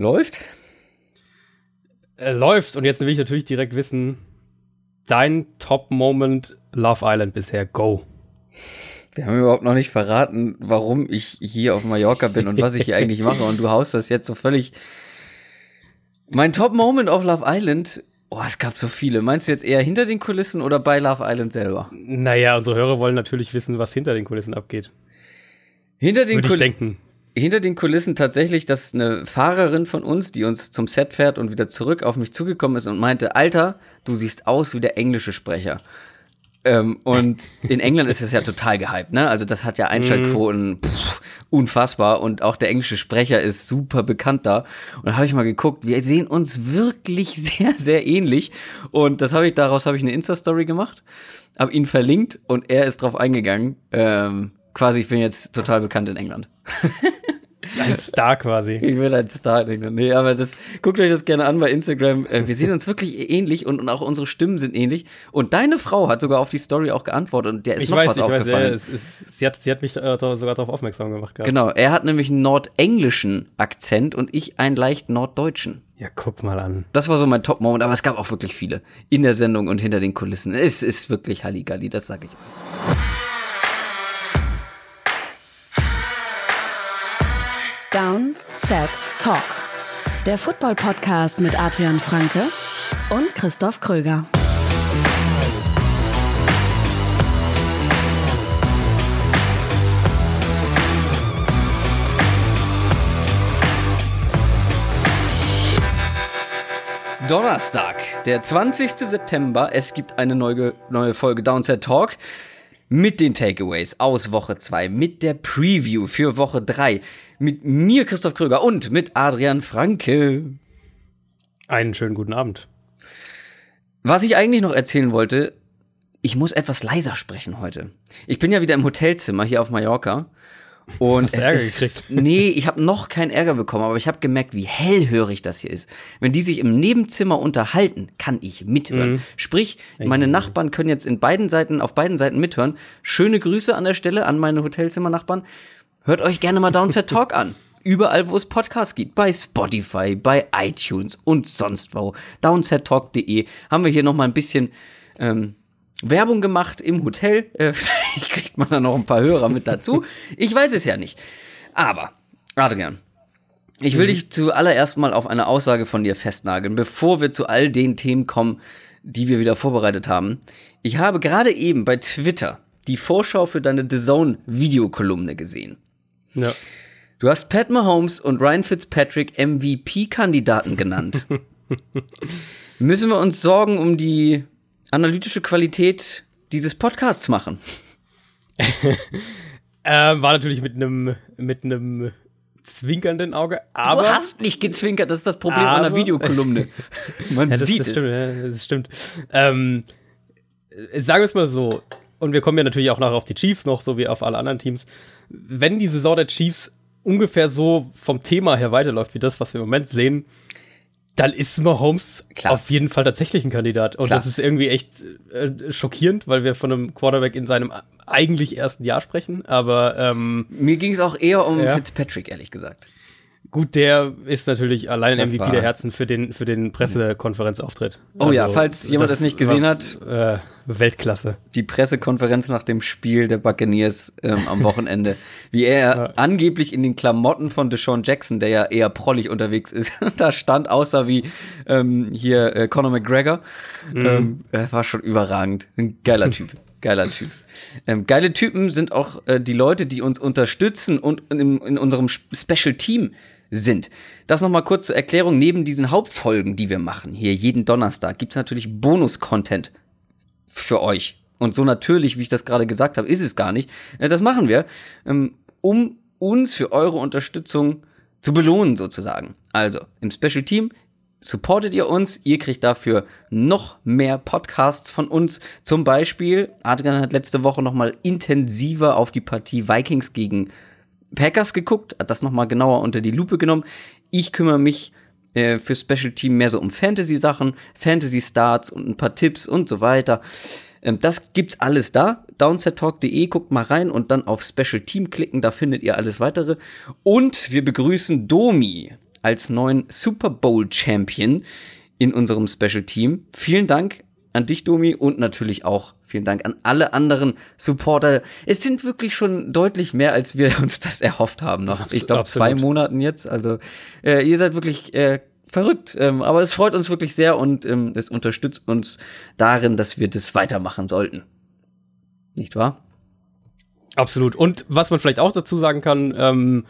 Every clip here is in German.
Läuft? Äh, läuft. Und jetzt will ich natürlich direkt wissen, dein Top-Moment Love Island bisher. Go. Wir haben überhaupt noch nicht verraten, warum ich hier auf Mallorca bin und was ich hier eigentlich mache. Und du haust das jetzt so völlig. Mein Top-Moment auf Love Island Oh, es gab so viele. Meinst du jetzt eher hinter den Kulissen oder bei Love Island selber? Naja, unsere Hörer wollen natürlich wissen, was hinter den Kulissen abgeht. Hinter den Kulissen. Hinter den Kulissen tatsächlich, dass eine Fahrerin von uns, die uns zum Set fährt und wieder zurück auf mich zugekommen ist und meinte, Alter, du siehst aus wie der englische Sprecher. Ähm, und in England ist es ja total gehypt, ne? Also das hat ja Einschaltquoten pff, unfassbar und auch der englische Sprecher ist super bekannt da. Und da habe ich mal geguckt, wir sehen uns wirklich sehr, sehr ähnlich. Und das habe ich, daraus habe ich eine Insta-Story gemacht, habe ihn verlinkt und er ist drauf eingegangen. Ähm, quasi, ich bin jetzt total bekannt in England. Ein Star quasi. Ich will ein Star. Nee, aber das, guckt euch das gerne an bei Instagram. Äh, wir sehen uns wirklich ähnlich und, und auch unsere Stimmen sind ähnlich. Und deine Frau hat sogar auf die Story auch geantwortet und der ist ich noch weiß, was ich aufgefallen. Weiß, ja, ist, sie, hat, sie hat mich äh, sogar darauf aufmerksam gemacht. Gehabt. Genau, er hat nämlich einen nordenglischen Akzent und ich einen leicht norddeutschen. Ja, guck mal an. Das war so mein Top-Moment, aber es gab auch wirklich viele. In der Sendung und hinter den Kulissen. Es ist wirklich Halligalli, das sag ich euch. Down, Set, Talk. Der Football-Podcast mit Adrian Franke und Christoph Kröger. Donnerstag, der 20. September. Es gibt eine neue, neue Folge Downset Talk mit den Takeaways aus Woche 2, mit der Preview für Woche 3, mit mir Christoph Kröger und mit Adrian Franke. Einen schönen guten Abend. Was ich eigentlich noch erzählen wollte, ich muss etwas leiser sprechen heute. Ich bin ja wieder im Hotelzimmer hier auf Mallorca und Ärger ist, nee, ich habe noch keinen Ärger bekommen, aber ich habe gemerkt, wie hellhörig das hier ist. Wenn die sich im Nebenzimmer unterhalten, kann ich mithören. Mhm. Sprich, meine Nachbarn können jetzt in beiden Seiten, auf beiden Seiten mithören. Schöne Grüße an der Stelle an meine Hotelzimmer-Nachbarn. Hört euch gerne mal Downset Talk an. Überall, wo es Podcasts gibt. Bei Spotify, bei iTunes und sonst wo. Downsettalk.de haben wir hier noch mal ein bisschen ähm, Werbung gemacht im Hotel. Äh, vielleicht kriegt man da noch ein paar Hörer mit dazu. Ich weiß es ja nicht. Aber, Adrian, ich will dich zuallererst mal auf eine Aussage von dir festnageln, bevor wir zu all den Themen kommen, die wir wieder vorbereitet haben. Ich habe gerade eben bei Twitter die Vorschau für deine The Zone Videokolumne gesehen. Ja. Du hast Pat Mahomes und Ryan Fitzpatrick MVP-Kandidaten genannt. Müssen wir uns Sorgen um die analytische Qualität dieses Podcasts machen? Ähm, war natürlich mit einem mit einem zwinkernden Auge, aber du hast nicht gezwinkert, das ist das Problem Aber- Videokolumne. Man ja, das, sieht das es. Stimmt, ja, das stimmt. Ähm, äh, sagen wir es mal so, und wir kommen ja natürlich auch nachher auf die Chiefs noch, so wie auf alle anderen Teams. Wenn die Saison der Chiefs ungefähr so vom Thema her weiterläuft, wie das, was wir im Moment sehen, dann ist Mahomes Klar. auf jeden Fall tatsächlich ein Kandidat. Und Klar. das ist irgendwie echt äh, schockierend, weil wir von einem Quarterback in seinem eigentlich ersten Jahr sprechen. Aber ähm, Mir ging es auch eher um Ja. Fitzpatrick, ehrlich gesagt. Gut, der ist natürlich allein Das MVP war- der Herzen für den, für den Pressekonferenzauftritt. Oh ja, falls jemand das nicht gesehen war, hat. Äh, Weltklasse. Die Pressekonferenz nach dem Spiel der Buccaneers ähm, am Wochenende, wie er Ja. angeblich in den Klamotten von Deshaun Jackson, der ja eher prollig unterwegs ist, da stand, außer wie ähm, hier äh, Conor McGregor. Mhm. Ähm, er war schon überragend. Ein geiler Typ. Geiler Typ. Ähm, geile Typen sind auch äh, die Leute, die uns unterstützen und in, in unserem Special Team sind. Das nochmal kurz zur Erklärung. Neben diesen Hauptfolgen, die wir machen, hier jeden Donnerstag, gibt's natürlich Bonus-Content für euch. Und so natürlich, wie ich das gerade gesagt habe, ist es gar nicht. Äh, Das machen wir, ähm, um uns für eure Unterstützung zu belohnen sozusagen. Also im Special Team supportet ihr uns, ihr kriegt dafür noch mehr Podcasts von uns. Zum Beispiel, Adrian hat letzte Woche noch mal intensiver auf die Partie Vikings gegen Packers geguckt, hat das noch mal genauer unter die Lupe genommen. Ich kümmere mich äh, für Special Team mehr so um Fantasy-Sachen, Fantasy-Starts und ein paar Tipps und so weiter. Ähm, das gibt's alles da. Downsettalk.de, guckt mal rein und dann auf Special Team klicken, da findet ihr alles weitere. Und wir begrüßen Domi als neuen Super Bowl Champion in unserem Special Team. Vielen Dank an dich, Domi, und natürlich auch vielen Dank an alle anderen Supporter. Es sind wirklich schon deutlich mehr, als wir uns das erhofft haben. Nach, ich glaube, zwei Monaten jetzt. Also äh, ihr seid wirklich äh, verrückt. Ähm, aber es freut uns wirklich sehr und ähm, es unterstützt uns darin, dass wir das weitermachen sollten. Nicht wahr? Absolut. Und was man vielleicht auch dazu sagen kann, ähm,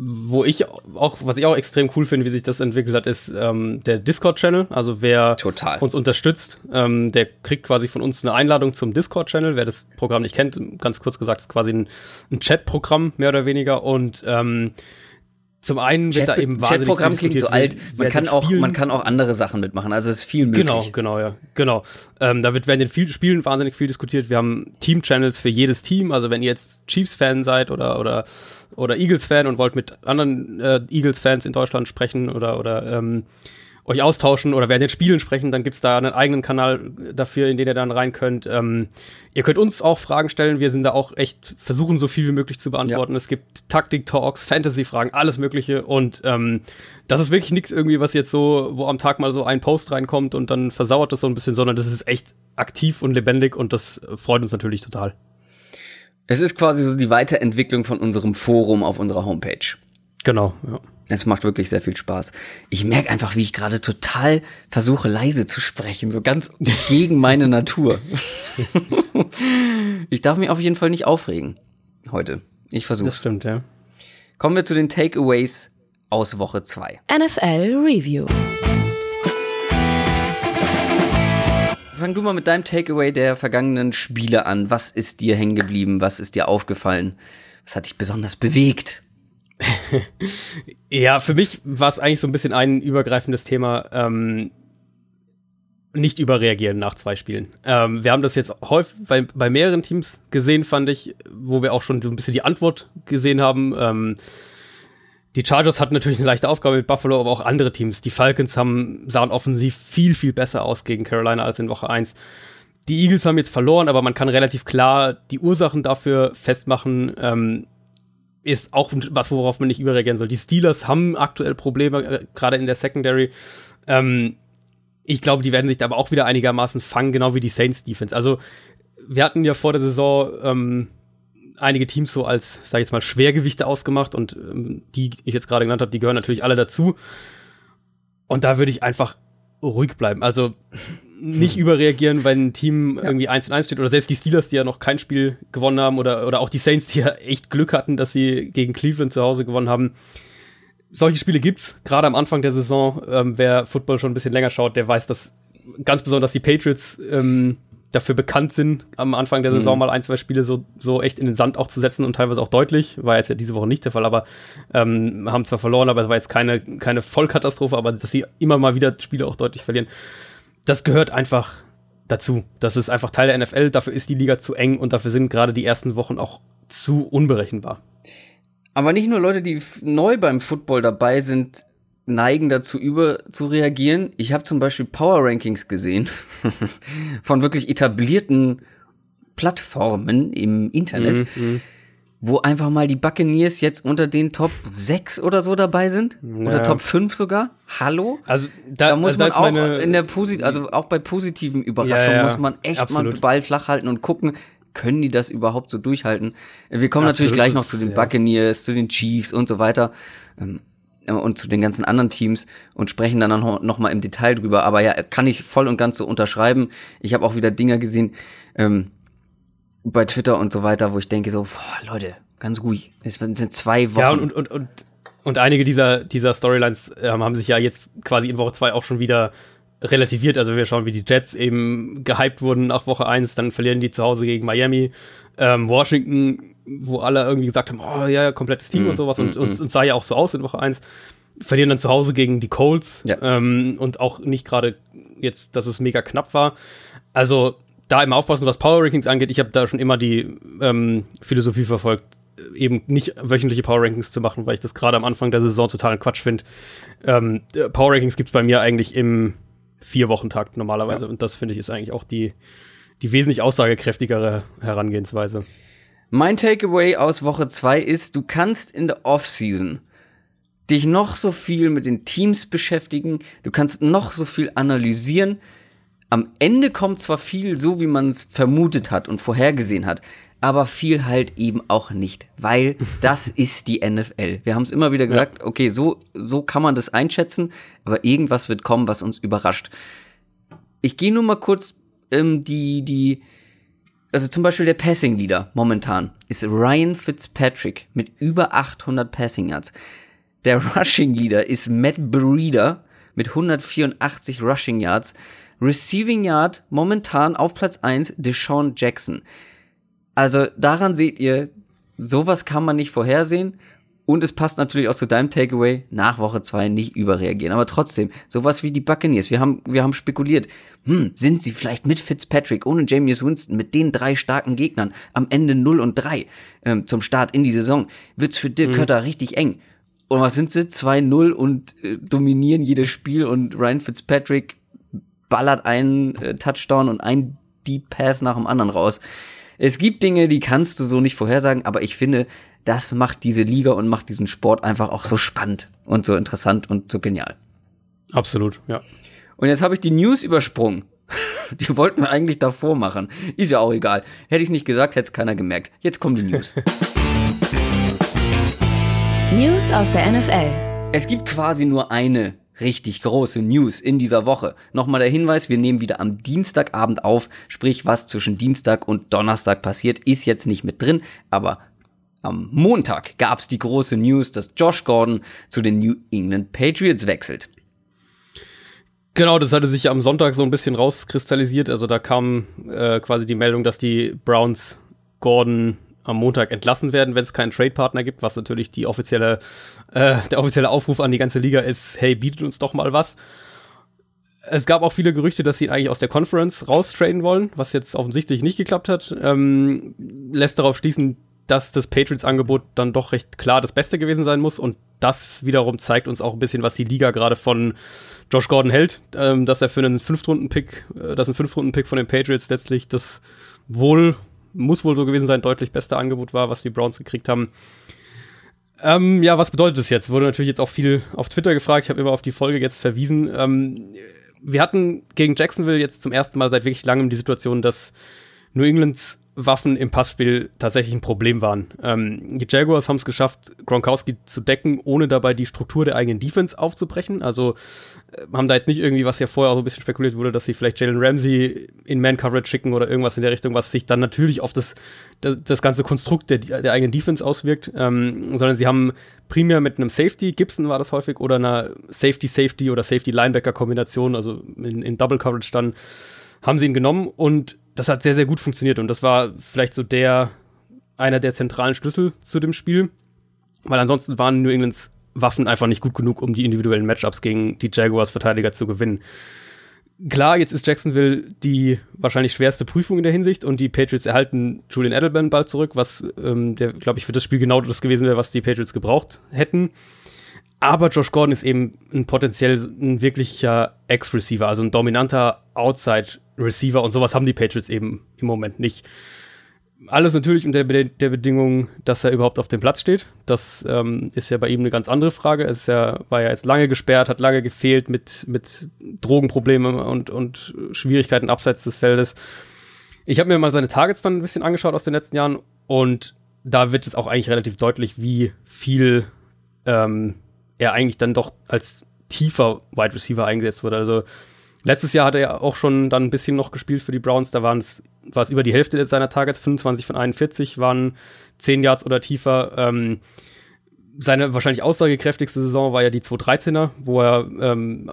wo ich auch, was ich auch extrem cool finde, wie sich das entwickelt hat, ist ähm, der Discord-Channel. Also wer Total. uns unterstützt, ähm, der kriegt quasi von uns eine Einladung zum Discord-Channel. Wer das Programm nicht kennt, ganz kurz gesagt, ist quasi ein, ein Chat-Programm, mehr oder weniger. Und ähm, zum einen wird Chat, da eben wahnsinnig Chatprogramm klingt so alt. Man kann auch, man kann auch andere Sachen mitmachen. Also es ist viel möglich. Genau, genau, ja, genau. Ähm, da wird während den viel, Spielen wahnsinnig viel diskutiert. Wir haben Team-Channels für jedes Team. Also wenn ihr jetzt Chiefs-Fan seid oder oder oder Eagles-Fan und wollt mit anderen äh, Eagles-Fans in Deutschland sprechen oder oder ähm, euch austauschen oder während den Spielen sprechen, dann gibt's da einen eigenen Kanal dafür, in den ihr dann rein könnt. Ähm, ihr könnt uns auch Fragen stellen. Wir sind da auch echt versuchen, so viel wie möglich zu beantworten. Ja. Es gibt Taktik-Talks, Fantasy-Fragen, alles Mögliche. Und ähm, das ist wirklich nichts irgendwie, was jetzt so, wo am Tag mal so ein Post reinkommt und dann versauert das so ein bisschen, sondern das ist echt aktiv und lebendig und das freut uns natürlich total. Es ist quasi so die Weiterentwicklung von unserem Forum auf unserer Homepage. Genau, ja. Es macht wirklich sehr viel Spaß. Ich merke einfach, wie ich gerade total versuche, leise zu sprechen, so ganz gegen meine Natur. ich darf mich auf jeden Fall nicht aufregen heute. Ich versuche. Das stimmt, ja. Kommen wir zu den Takeaways aus Woche 2. NFL Review. Fang du mal mit deinem Takeaway der vergangenen Spiele an. Was ist dir hängen geblieben? Was ist dir aufgefallen? Was hat dich besonders bewegt? ja, für mich war es eigentlich so ein bisschen ein übergreifendes Thema. Ähm, nicht überreagieren nach zwei Spielen. Ähm, wir haben das jetzt häufig bei, bei mehreren Teams gesehen, fand ich, wo wir auch schon so ein bisschen die Antwort gesehen haben. Ähm, die Chargers hatten natürlich eine leichte Aufgabe mit Buffalo, aber auch andere Teams. Die Falcons haben, sahen offensiv viel, viel besser aus gegen Carolina als in Woche 1. Die Eagles haben jetzt verloren, aber man kann relativ klar die Ursachen dafür festmachen. Ähm, ist auch was, worauf man nicht überreagieren soll. Die Steelers haben aktuell Probleme, äh, gerade in der Secondary. Ähm, ich glaube, die werden sich da aber auch wieder einigermaßen fangen, genau wie die Saints Defense. Also, wir hatten ja vor der Saison ähm, einige Teams so als, sag ich jetzt mal, Schwergewichte ausgemacht und ähm, die, die ich jetzt gerade genannt habe, die gehören natürlich alle dazu. Und da würde ich einfach ruhig bleiben. Also nicht hm. überreagieren, wenn ein Team ja. irgendwie 1 in 1 steht oder selbst die Steelers, die ja noch kein Spiel gewonnen haben oder, oder auch die Saints, die ja echt Glück hatten, dass sie gegen Cleveland zu Hause gewonnen haben. Solche Spiele gibt's, gerade am Anfang der Saison. Ähm, wer Football schon ein bisschen länger schaut, der weiß, dass ganz besonders die Patriots ähm, dafür bekannt sind, am Anfang der Saison mhm. mal ein, zwei Spiele so, so echt in den Sand auch zu setzen und teilweise auch deutlich. War jetzt ja diese Woche nicht der Fall, aber ähm, haben zwar verloren, aber es war jetzt keine, keine Vollkatastrophe, aber dass sie immer mal wieder Spiele auch deutlich verlieren das gehört einfach dazu. Das ist einfach Teil der NFL. Dafür ist die Liga zu eng und dafür sind gerade die ersten Wochen auch zu unberechenbar. Aber nicht nur Leute, die neu beim Football dabei sind, neigen dazu über zu reagieren. Ich habe zum Beispiel Power Rankings gesehen von wirklich etablierten Plattformen im Internet. Mhm, mhm wo einfach mal die Buccaneers jetzt unter den Top 6 oder so dabei sind? Ja. Oder Top 5 sogar? Hallo? Also da, da muss also man auch in der Posit also auch bei positiven Überraschungen ja, ja, muss man echt absolut. mal den Ball flach halten und gucken, können die das überhaupt so durchhalten? Wir kommen absolut. natürlich gleich noch zu den Buccaneers, zu den Chiefs und so weiter. Ähm, und zu den ganzen anderen Teams und sprechen dann noch, noch mal im Detail drüber. Aber ja, kann ich voll und ganz so unterschreiben. Ich habe auch wieder Dinger gesehen, ähm, bei Twitter und so weiter, wo ich denke so, boah, Leute, ganz ruhig. Es sind zwei Wochen. Ja, und, und, und, und einige dieser, dieser Storylines ähm, haben sich ja jetzt quasi in Woche zwei auch schon wieder relativiert. Also wir schauen, wie die Jets eben gehypt wurden nach Woche eins, dann verlieren die zu Hause gegen Miami. Ähm, Washington, wo alle irgendwie gesagt haben, oh ja, komplettes Team mm, und sowas mm, und, und, mm. und sah ja auch so aus in Woche eins verlieren dann zu Hause gegen die Colts ja. ähm, und auch nicht gerade jetzt, dass es mega knapp war. Also da immer aufpassen, was Power Rankings angeht. Ich habe da schon immer die ähm, Philosophie verfolgt, eben nicht wöchentliche Power Rankings zu machen, weil ich das gerade am Anfang der Saison total Quatsch finde. Ähm, Power Rankings gibt es bei mir eigentlich im Vier-Wochen-Takt normalerweise ja. und das finde ich ist eigentlich auch die, die wesentlich aussagekräftigere Herangehensweise. Mein Takeaway aus Woche 2 ist, du kannst in der Offseason dich noch so viel mit den Teams beschäftigen, du kannst noch so viel analysieren. Am Ende kommt zwar viel so, wie man es vermutet hat und vorhergesehen hat, aber viel halt eben auch nicht, weil das ist die NFL. Wir haben es immer wieder gesagt, okay, so, so kann man das einschätzen, aber irgendwas wird kommen, was uns überrascht. Ich gehe nur mal kurz ähm, die, die, also zum Beispiel der Passing Leader momentan ist Ryan Fitzpatrick mit über 800 Passing Yards. Der Rushing Leader ist Matt Breeder mit 184 Rushing Yards. Receiving Yard momentan auf Platz 1 Deshaun Jackson. Also daran seht ihr, sowas kann man nicht vorhersehen. Und es passt natürlich auch zu deinem Takeaway, nach Woche 2 nicht überreagieren. Aber trotzdem, sowas wie die Buccaneers, wir haben, wir haben spekuliert, hm, sind sie vielleicht mit Fitzpatrick, ohne Jameis Winston, mit den drei starken Gegnern am Ende 0 und 3 ähm, zum Start in die Saison, wird's für Dirk mhm. Kötter richtig eng. Und was sind sie? 2-0 und äh, dominieren jedes Spiel und Ryan Fitzpatrick ballert einen äh, Touchdown und ein Deep Pass nach dem anderen raus. Es gibt Dinge, die kannst du so nicht vorhersagen, aber ich finde, das macht diese Liga und macht diesen Sport einfach auch so spannend und so interessant und so genial. Absolut, ja. Und jetzt habe ich die News übersprungen. Die wollten wir eigentlich davor machen. Ist ja auch egal. Hätte ich es nicht gesagt, hätte es keiner gemerkt. Jetzt kommen die News. News aus der NFL. Es gibt quasi nur eine richtig große News in dieser Woche. Nochmal der Hinweis, wir nehmen wieder am Dienstagabend auf, sprich was zwischen Dienstag und Donnerstag passiert, ist jetzt nicht mit drin, aber am Montag gab es die große News, dass Josh Gordon zu den New England Patriots wechselt. Genau, das hatte sich am Sonntag so ein bisschen rauskristallisiert. Also da kam äh, quasi die Meldung, dass die Browns Gordon am Montag entlassen werden, wenn es keinen Trade-Partner gibt, was natürlich die offizielle, äh, der offizielle Aufruf an die ganze Liga ist, hey, bietet uns doch mal was. Es gab auch viele Gerüchte, dass sie ihn eigentlich aus der Conference raustraden wollen, was jetzt offensichtlich nicht geklappt hat. Ähm, lässt darauf schließen, dass das Patriots-Angebot dann doch recht klar das Beste gewesen sein muss. Und das wiederum zeigt uns auch ein bisschen, was die Liga gerade von Josh Gordon hält, ähm, dass er für einen Fünftrunden-Pick, äh, dass ein Fünftrunden-Pick von den Patriots letztlich das wohl muss wohl so gewesen sein, deutlich beste Angebot war, was die Browns gekriegt haben. Ähm, ja, was bedeutet das jetzt? Wurde natürlich jetzt auch viel auf Twitter gefragt. Ich habe immer auf die Folge jetzt verwiesen. Ähm, wir hatten gegen Jacksonville jetzt zum ersten Mal seit wirklich langem die Situation, dass New Englands Waffen im Passspiel tatsächlich ein Problem waren. Ähm, die Jaguars haben es geschafft, Gronkowski zu decken, ohne dabei die Struktur der eigenen Defense aufzubrechen. Also äh, haben da jetzt nicht irgendwie, was ja vorher auch so ein bisschen spekuliert wurde, dass sie vielleicht Jalen Ramsey in Man-Coverage schicken oder irgendwas in der Richtung, was sich dann natürlich auf das, das, das ganze Konstrukt der, der eigenen Defense auswirkt, ähm, sondern sie haben primär mit einem Safety, Gibson war das häufig, oder einer Safety-Safety oder Safety-Linebacker-Kombination, also in, in Double-Coverage dann, haben sie ihn genommen und das hat sehr, sehr gut funktioniert und das war vielleicht so der, einer der zentralen Schlüssel zu dem Spiel, weil ansonsten waren New Englands Waffen einfach nicht gut genug, um die individuellen Matchups gegen die Jaguars Verteidiger zu gewinnen. Klar, jetzt ist Jacksonville die wahrscheinlich schwerste Prüfung in der Hinsicht und die Patriots erhalten Julian Edelman bald zurück, was ähm, der, glaube ich, für das Spiel genau das gewesen wäre, was die Patriots gebraucht hätten. Aber Josh Gordon ist eben ein potenziell ein wirklicher Ex-Receiver, also ein dominanter Outside Receiver und sowas haben die Patriots eben im Moment nicht. Alles natürlich unter der Bedingung, dass er überhaupt auf dem Platz steht. Das ähm, ist ja bei ihm eine ganz andere Frage. Er ist ja, war ja jetzt lange gesperrt, hat lange gefehlt mit, mit Drogenproblemen und, und Schwierigkeiten abseits des Feldes. Ich habe mir mal seine Targets dann ein bisschen angeschaut aus den letzten Jahren und da wird es auch eigentlich relativ deutlich, wie viel ähm, er eigentlich dann doch als tiefer Wide Receiver eingesetzt wurde. Also Letztes Jahr hat er ja auch schon dann ein bisschen noch gespielt für die Browns. Da war es über die Hälfte seiner Targets, 25 von 41, waren 10 Yards oder tiefer. Ähm, seine wahrscheinlich aussagekräftigste Saison war ja die 213er, wo er ähm,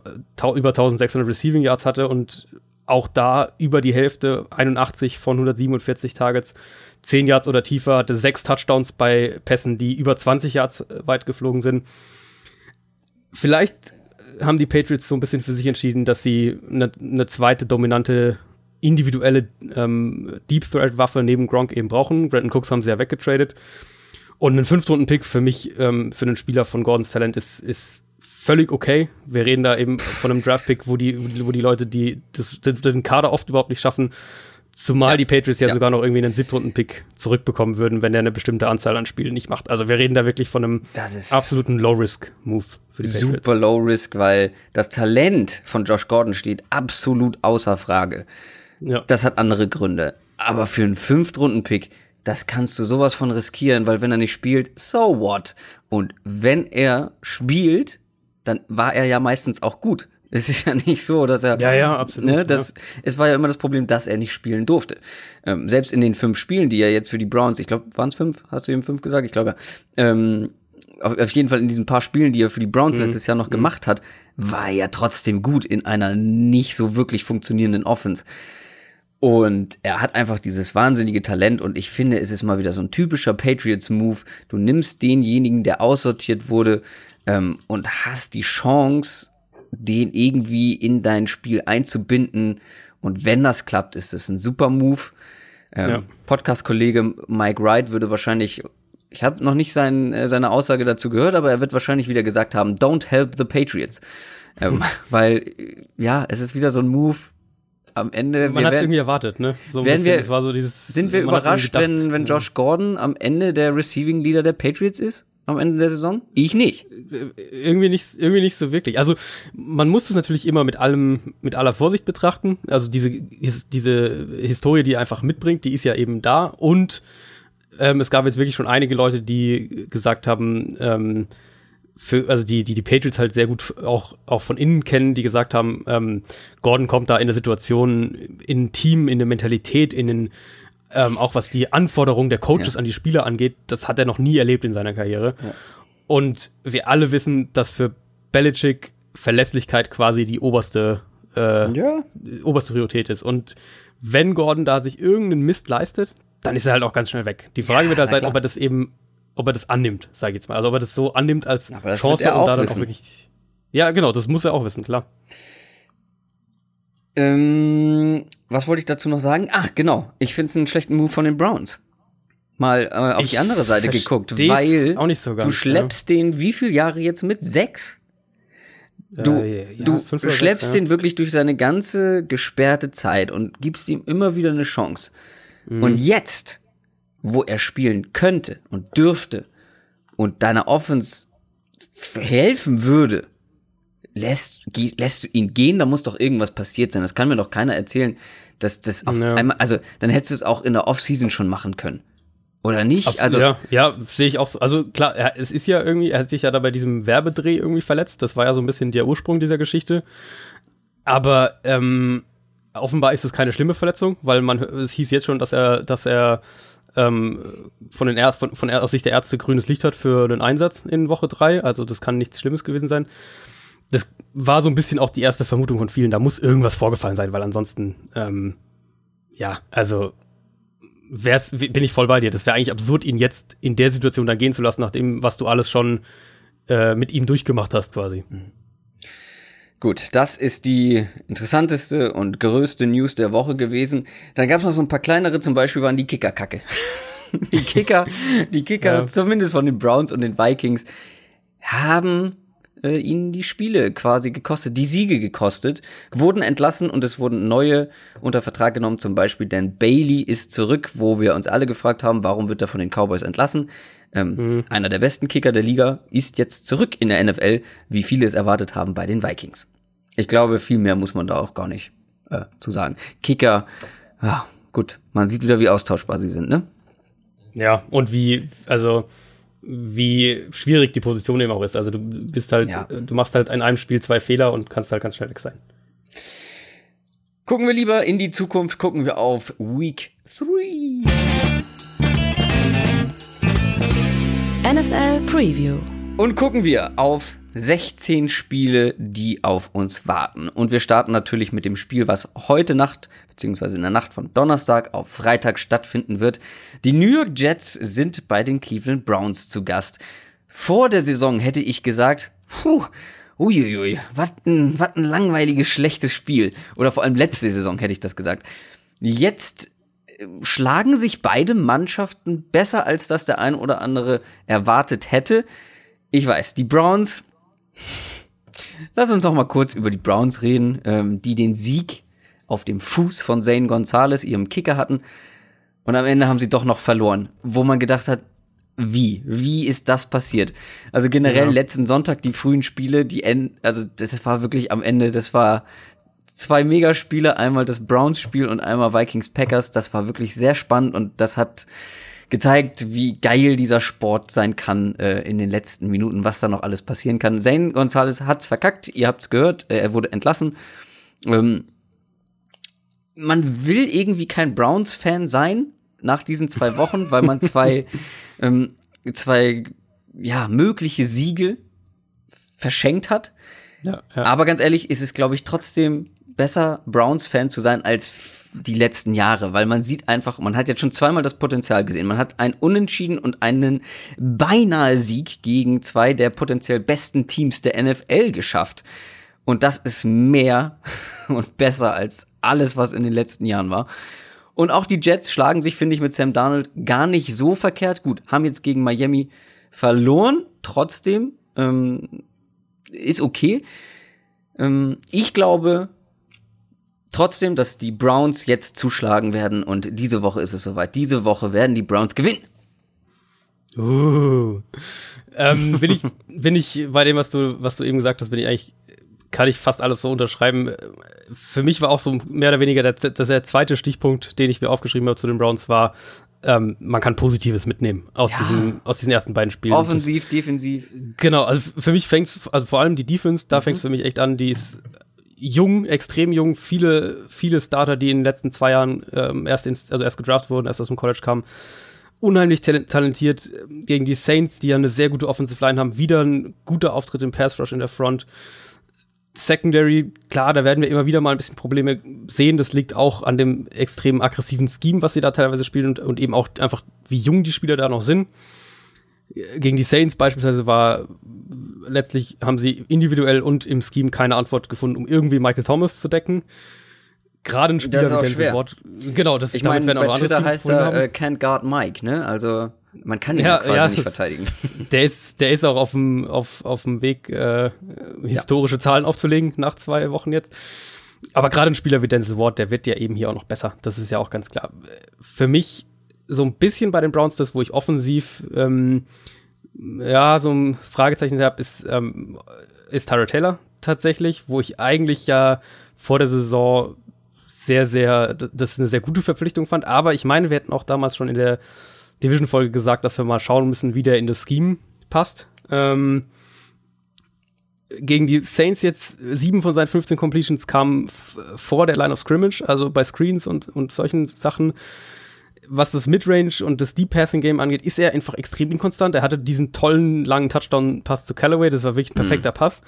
über 1600 Receiving Yards hatte und auch da über die Hälfte, 81 von 147 Targets, 10 Yards oder tiefer, hatte sechs Touchdowns bei Pässen, die über 20 Yards äh, weit geflogen sind. Vielleicht haben die Patriots so ein bisschen für sich entschieden, dass sie eine ne zweite dominante individuelle ähm, Deep Threat Waffe neben Gronk eben brauchen. Brandon Cooks haben sie ja weggetradet. Und ein Fünftrunden-Pick für mich, ähm, für einen Spieler von Gordons Talent ist, ist völlig okay. Wir reden da eben von einem Draft-Pick, wo die, wo die Leute, die das, den Kader oft überhaupt nicht schaffen, Zumal ja. die Patriots ja, ja, sogar noch irgendwie einen Siebtrunden-Pick zurückbekommen würden, wenn er eine bestimmte Anzahl an Spielen nicht macht. Also wir reden da wirklich von einem absoluten Low-Risk-Move für die Super Patriots. Low-Risk, weil das Talent von Josh Gordon steht absolut außer Frage. Ja. Das hat andere Gründe. Aber für einen Fünftrunden-Pick, das kannst du sowas von riskieren, weil wenn er nicht spielt, so what? Und wenn er spielt, dann war er ja meistens auch gut. Es ist ja nicht so, dass er. Ja, ja, absolut. Ne, das, ja. Es war ja immer das Problem, dass er nicht spielen durfte. Ähm, selbst in den fünf Spielen, die er jetzt für die Browns, ich glaube, waren es fünf? Hast du eben fünf gesagt? Ich glaube ja. Ähm, auf, auf, jeden Fall in diesen paar Spielen, die er für die Browns mhm. letztes Jahr noch mhm. gemacht hat, war er ja trotzdem gut in einer nicht so wirklich funktionierenden Offense. Und er hat einfach dieses wahnsinnige Talent und ich finde, es ist mal wieder so ein typischer Patriots-Move. Du nimmst denjenigen, der aussortiert wurde ähm, und hast die Chance, den irgendwie in dein Spiel einzubinden. Und wenn das klappt, ist es ein super Move. Ähm, ja. Podcast-Kollege Mike Wright würde wahrscheinlich, ich habe noch nicht sein, äh, seine Aussage dazu gehört, aber er wird wahrscheinlich wieder gesagt haben, don't help the Patriots. Ähm, weil, ja, es ist wieder so ein Move, am Ende. Man hat irgendwie erwartet, ne? So werden wir, so dieses, sind wir überrascht, wenn, wenn Josh Gordon am Ende der Receiving Leader der Patriots ist? Am Ende der Saison? Ich nicht. Irgendwie nicht, irgendwie nicht so wirklich. Also man muss es natürlich immer mit allem, mit aller Vorsicht betrachten. Also diese, diese Historie, die er einfach mitbringt, die ist ja eben da. Und ähm, es gab jetzt wirklich schon einige Leute, die gesagt haben, ähm, für, also die, die die Patriots halt sehr gut auch, auch von innen kennen, die gesagt haben, ähm, Gordon kommt da in eine Situation, in ein Team, in eine Mentalität, in den ähm, auch was die Anforderungen der Coaches ja. an die Spieler angeht, das hat er noch nie erlebt in seiner Karriere. Ja. Und wir alle wissen, dass für Belichick Verlässlichkeit quasi die oberste, äh, ja. oberste Priorität ist. Und wenn Gordon da sich irgendeinen Mist leistet, dann ist er halt auch ganz schnell weg. Die Frage wird halt sein, ob er das eben, ob er das annimmt, sage ich jetzt mal. Also ob er das so annimmt als Chance und da dann auch wirklich. Ja, genau, das muss er auch wissen, klar. Ähm, was wollte ich dazu noch sagen? Ach, genau. Ich finde es einen schlechten Move von den Browns. Mal äh, auf ich die andere Seite geguckt, weil so ganz, du schleppst ja. den wie viele Jahre jetzt mit? Sechs? Du, äh, ja, du schleppst sechs, ja. den wirklich durch seine ganze gesperrte Zeit und gibst ihm immer wieder eine Chance. Mhm. Und jetzt, wo er spielen könnte und dürfte und deiner Offense helfen würde, lässt, lässt du ihn gehen, da muss doch irgendwas passiert sein. Das kann mir doch keiner erzählen, dass das auf ja. einmal, also dann hättest du es auch in der Offseason schon machen können. Oder nicht? Absolut, also ja, ja sehe ich auch so. Also klar, er, es ist ja irgendwie, er hat sich ja da bei diesem Werbedreh irgendwie verletzt. Das war ja so ein bisschen der Ursprung dieser Geschichte. Aber ähm, offenbar ist es keine schlimme Verletzung, weil man es hieß jetzt schon, dass er, dass er ähm, von den Ärz von, von aus Sicht der Ärzte grünes Licht hat für den Einsatz in Woche drei. Also das kann nichts Schlimmes gewesen sein das war so ein bisschen auch die erste Vermutung von vielen, da muss irgendwas vorgefallen sein, weil ansonsten, ähm, ja, also wär's, bin ich voll bei dir. Das wäre eigentlich absurd, ihn jetzt in der Situation dann gehen zu lassen, nachdem, was du alles schon äh, mit ihm durchgemacht hast, quasi. Mhm. Gut, das ist die interessanteste und größte News der Woche gewesen. Dann gab es noch so ein paar kleinere, zum Beispiel waren die Kicker-Kacke. die Kicker, die Kicker, ja. zumindest von den Browns und den Vikings, haben äh, ihnen die Spiele quasi gekostet, die Siege gekostet, wurden entlassen und es wurden neue unter Vertrag genommen, zum Beispiel Dan Bailey ist zurück, wo wir uns alle gefragt haben, warum wird er von den Cowboys entlassen? Ähm, mhm. Einer der besten Kicker der Liga ist jetzt zurück in der NFL, wie viele es erwartet haben bei den Vikings. Ich glaube, viel mehr muss man da auch gar nicht äh, zu sagen. Kicker, ja, gut, man sieht wieder, wie austauschbar sie sind, ne? Ja, und wie, also wie schwierig die Position eben auch ist. Also du bist halt, ja. du machst halt in einem Spiel zwei Fehler und kannst halt ganz schnell weg sein. Gucken wir lieber in die Zukunft, gucken wir auf Week 3. NFL Preview. Und gucken wir auf 16 Spiele, die auf uns warten. Und wir starten natürlich mit dem Spiel, was heute Nacht, beziehungsweise in der Nacht von Donnerstag auf Freitag stattfinden wird. Die New York Jets sind bei den Cleveland Browns zu Gast. Vor der Saison hätte ich gesagt, puh, uiuiui, was ein, ein langweiliges, schlechtes Spiel. Oder vor allem letzte Saison hätte ich das gesagt. Jetzt äh, schlagen sich beide Mannschaften besser, als das der ein oder andere erwartet hätte. Ich weiß, die Browns Lass uns noch mal kurz über die Browns reden, ähm, die den Sieg auf dem Fuß von Zane Gonzalez, ihrem Kicker hatten. Und am Ende haben sie doch noch verloren, wo man gedacht hat, wie? Wie ist das passiert? Also generell ja. letzten Sonntag die frühen Spiele, die end, also das war wirklich am Ende, das war zwei Megaspiele, einmal das Browns-Spiel und einmal Vikings-Packers. Das war wirklich sehr spannend und das hat gezeigt, wie geil dieser Sport sein kann äh, in den letzten Minuten, was da noch alles passieren kann. Zane Gonzalez hat's verkackt, ihr habt's gehört, äh, er wurde entlassen. Ähm, man will irgendwie kein Browns-Fan sein nach diesen zwei Wochen, weil man zwei, ähm, zwei ja, mögliche Siege verschenkt hat. Ja, ja. Aber ganz ehrlich, ist es, glaube ich, trotzdem besser, Browns-Fan zu sein als die letzten Jahre, weil man sieht einfach, man hat jetzt schon zweimal das Potenzial gesehen. Man hat ein Unentschieden und einen beinahe Sieg gegen zwei der potenziell besten Teams der NFL geschafft. Und das ist mehr und besser als alles, was in den letzten Jahren war. Und auch die Jets schlagen sich, finde ich, mit Sam Darnold gar nicht so verkehrt. Gut, haben jetzt gegen Miami verloren, trotzdem ähm, ist okay. Ähm, ich glaube trotzdem, dass die Browns jetzt zuschlagen werden und diese Woche ist es soweit. Diese Woche werden die Browns gewinnen. Uh. Ähm, bin ich bin ich bei dem, was du was du eben gesagt hast, bin ich eigentlich kann ich fast alles so unterschreiben. Für mich war auch so mehr oder weniger der, der zweite Stichpunkt, den ich mir aufgeschrieben habe zu den Browns, war, ähm, man kann Positives mitnehmen aus, ja. diesen, aus diesen ersten beiden Spielen. Offensiv, das, defensiv. Genau, also für mich fängt also vor allem die Defense, da mhm. fängt es für mich echt an, die ist jung, extrem jung, viele, viele Starter, die in den letzten zwei Jahren ähm, erst, ins, also erst gedraft wurden, erst aus dem College kamen. Unheimlich talentiert gegen die Saints, die ja eine sehr gute Offensive Line haben. Wieder ein guter Auftritt im Pass Rush in der Front. Secondary, klar, da werden wir immer wieder mal ein bisschen Probleme sehen. Das liegt auch an dem extrem aggressiven Scheme, was sie da teilweise spielen und, und eben auch einfach, wie jung die Spieler da noch sind. Gegen die Saints beispielsweise war letztlich haben sie individuell und im Scheme keine Antwort gefunden, um irgendwie Michael Thomas zu decken. Gerade ein Spieler das ist auch schwer. Wort, genau, das ich meine, bei Twitter heißt er äh, Can't Guard Mike, ne? Also man kann ihn ja, quasi ja, nicht verteidigen. Der ist, der ist auch auf dem, auf, auf dem Weg, äh, historische ja. Zahlen aufzulegen nach zwei Wochen jetzt. Aber gerade ein Spieler wie Denzel Ward, der wird ja eben hier auch noch besser. Das ist ja auch ganz klar. Für mich so ein bisschen bei den Browns das, wo ich offensiv ähm, ja so ein Fragezeichen habe, ist, ähm, ist Tyra Taylor tatsächlich, wo ich eigentlich ja vor der Saison sehr, sehr, das eine sehr gute Verpflichtung fand. Aber ich meine, wir hätten auch damals schon in der Division-Folge gesagt, dass wir mal schauen müssen, wie der in das Scheme passt. Ähm, gegen die Saints jetzt sieben von seinen 15 Completions kamen vor der Line of Scrimmage, also bei Screens und, und solchen Sachen. Was das Midrange und das Deep Passing Game angeht, ist er einfach extrem inkonstant. Er hatte diesen tollen langen Touchdown-Pass zu Callaway, das war wirklich ein perfekter mhm. Pass.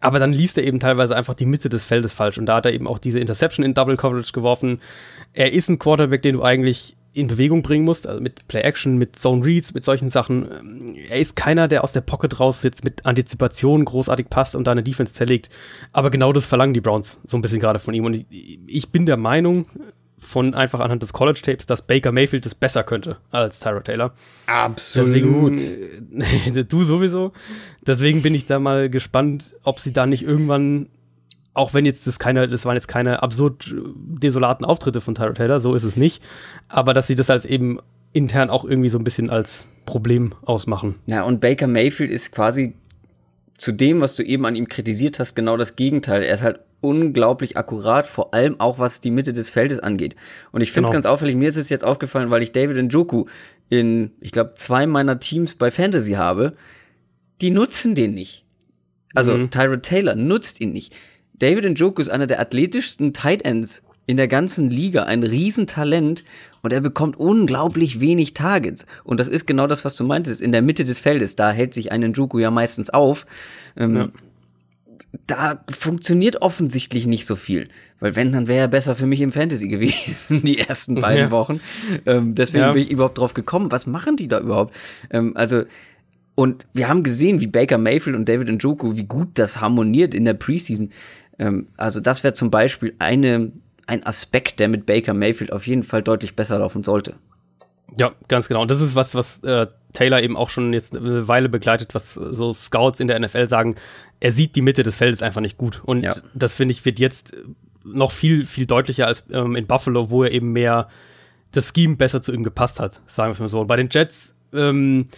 Aber dann liest er eben teilweise einfach die Mitte des Feldes falsch und da hat er eben auch diese Interception in Double Coverage geworfen. Er ist ein Quarterback, den du eigentlich in Bewegung bringen musst, also mit Play Action, mit Zone Reads, mit solchen Sachen. Ähm, er ist keiner, der aus der Pocket raus jetzt mit Antizipation großartig passt und da eine Defense zerlegt. Aber genau das verlangen die Browns so ein bisschen gerade von ihm. Und ich, ich, bin der Meinung, von einfach anhand des College Tapes, dass Baker Mayfield das besser könnte als Tyra Taylor. Absolut. Deswegen, du sowieso. Deswegen bin ich da mal gespannt, ob sie da nicht irgendwann auch wenn jetzt das keine, das waren jetzt keine absurd desolaten Auftritte von Tyra Taylor, so ist es nicht, aber dass sie das als eben intern auch irgendwie so ein bisschen als Problem ausmachen. Ja, und Baker Mayfield ist quasi zu dem, was du eben an ihm kritisiert hast, genau das Gegenteil. Er ist halt unglaublich akkurat, vor allem auch was die Mitte des Feldes angeht. Und ich finde es genau. ganz auffällig, mir ist es jetzt aufgefallen, weil ich David Njoku in, ich glaube, zwei meiner Teams bei Fantasy habe, die nutzen den nicht. Also mhm. Tyra Taylor nutzt ihn nicht. David Njoku ist einer der athletischsten Tight Ends in der ganzen Liga, ein Riesentalent und er bekommt unglaublich wenig Targets. Und das ist genau das, was du meintest, in der Mitte des Feldes, da hält sich ein Njoku ja meistens auf. Ähm, ja. Da funktioniert offensichtlich nicht so viel. Weil wenn, dann wäre er besser für mich im Fantasy gewesen, die ersten beiden ja. Wochen. Ähm, deswegen ja. bin ich überhaupt drauf gekommen. Was machen die da überhaupt? Ähm, also, und wir haben gesehen, wie Baker Mayfield und David Njoku, wie gut das harmoniert in der Preseason. Ähm, also das wäre zum Beispiel eine, ein Aspekt, der mit Baker Mayfield auf jeden Fall deutlich besser laufen sollte. Ja, ganz genau. Und das ist was, was äh, Taylor eben auch schon jetzt eine Weile begleitet, was so Scouts in der NFL sagen, er sieht die Mitte des Feldes einfach nicht gut. Und ja. das finde ich, wird jetzt noch viel, viel deutlicher als ähm, in Buffalo, wo er eben mehr das Scheme besser zu ihm gepasst hat, sagen wir es mal so. Und bei den Jets, ähm,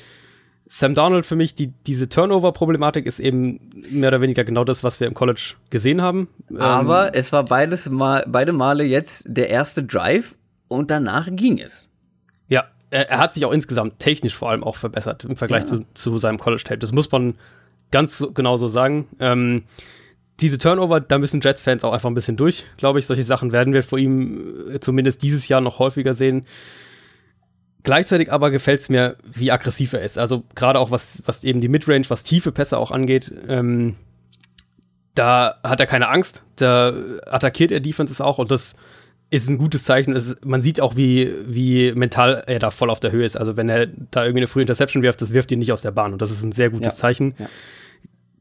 Sam Darnold für mich, die, diese Turnover-Problematik ist eben mehr oder weniger genau das, was wir im College gesehen haben. Aber ähm, es war beides mal, beide Male jetzt der erste Drive und danach ging es. Er, er hat sich auch insgesamt technisch vor allem auch verbessert im Vergleich ja. zu, zu seinem College-Tape. Das muss man ganz genau so sagen. Ähm, diese Turnover, da müssen Jets-Fans auch einfach ein bisschen durch, glaube ich. Solche Sachen werden wir vor ihm äh, zumindest dieses Jahr noch häufiger sehen. Gleichzeitig aber gefällt es mir, wie aggressiv er ist. Also gerade auch was, was eben die Midrange, was tiefe Pässe auch angeht. Ähm, da hat er keine Angst. Da attackiert er Defenses auch und das ist ein gutes Zeichen. Ist, man sieht auch, wie, wie mental er da voll auf der Höhe ist. Also wenn er da irgendwie eine frühe Interception wirft, das wirft ihn nicht aus der Bahn und das ist ein sehr gutes ja. Zeichen. Ja.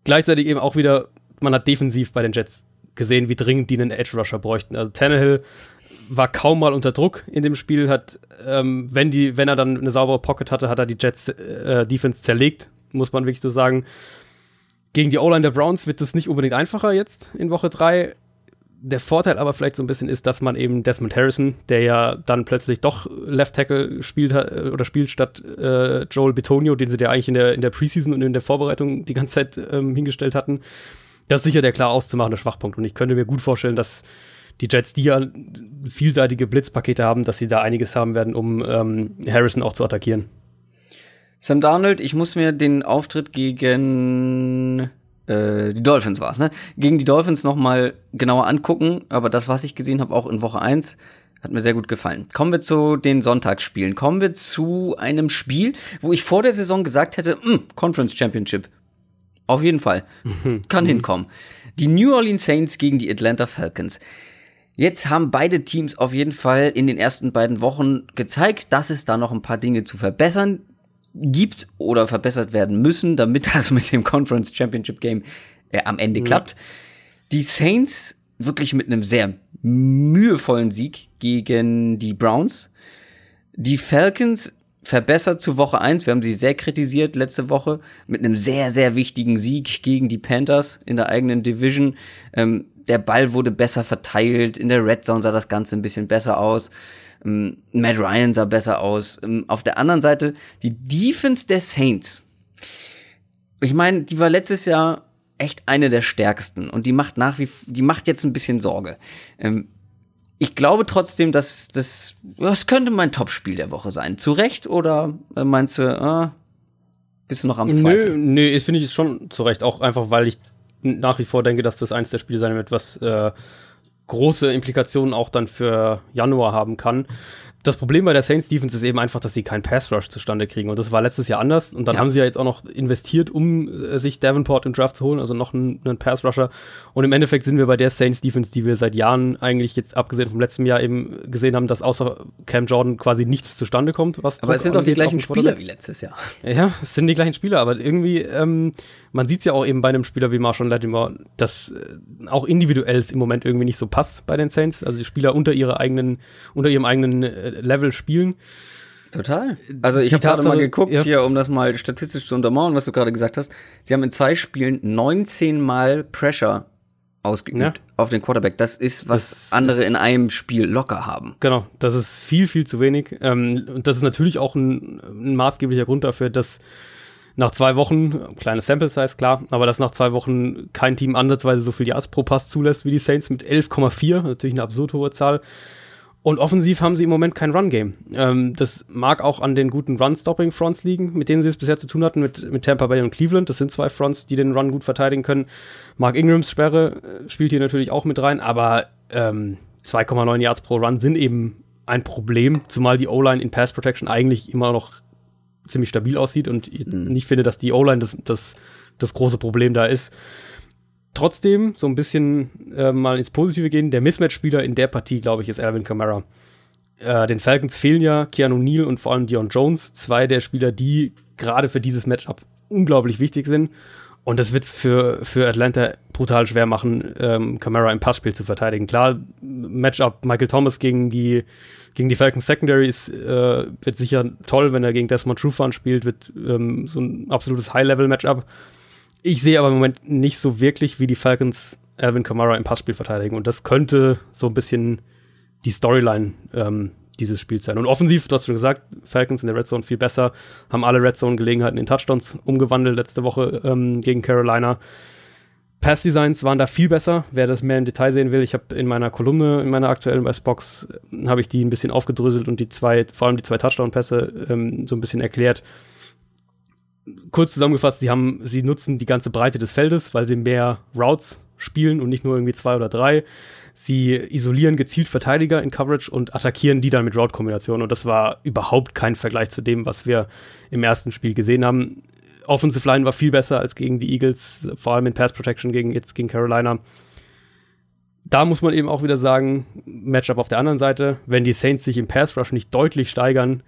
Gleichzeitig eben auch wieder man hat defensiv bei den Jets gesehen, wie dringend die einen Edge Rusher bräuchten. Also Tannehill war kaum mal unter Druck in dem Spiel, hat, ähm, wenn, die, wenn er dann eine saubere Pocket hatte, hat er die Jets äh, Defense zerlegt, muss man wirklich so sagen. Gegen die O-Line der Browns wird es nicht unbedingt einfacher jetzt in Woche 3. Der Vorteil aber vielleicht so ein bisschen ist, dass man eben Desmond Harrison, der ja dann plötzlich doch Left Tackle spielt äh, oder spielt statt äh, Joel Betonio, den sie ja eigentlich in der, in der Preseason und in der Vorbereitung die ganze Zeit ähm, hingestellt hatten, das ist sicher der klar auszumachende Schwachpunkt. Und ich könnte mir gut vorstellen, dass die Jets, die ja vielseitige Blitzpakete haben, dass sie da einiges haben werden, um ähm, Harrison auch zu attackieren. Sam Darnold, ich muss mir den Auftritt gegen äh, die Dolphins war's, ne? Gegen die Dolphins noch mal genauer angucken, aber das, was ich gesehen habe, auch in Woche 1, hat mir sehr gut gefallen. Kommen wir zu den Sonntagsspielen. Kommen wir zu einem Spiel, wo ich vor der Saison gesagt hätte, hm, Conference Championship. Auf jeden Fall. Mhm. Kann mhm. hinkommen. Die New Orleans Saints gegen die Atlanta Falcons. Jetzt haben beide Teams auf jeden Fall in den ersten beiden Wochen gezeigt, dass es da noch ein paar Dinge zu verbessern gibt oder verbessert werden müssen, damit das mit dem Conference Championship Game äh, am Ende mhm. klappt. Die Saints wirklich mit einem sehr mühevollen Sieg gegen die Browns. Die Falcons verbessert zu Woche 1. Wir haben sie sehr kritisiert letzte Woche mit einem sehr, sehr wichtigen Sieg gegen die Panthers in der eigenen Division. Ähm, der Ball wurde besser verteilt. In der Red Zone sah das Ganze ein bisschen besser aus. Ähm, Matt Ryan sah besser aus. Ähm, auf der anderen Seite die Defense der Saints. Ich meine, die war letztes Jahr echt eine der stärksten und die macht nach wie die macht jetzt ein bisschen Sorge. Ähm, ich glaube trotzdem, dass das, das könnte mein Topspiel der Woche sein. Zu Recht oder äh, meinst du, äh, bist du noch am Zweifeln? Nö, nö, finde ich schon zu Recht. Auch einfach, weil ich nach wie vor denke, dass das eins der Spiele sein wird, was äh, große Implikationen auch dann für Januar haben kann das Problem bei der Saints Defense ist eben einfach, dass sie keinen Pass Rush zustande kriegen. Und das war letztes Jahr anders. Und dann ja. haben sie ja jetzt auch noch investiert, um äh, sich Davenport im Draft zu holen, also noch einen, einen Pass Rusher. Und im Endeffekt sind wir bei der Saints Defense, die wir seit Jahren eigentlich jetzt abgesehen vom letzten Jahr eben gesehen haben, dass außer Cam Jordan quasi nichts zustande kommt. aber es sind doch die gleichen Spieler wie letztes Jahr. Ja, es sind die gleichen Spieler, aber irgendwie, ähm, man sieht es ja auch eben bei einem Spieler wie Marshall Lattimore, dass äh, auch individuell es im Moment irgendwie nicht so passt bei den Saints. Also die Spieler unter ihrer eigenen, unter ihrem eigenen äh, Level spielen. Total. Also ich habe gerade mal geguckt ja. hier, um das mal statistisch zu untermauern, was du gerade gesagt hast. Sie haben in zwei Spielen 19 Mal Pressure ausgeübt ja. auf den Quarterback. Das ist, was das andere in einem Spiel locker haben. Genau, das ist viel, viel zu wenig. Ähm, und das ist natürlich auch ein, ein maßgeblicher Grund dafür, dass nach zwei Wochen, kleine Sample Size, klar, aber dass nach zwei Wochen kein Team ansatzweise so viel Yards pro Pass zulässt wie die Saints mit 11,4, natürlich eine absurd hohe Zahl. Und offensiv haben sie im Moment kein Run-Game. Ähm, das mag auch an den guten Run-Stopping-Fronts liegen, mit denen sie es bisher zu tun hatten, mit, mit Tampa Bay und Cleveland. Das sind zwei Fronts, die den Run gut verteidigen können. Mark Ingrams Sperre äh, spielt hier natürlich auch mit rein, aber ähm, 2,9 Yards pro Run sind eben ein Problem, zumal die O-Line in Pass Protection eigentlich immer noch ziemlich stabil aussieht und ich mhm. nicht finde, dass die O-Line das, das, das große Problem da ist. Trotzdem, so ein bisschen äh, mal ins Positive gehen, der Mismatch-Spieler in der Partie, glaube ich, ist Alvin Kamara. Äh, den Falcons fehlen ja Keanu Neal und vor allem Dion Jones, zwei der Spieler, die gerade für dieses Matchup unglaublich wichtig sind. Und das wird es für, für Atlanta brutal schwer machen, ähm, Camara im Passspiel zu verteidigen. Klar, Matchup Michael Thomas gegen die, gegen die Falcons Secondary ist, äh, wird sicher toll, wenn er gegen Desmond Trufant spielt, wird ähm, so ein absolutes High-Level-Matchup. Ich sehe aber im Moment nicht so wirklich, wie die Falcons Alvin Kamara im Passspiel verteidigen. Und das könnte so ein bisschen die Storyline ähm, dieses Spiels sein. Und offensiv, du hast schon gesagt, Falcons in der Red Zone viel besser, haben alle Red Zone-Gelegenheiten in Touchdowns umgewandelt letzte Woche ähm, gegen Carolina. Pass-Designs waren da viel besser. Wer das mehr im Detail sehen will, ich habe in meiner Kolumne, in meiner aktuellen Westbox, äh, habe ich die ein bisschen aufgedröselt und die zwei, vor allem die zwei Touchdown-Pässe ähm, so ein bisschen erklärt. Kurz zusammengefasst, sie haben, sie nutzen die ganze Breite des Feldes, weil sie mehr Routes spielen und nicht nur irgendwie zwei oder drei. Sie isolieren gezielt Verteidiger in Coverage und attackieren die dann mit Route-Kombinationen. Und das war überhaupt kein Vergleich zu dem, was wir im ersten Spiel gesehen haben. Offensive Line war viel besser als gegen die Eagles, vor allem in Pass Protection gegen, jetzt gegen Carolina. Da muss man eben auch wieder sagen, Matchup auf der anderen Seite, wenn die Saints sich im Pass Rush nicht deutlich steigern,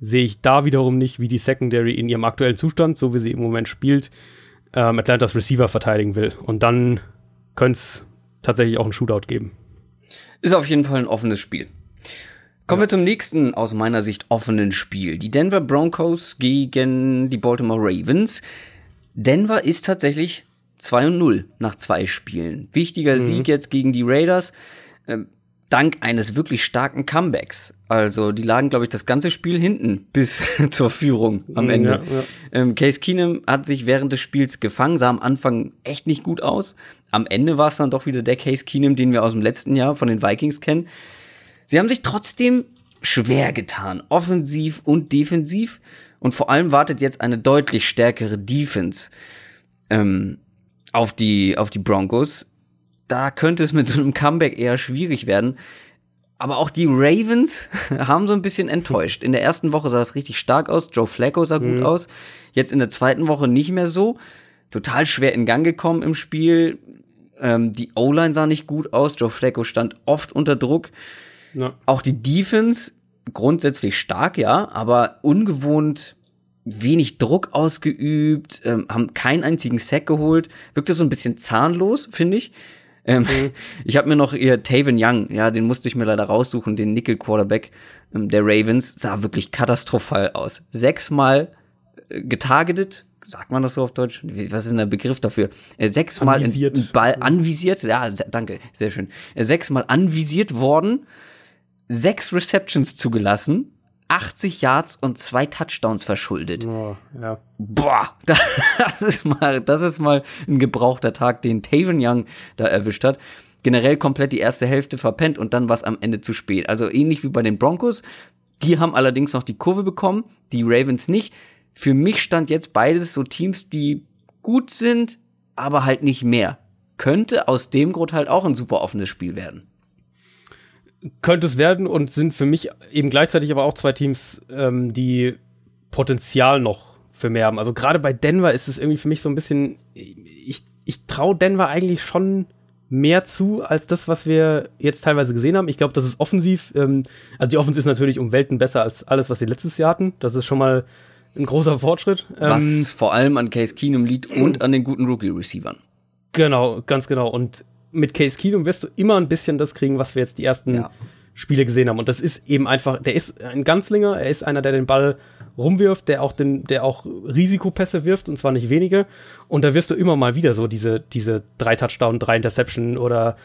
sehe ich da wiederum nicht, wie die Secondary in ihrem aktuellen Zustand, so wie sie im Moment spielt, ähm, Atlantas Receiver verteidigen will. Und dann könnte es tatsächlich auch einen Shootout geben. Ist auf jeden Fall ein offenes Spiel. Kommen ja. wir zum nächsten aus meiner Sicht offenen Spiel. Die Denver Broncos gegen die Baltimore Ravens. Denver ist tatsächlich 2 und 0 nach zwei Spielen. Wichtiger mhm. Sieg jetzt gegen die Raiders. Ähm, dank eines wirklich starken Comebacks. Also die lagen, glaube ich, das ganze Spiel hinten bis zur Führung am Ende. Ja, ja. Ähm, Case Keenum hat sich während des Spiels gefangen, sah am Anfang echt nicht gut aus. Am Ende war es dann doch wieder der Case Keenum, den wir aus dem letzten Jahr von den Vikings kennen. Sie haben sich trotzdem schwer getan, offensiv und defensiv. Und vor allem wartet jetzt eine deutlich stärkere Defense ähm, auf, die, auf die Broncos. Da könnte es mit so einem Comeback eher schwierig werden. Aber auch die Ravens haben so ein bisschen enttäuscht. In der ersten Woche sah das richtig stark aus. Joe Flacco sah gut mhm. aus. Jetzt in der zweiten Woche nicht mehr so. Total schwer in Gang gekommen im Spiel. Ähm, die O-Line sah nicht gut aus. Joe Flacco stand oft unter Druck. Ja. Auch die Defense grundsätzlich stark, ja, aber ungewohnt wenig Druck ausgeübt, ähm, haben keinen einzigen Sack geholt, wirkte so ein bisschen zahnlos, finde ich. Ähm, mhm. Ich habe mir noch ihr Taven Young, ja, den musste ich mir leider raussuchen, den Nickel Quarterback ähm, der Ravens, sah wirklich katastrophal aus. Sechsmal äh, getargetet, sagt man das so auf Deutsch? Was ist denn der Begriff dafür? Äh, sechsmal anvisiert. Ball anvisiert, ja, danke, sehr schön. Äh, sechsmal anvisiert worden sechs Receptions zugelassen, 80 Yards und zwei Touchdowns verschuldet. Oh, ja. Boah, das ist mal, das ist mal ein gebrauchter Tag, den Taven Young da erwischt hat. Generell komplett die erste Hälfte verpennt und dann war es am Ende zu spät. Also ähnlich wie bei den Broncos. Die haben allerdings noch die Kurve bekommen, die Ravens nicht. Für mich stand jetzt beides so Teams, die gut sind, aber halt nicht mehr. Könnte aus dem Grund halt auch ein super offenes Spiel werden könnte es werden und sind für mich eben gleichzeitig aber auch zwei Teams, ähm, die Potenzial noch für mehr haben. Also gerade bei Denver ist es irgendwie für mich so ein bisschen, ich, ich traue Denver eigentlich schon mehr zu als das, was wir jetzt teilweise gesehen haben. Ich glaube, das ist offensiv, ähm, also die Offensive ist natürlich um Welten besser als alles, was sie letztes Jahr hatten. Das ist schon mal ein großer Fortschritt. Was ähm, vor allem an Case Keenum liegt und an den guten Rookie-Receivern. Genau, ganz genau. Und mit Case Keenum wirst du immer ein bisschen das kriegen, was wir jetzt die ersten ja. Spiele gesehen haben. Und das ist eben einfach, der ist ein Ganzlinger, er ist einer, der den Ball rumwirft, der auch den, der auch Risikopässe wirft, und zwar nicht wenige. Und da wirst du immer mal wieder so diese, diese drei Touchdown, drei Interception oder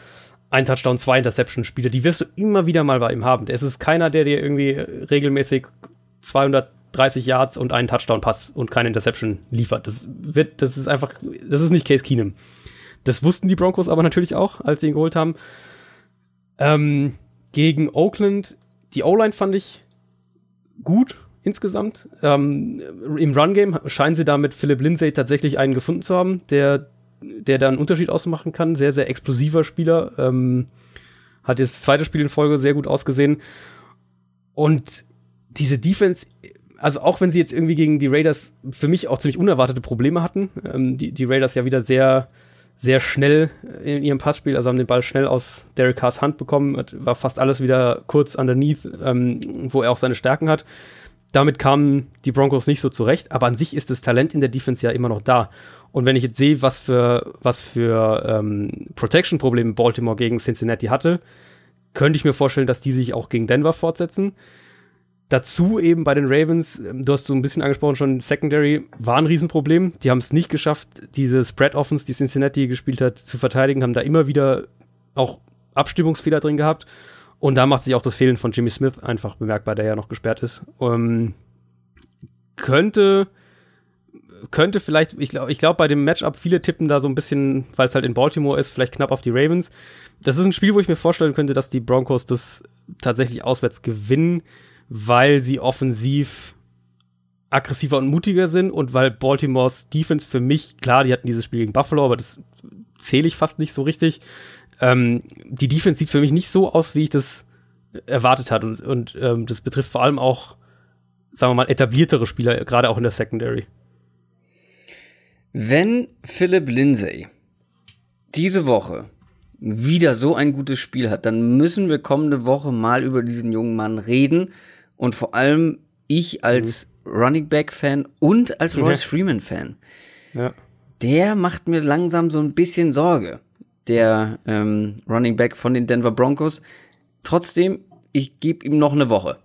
ein Touchdown, zwei Interception Spiele, die wirst du immer wieder mal bei ihm haben. Es ist keiner, der dir irgendwie regelmäßig 230 Yards und einen Touchdown-Pass und keine Interception liefert. Das wird, das ist einfach, das ist nicht Case Keenum. Das wussten die Broncos aber natürlich auch, als sie ihn geholt haben. Ähm, gegen Oakland, die O-Line fand ich gut insgesamt. Ähm, Im Run-Game scheinen sie da mit Philip Lindsay tatsächlich einen gefunden zu haben, der, der da einen Unterschied ausmachen kann. Sehr, sehr explosiver Spieler. Ähm, hat jetzt das zweite Spiel in Folge sehr gut ausgesehen. Und diese Defense, also auch wenn sie jetzt irgendwie gegen die Raiders für mich auch ziemlich unerwartete Probleme hatten, ähm, die, die Raiders ja wieder sehr sehr schnell in ihrem Passspiel, also haben den Ball schnell aus Derek Carrs Hand bekommen, war fast alles wieder kurz underneath, ähm, wo er auch seine Stärken hat. Damit kamen die Broncos nicht so zurecht, aber an sich ist das Talent in der Defense ja immer noch da. Und wenn ich jetzt sehe, was für, was für ähm, Protection-Probleme Baltimore gegen Cincinnati hatte, könnte ich mir vorstellen, dass die sich auch gegen Denver fortsetzen. Dazu eben bei den Ravens, ähm, du hast so ein bisschen angesprochen schon, Secondary war ein Riesenproblem. Die haben es nicht geschafft, diese Spread Offense, die Cincinnati gespielt hat, zu verteidigen, haben da immer wieder auch Abstimmungsfehler drin gehabt. Und da macht sich auch das Fehlen von Jimmy Smith einfach bemerkbar, der ja noch gesperrt ist. Ähm, könnte, könnte vielleicht, ich glaube, ich glaub, bei dem Matchup, viele tippen da so ein bisschen, weil es halt in Baltimore ist, vielleicht knapp auf die Ravens. Das ist ein Spiel, wo ich mir vorstellen könnte, dass die Broncos das tatsächlich auswärts gewinnen weil sie offensiv aggressiver und mutiger sind und weil Baltimores Defense für mich, klar, die hatten dieses Spiel gegen Buffalo, aber das zähle ich fast nicht so richtig. Ähm, die Defense sieht für mich nicht so aus, wie ich das erwartet hatte. Und, und ähm, das betrifft vor allem auch, sagen wir mal, etabliertere Spieler, gerade auch in der Secondary. Wenn Philip Lindsay diese Woche wieder so ein gutes Spiel hat, dann müssen wir kommende Woche mal über diesen jungen Mann reden und vor allem ich als mhm. Running Back Fan und als Royce Freeman Fan. Ja. Der macht mir langsam so ein bisschen Sorge, der ähm, Running Back von den Denver Broncos. Trotzdem, ich gebe ihm noch eine Woche.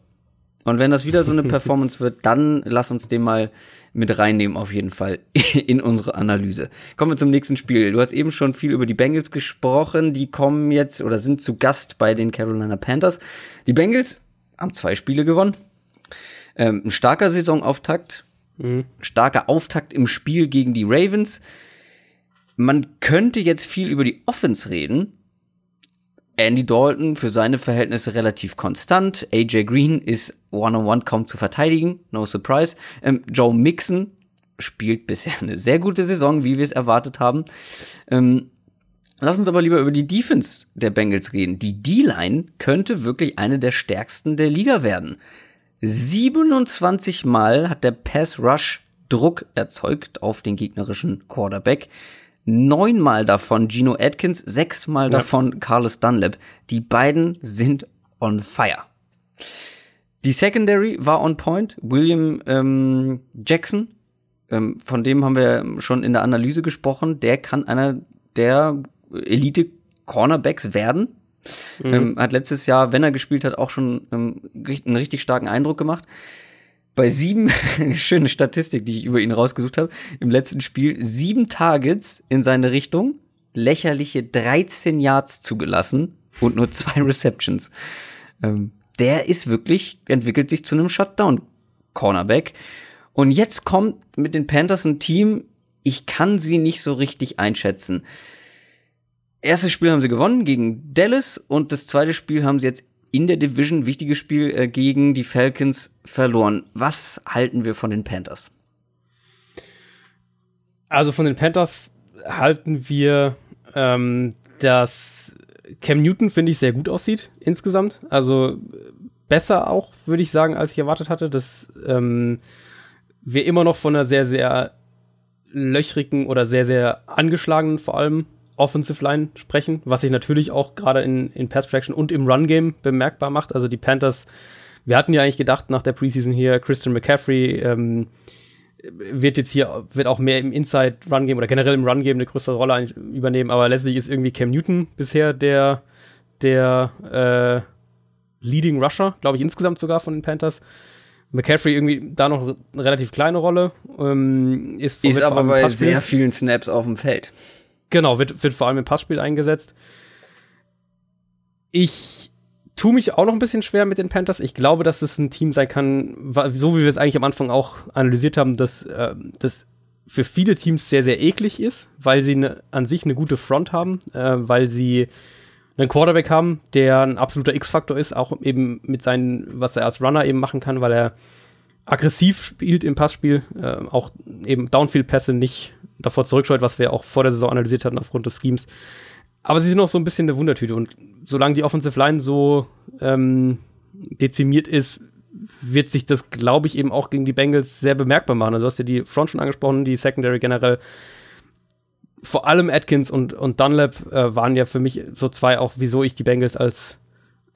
Und wenn das wieder so eine Performance wird, dann lass uns den mal mit reinnehmen, auf jeden Fall, in unsere Analyse. Kommen wir zum nächsten Spiel. Du hast eben schon viel über die Bengals gesprochen. Die kommen jetzt oder sind zu Gast bei den Carolina Panthers. Die Bengals haben zwei Spiele gewonnen. Ähm, ein starker Saisonauftakt, mhm. starker Auftakt im Spiel gegen die Ravens. Man könnte jetzt viel über die Offense reden. Andy Dalton für seine Verhältnisse relativ konstant. AJ Green ist one-on-one kaum zu verteidigen. No surprise. Ähm, Joe Mixon spielt bisher eine sehr gute Saison, wie wir es erwartet haben. Ähm, Lass uns aber lieber über die Defense der Bengals reden. Die D-Line könnte wirklich eine der stärksten der Liga werden. 27 Mal hat der Pass Rush Druck erzeugt auf den gegnerischen Quarterback. Neunmal davon Gino Atkins, sechsmal ja. davon Carlos Dunlap. Die beiden sind on fire. Die Secondary war on point. William ähm, Jackson, ähm, von dem haben wir schon in der Analyse gesprochen, der kann einer der Elite-Cornerbacks werden. Mhm. Ähm, hat letztes Jahr, wenn er gespielt hat, auch schon ähm, einen richtig starken Eindruck gemacht. Bei sieben, schöne Statistik, die ich über ihn rausgesucht habe, im letzten Spiel sieben Targets in seine Richtung, lächerliche 13 Yards zugelassen und nur zwei Receptions. Ähm, der ist wirklich, entwickelt sich zu einem Shutdown-Cornerback. Und jetzt kommt mit den Panthers ein Team, ich kann sie nicht so richtig einschätzen erstes Spiel haben sie gewonnen gegen Dallas und das zweite Spiel haben sie jetzt in der Division, wichtiges Spiel, äh, gegen die Falcons verloren. Was halten wir von den Panthers? Also von den Panthers halten wir, ähm, dass Cam Newton, finde ich, sehr gut aussieht insgesamt. Also besser auch, würde ich sagen, als ich erwartet hatte, dass ähm, wir immer noch von einer sehr, sehr löchrigen oder sehr, sehr angeschlagenen vor allem Offensive Line sprechen, was sich natürlich auch gerade in, in Pass Protection und im Run Game bemerkbar macht. Also die Panthers, wir hatten ja eigentlich gedacht nach der Preseason hier, Christian McCaffrey ähm, wird jetzt hier, wird auch mehr im Inside Run Game oder generell im Run Game eine größere Rolle übernehmen, aber letztlich ist irgendwie Cam Newton bisher der, der äh, Leading Rusher, glaube ich insgesamt sogar von den Panthers. McCaffrey irgendwie da noch eine relativ kleine Rolle. Ähm, ist, ist aber bei sehr vielen Snaps auf dem Feld. Genau, wird, wird vor allem im Passspiel eingesetzt. Ich tue mich auch noch ein bisschen schwer mit den Panthers. Ich glaube, dass es ein Team sein kann, so wie wir es eigentlich am Anfang auch analysiert haben, dass äh, das für viele Teams sehr, sehr eklig ist, weil sie ne, an sich eine gute Front haben, äh, weil sie einen Quarterback haben, der ein absoluter X-Faktor ist, auch eben mit seinen, was er als Runner eben machen kann, weil er aggressiv spielt im Passspiel, äh, auch eben Downfield-Pässe nicht davor zurückscheut, was wir auch vor der Saison analysiert hatten aufgrund des Schemes. Aber sie sind auch so ein bisschen eine Wundertüte und solange die Offensive Line so ähm, dezimiert ist, wird sich das, glaube ich, eben auch gegen die Bengals sehr bemerkbar machen. Also du hast ja die Front schon angesprochen, die Secondary generell. Vor allem Atkins und, und Dunlap äh, waren ja für mich so zwei auch, wieso ich die Bengals als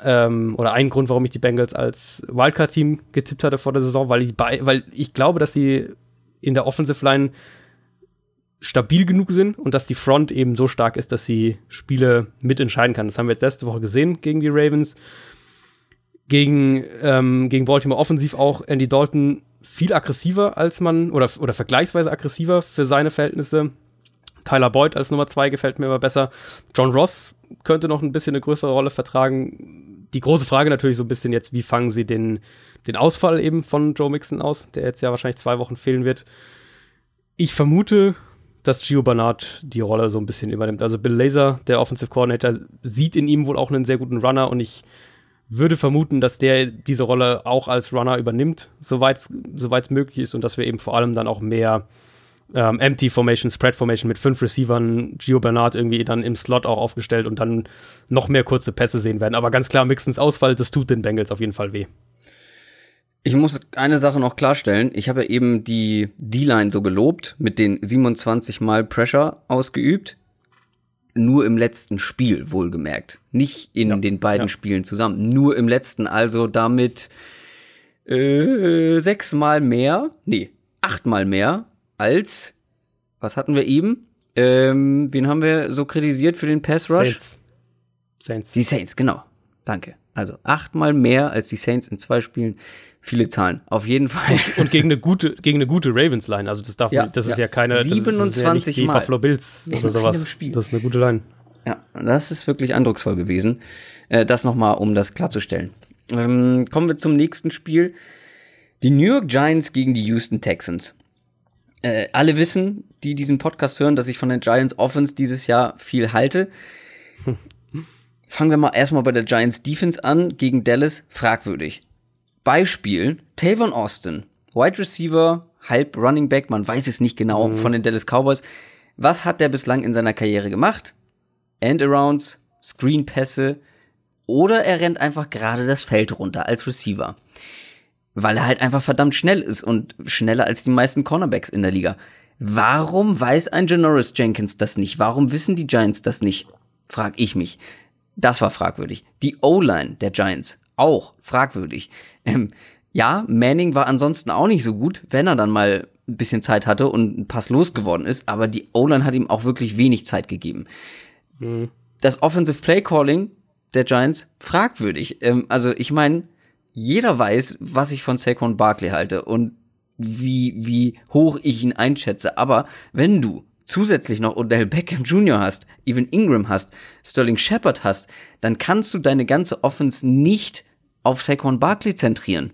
ähm, oder ein Grund, warum ich die Bengals als Wildcard-Team getippt hatte vor der Saison, weil ich bei, weil ich glaube, dass sie in der Offensive Line stabil genug sind und dass die Front eben so stark ist, dass sie Spiele mitentscheiden kann. Das haben wir jetzt letzte Woche gesehen gegen die Ravens. Gegen, ähm, gegen Baltimore offensiv auch Andy Dalton viel aggressiver als man, oder, oder vergleichsweise aggressiver für seine Verhältnisse. Tyler Boyd als Nummer zwei gefällt mir immer besser. John Ross könnte noch ein bisschen eine größere Rolle vertragen. Die große Frage natürlich so ein bisschen jetzt, wie fangen sie den, den Ausfall eben von Joe Mixon aus, der jetzt ja wahrscheinlich zwei Wochen fehlen wird. Ich vermute, dass Gio Bernard die Rolle so ein bisschen übernimmt. Also Bill Laser, der Offensive Coordinator, sieht in ihm wohl auch einen sehr guten Runner und ich würde vermuten, dass der diese Rolle auch als Runner übernimmt, soweit es möglich ist und dass wir eben vor allem dann auch mehr ähm, Empty Formation, Spread Formation mit fünf Receivern, Gio Bernard irgendwie dann im Slot auch aufgestellt und dann noch mehr kurze Pässe sehen werden. Aber ganz klar, Mixons Ausfall, das tut den Bengals auf jeden Fall weh. Ich muss eine Sache noch klarstellen. Ich habe ja eben die D-Line so gelobt, mit den 27 Mal Pressure ausgeübt. Nur im letzten Spiel, wohlgemerkt. Nicht in ja, den beiden ja. Spielen zusammen. Nur im letzten, also damit äh, sechsmal mehr, nee, achtmal mehr als, was hatten wir eben? Ähm, wen haben wir so kritisiert für den Pass Rush? Saints. Saints. Die Saints, genau. Danke. Also achtmal mehr als die Saints in zwei Spielen. Viele Zahlen, auf jeden Fall. Und, und gegen eine gute, gegen eine gute Ravens-Line. Also das darf, ja, das ist ja, ja keine 27 ja Mal. Buffalo Bills oder sowas. Das ist eine gute Line. Ja, das ist wirklich eindrucksvoll gewesen. Äh, das nochmal, um das klarzustellen. Ähm, kommen wir zum nächsten Spiel. Die New York Giants gegen die Houston Texans. Äh, alle wissen, die diesen Podcast hören, dass ich von den Giants Offense dieses Jahr viel halte. Fangen wir mal erstmal bei der Giants Defense an. Gegen Dallas fragwürdig. Beispiel, Tavon Austin, Wide Receiver, halb Running Back, man weiß es nicht genau, mhm. von den Dallas Cowboys. Was hat der bislang in seiner Karriere gemacht? End-Arounds, Screen-Pässe oder er rennt einfach gerade das Feld runter als Receiver. Weil er halt einfach verdammt schnell ist und schneller als die meisten Cornerbacks in der Liga. Warum weiß ein Janoris Jenkins das nicht? Warum wissen die Giants das nicht? Frag ich mich. Das war fragwürdig. Die O-Line der Giants auch fragwürdig. Ähm, ja, Manning war ansonsten auch nicht so gut, wenn er dann mal ein bisschen Zeit hatte und ein Pass losgeworden ist, aber die O-Line hat ihm auch wirklich wenig Zeit gegeben. Mhm. Das Offensive Play Calling der Giants fragwürdig. Ähm, also ich meine, jeder weiß, was ich von Saquon Barkley halte und wie, wie hoch ich ihn einschätze. Aber wenn du zusätzlich noch Odell Beckham Jr. hast, Evan Ingram hast, Sterling Shepard hast, dann kannst du deine ganze Offense nicht auf Saquon Barkley zentrieren.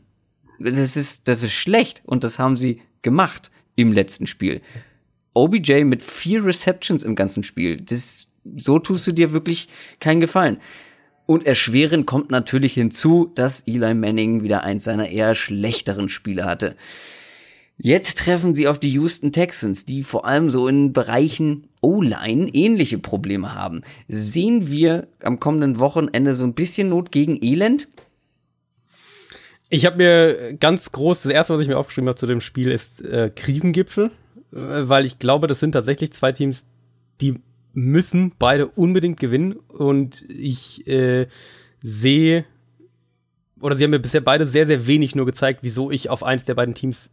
Das ist, das ist schlecht und das haben sie gemacht im letzten Spiel. OBJ mit vier Receptions im ganzen Spiel. Das, so tust du dir wirklich keinen Gefallen. Und erschwerend kommt natürlich hinzu, dass Eli Manning wieder eins seiner eher schlechteren Spiele hatte. Jetzt treffen sie auf die Houston Texans, die vor allem so in Bereichen O-Line ähnliche Probleme haben. Sehen wir am kommenden Wochenende so ein bisschen Not gegen Elend? Ich habe mir ganz groß, das erste, was ich mir aufgeschrieben habe zu dem Spiel, ist äh, Krisengipfel, äh, weil ich glaube, das sind tatsächlich zwei Teams, die müssen beide unbedingt gewinnen und ich äh, sehe, oder sie haben mir bisher beide sehr, sehr wenig nur gezeigt, wieso ich auf eins der beiden Teams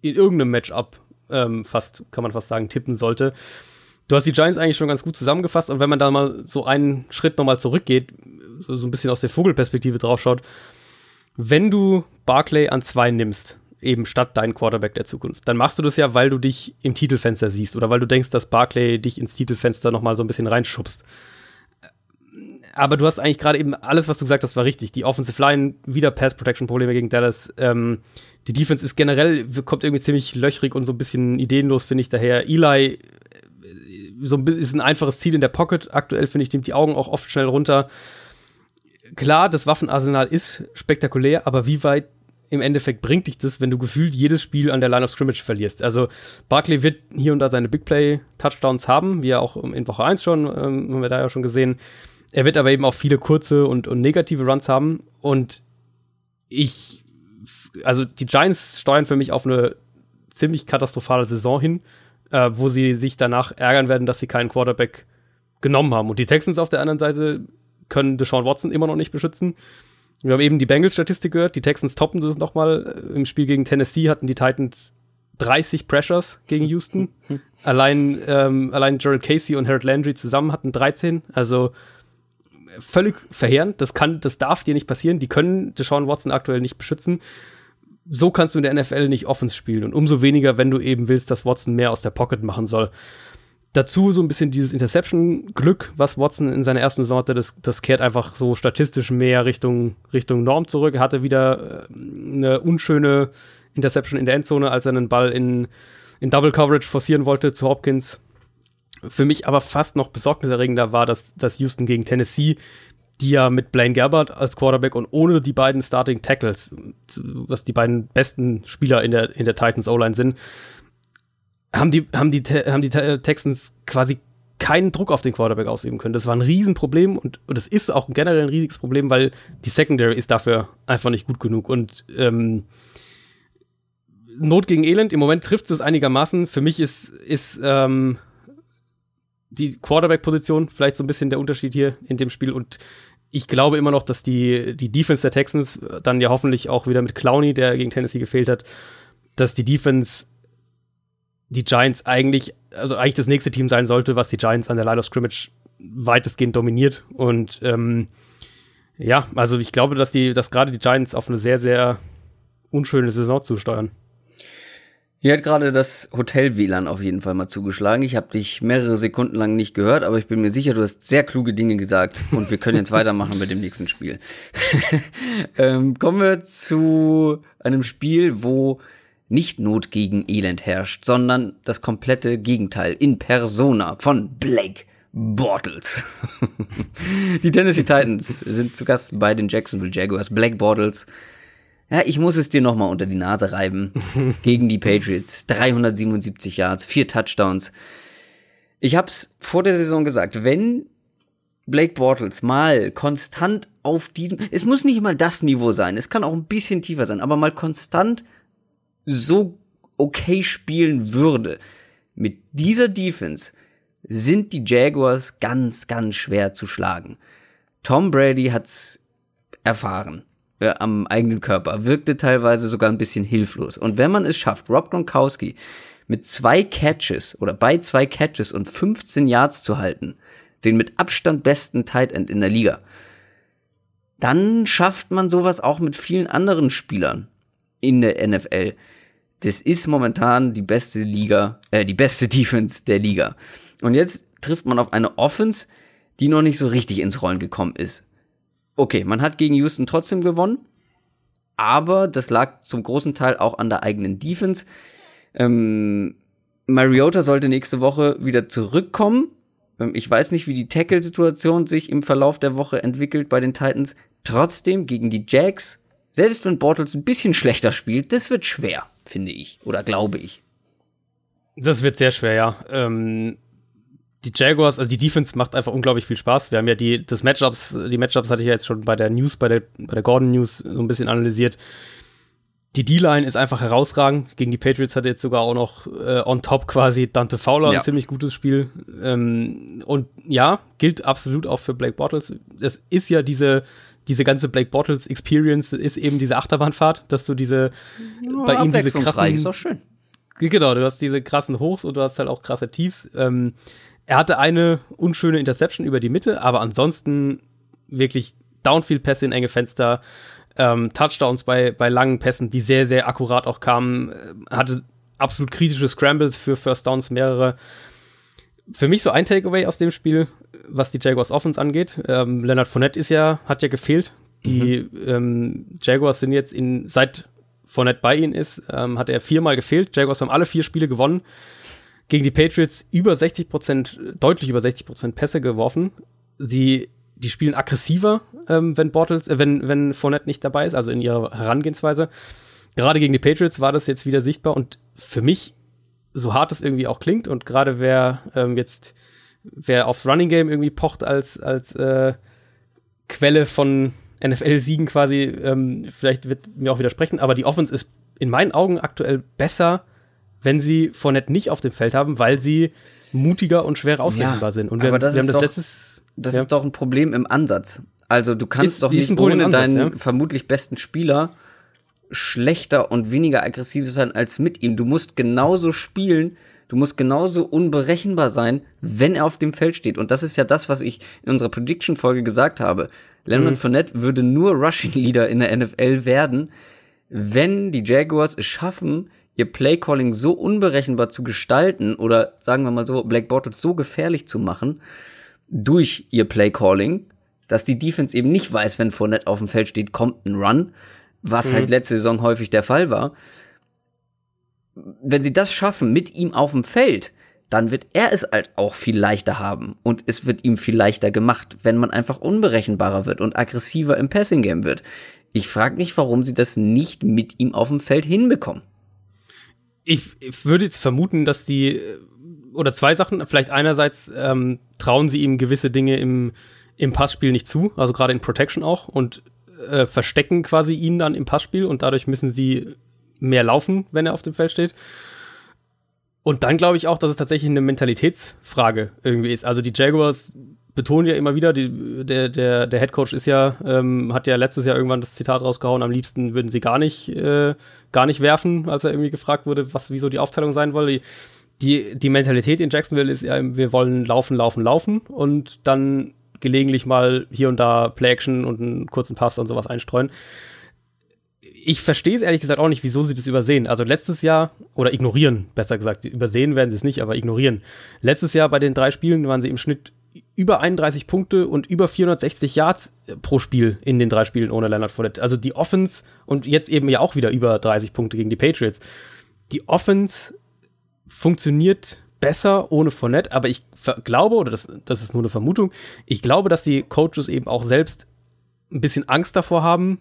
in irgendeinem Matchup ähm, fast, kann man fast sagen, tippen sollte. Du hast die Giants eigentlich schon ganz gut zusammengefasst und wenn man da mal so einen Schritt nochmal zurückgeht, so, so ein bisschen aus der Vogelperspektive draufschaut, wenn du Barclay an zwei nimmst, eben statt dein Quarterback der Zukunft, dann machst du das ja, weil du dich im Titelfenster siehst oder weil du denkst, dass Barclay dich ins Titelfenster nochmal so ein bisschen reinschubst. Aber du hast eigentlich gerade eben alles, was du gesagt hast, war richtig. Die Offensive Line, wieder Pass-Protection-Probleme gegen Dallas. Ähm, die Defense ist generell, kommt irgendwie ziemlich löchrig und so ein bisschen ideenlos, finde ich daher. Eli äh, so ein, ist ein einfaches Ziel in der Pocket. Aktuell, finde ich, nimmt die Augen auch oft schnell runter. Klar, das Waffenarsenal ist spektakulär, aber wie weit im Endeffekt bringt dich das, wenn du gefühlt jedes Spiel an der Line of Scrimmage verlierst? Also, Barkley wird hier und da seine Big Play-Touchdowns haben, wie ja auch in Woche 1 schon, ähm, haben wir da ja schon gesehen. Er wird aber eben auch viele kurze und, und negative Runs haben. Und ich also die Giants steuern für mich auf eine ziemlich katastrophale Saison hin, äh, wo sie sich danach ärgern werden, dass sie keinen Quarterback genommen haben. Und die Texans auf der anderen Seite können Deshaun Watson immer noch nicht beschützen. Wir haben eben die Bengals-Statistik gehört, die Texans toppen das nochmal. Im Spiel gegen Tennessee hatten die Titans 30 Pressures gegen Houston. allein, ähm, allein Gerald Casey und Harold Landry zusammen hatten 13. Also völlig verheerend. Das kann, das darf dir nicht passieren. Die können Deshaun Watson aktuell nicht beschützen. So kannst du in der NFL nicht Offense spielen und umso weniger, wenn du eben willst, dass Watson mehr aus der Pocket machen soll. Dazu so ein bisschen dieses Interception-Glück, was Watson in seiner ersten Saison hatte, das, das kehrt einfach so statistisch mehr Richtung, Richtung Norm zurück. Er hatte wieder äh, eine unschöne Interception in der Endzone, als er einen Ball in, in Double Coverage forcieren wollte zu Hopkins. Für mich aber fast noch besorgniserregender war, dass, dass Houston gegen Tennessee, die ja mit Blaine Gabbard als Quarterback und ohne die beiden Starting Tackles, was die beiden besten Spieler in der, in der Titans O-Line sind, haben die, haben die, haben die Texans quasi keinen Druck auf den Quarterback ausüben können. Das war ein Riesenproblem und, und das ist auch generell ein riesiges Problem, weil die Secondary ist dafür einfach nicht gut genug. Und ähm, Not gegen Elend, im Moment trifft es einigermaßen. Für mich ist, ist ähm, die Quarterback-Position vielleicht so ein bisschen der Unterschied hier in dem Spiel und ich glaube immer noch, dass die, die Defense der Texans dann ja hoffentlich auch wieder mit Clowney, der gegen Tennessee gefehlt hat, dass die Defense die Giants eigentlich, also eigentlich das nächste Team sein sollte, was die Giants an der Line of Scrimmage weitestgehend dominiert. Und ähm, ja, also ich glaube, dass die, dass gerade die Giants auf eine sehr, sehr unschöne Saison zusteuern. Hier hat gerade das Hotel-WLAN auf jeden Fall mal zugeschlagen. Ich habe dich mehrere Sekunden lang nicht gehört, aber ich bin mir sicher, du hast sehr kluge Dinge gesagt und wir können jetzt weitermachen mit dem nächsten Spiel. ähm, kommen wir zu einem Spiel, wo nicht Not gegen Elend herrscht, sondern das komplette Gegenteil in Persona von Blake Bortles. die Tennessee Titans sind zu Gast bei den Jacksonville Jaguars. Blake Bortles, ja, ich muss es dir nochmal unter die Nase reiben, gegen die Patriots. 377 Yards, vier Touchdowns. Ich hab's vor der Saison gesagt, wenn Blake Bortles mal konstant auf diesem, es muss nicht mal das Niveau sein, es kann auch ein bisschen tiefer sein, aber mal konstant so okay spielen würde, mit dieser Defense sind die Jaguars ganz, ganz schwer zu schlagen. Tom Brady hat's erfahren äh, am eigenen Körper, wirkte teilweise sogar ein bisschen hilflos. Und wenn man es schafft, Rob Gronkowski mit zwei Catches oder bei zwei Catches und 15 Yards zu halten, den mit Abstand besten Tight End in der Liga, dann schafft man sowas auch mit vielen anderen Spielern in der NFL das ist momentan die beste Liga, äh, die beste Defense der Liga. Und jetzt trifft man auf eine Offense, die noch nicht so richtig ins Rollen gekommen ist. Okay, man hat gegen Houston trotzdem gewonnen, aber das lag zum großen Teil auch an der eigenen Defense. Ähm, Mariota sollte nächste Woche wieder zurückkommen. Ähm, ich weiß nicht, wie die Tackle-Situation sich im Verlauf der Woche entwickelt bei den Titans. Trotzdem gegen die Jacks, selbst wenn Bortles ein bisschen schlechter spielt, das wird schwer finde ich. Oder glaube ich. Das wird sehr schwer, ja. Ähm, die Jaguars, also die Defense macht einfach unglaublich viel Spaß. Wir haben ja die, das Matchups, die Matchups hatte ich ja jetzt schon bei der News, bei der, bei der Gordon News so ein bisschen analysiert. Die D-Line ist einfach herausragend. Gegen die Patriots hatte jetzt sogar auch noch äh, on top quasi Dante Fowler ja. ein ziemlich gutes Spiel. Ähm, und ja, gilt absolut auch für Blake Bortles. Es ist ja diese, diese ganze Blake Bottles Experience ist eben diese Achterbahnfahrt, dass du diese ja, bei ihm diese krassen ist auch schön. Genau, du hast diese krassen Hochs und du hast halt auch krasse Tiefs. Ähm, er hatte eine unschöne Interception über die Mitte, aber ansonsten wirklich Downfield-Pässe in enge Fenster, ähm, Touchdowns bei, bei langen Pässen, die sehr, sehr akkurat auch kamen, hatte absolut kritische Scrambles für First Downs, mehrere für mich so ein Takeaway aus dem Spiel, was die Jaguars Offense angeht. Ähm, Leonard Fournette ist ja, hat ja gefehlt. Die mhm. ähm, Jaguars sind jetzt in, seit Fournette bei ihnen ist, ähm, hat er viermal gefehlt. Jaguars haben alle vier Spiele gewonnen. Gegen die Patriots über 60 Prozent, deutlich über 60 Prozent Pässe geworfen. Sie, die spielen aggressiver, ähm, wenn Bortles, äh, wenn, wenn Fournette nicht dabei ist, also in ihrer Herangehensweise. Gerade gegen die Patriots war das jetzt wieder sichtbar und für mich so hart es irgendwie auch klingt und gerade wer ähm, jetzt, wer aufs Running Game irgendwie pocht als, als äh, Quelle von NFL-Siegen quasi, ähm, vielleicht wird mir auch widersprechen, aber die Offense ist in meinen Augen aktuell besser, wenn sie Fournette nicht auf dem Feld haben, weil sie mutiger und schwer ausrechenbar ja, sind. Und wir, aber das, wir ist, das, doch, letztes, das ja. ist doch ein Problem im Ansatz. Also du kannst ist, doch nicht ohne Ansatz, deinen ja? vermutlich besten Spieler schlechter und weniger aggressiv sein als mit ihm. Du musst genauso spielen Du musst genauso unberechenbar sein, wenn er auf dem Feld steht. Und das ist ja das, was ich in unserer Prediction-Folge gesagt habe. Leonard mhm. Fournette würde nur Rushing Leader in der NFL werden, wenn die Jaguars es schaffen, ihr Playcalling so unberechenbar zu gestalten oder sagen wir mal so, Black Bortles so gefährlich zu machen durch ihr Playcalling, dass die Defense eben nicht weiß, wenn Fournette auf dem Feld steht, kommt ein Run, was halt mhm. halt letzte Saison häufig der Fall war. Wenn sie das schaffen mit ihm auf dem Feld, dann wird er es halt auch viel leichter haben und es wird ihm viel leichter gemacht, wenn man einfach unberechenbarer wird und aggressiver im Passing Game wird. Ich frage mich, warum sie das nicht mit ihm auf dem Feld hinbekommen. Ich, ich würde jetzt vermuten, dass die oder zwei Sachen. Vielleicht einerseits ähm, trauen sie ihm gewisse Dinge im, im Passspiel nicht zu, also gerade in Protection auch, und äh, verstecken quasi ihn dann im Passspiel und dadurch müssen sie mehr laufen, wenn er auf dem Feld steht. Und dann glaube ich auch, dass es tatsächlich eine Mentalitätsfrage irgendwie ist. Also die Jaguars betonen ja immer wieder, die, der, der, der Head Coach ist ja, ähm, hat ja letztes Jahr irgendwann das Zitat rausgehauen, am liebsten würden sie gar nicht, äh, gar nicht werfen, als er irgendwie gefragt wurde, was, wieso die Aufteilung sein wolle. Die, die, die Mentalität in Jacksonville ist ja, wir wollen laufen, laufen, laufen und dann gelegentlich mal hier und da Play-Action und einen kurzen Pass und sowas einstreuen. Ich verstehe es ehrlich gesagt auch nicht, wieso sie das übersehen. Also letztes Jahr, oder ignorieren, besser gesagt, übersehen werden sie es nicht, aber ignorieren. Letztes Jahr bei den drei Spielen waren sie im Schnitt über 31 Punkte und über 460 Yards pro Spiel in den drei Spielen ohne Leonard Fournette. Also die Offense und jetzt eben ja auch wieder über 30 Punkte gegen die Patriots. Die Offense funktioniert besser ohne Fournette, aber ich glaube, oder das, das ist nur eine Vermutung, ich glaube, dass die Coaches eben auch selbst ein bisschen Angst davor haben,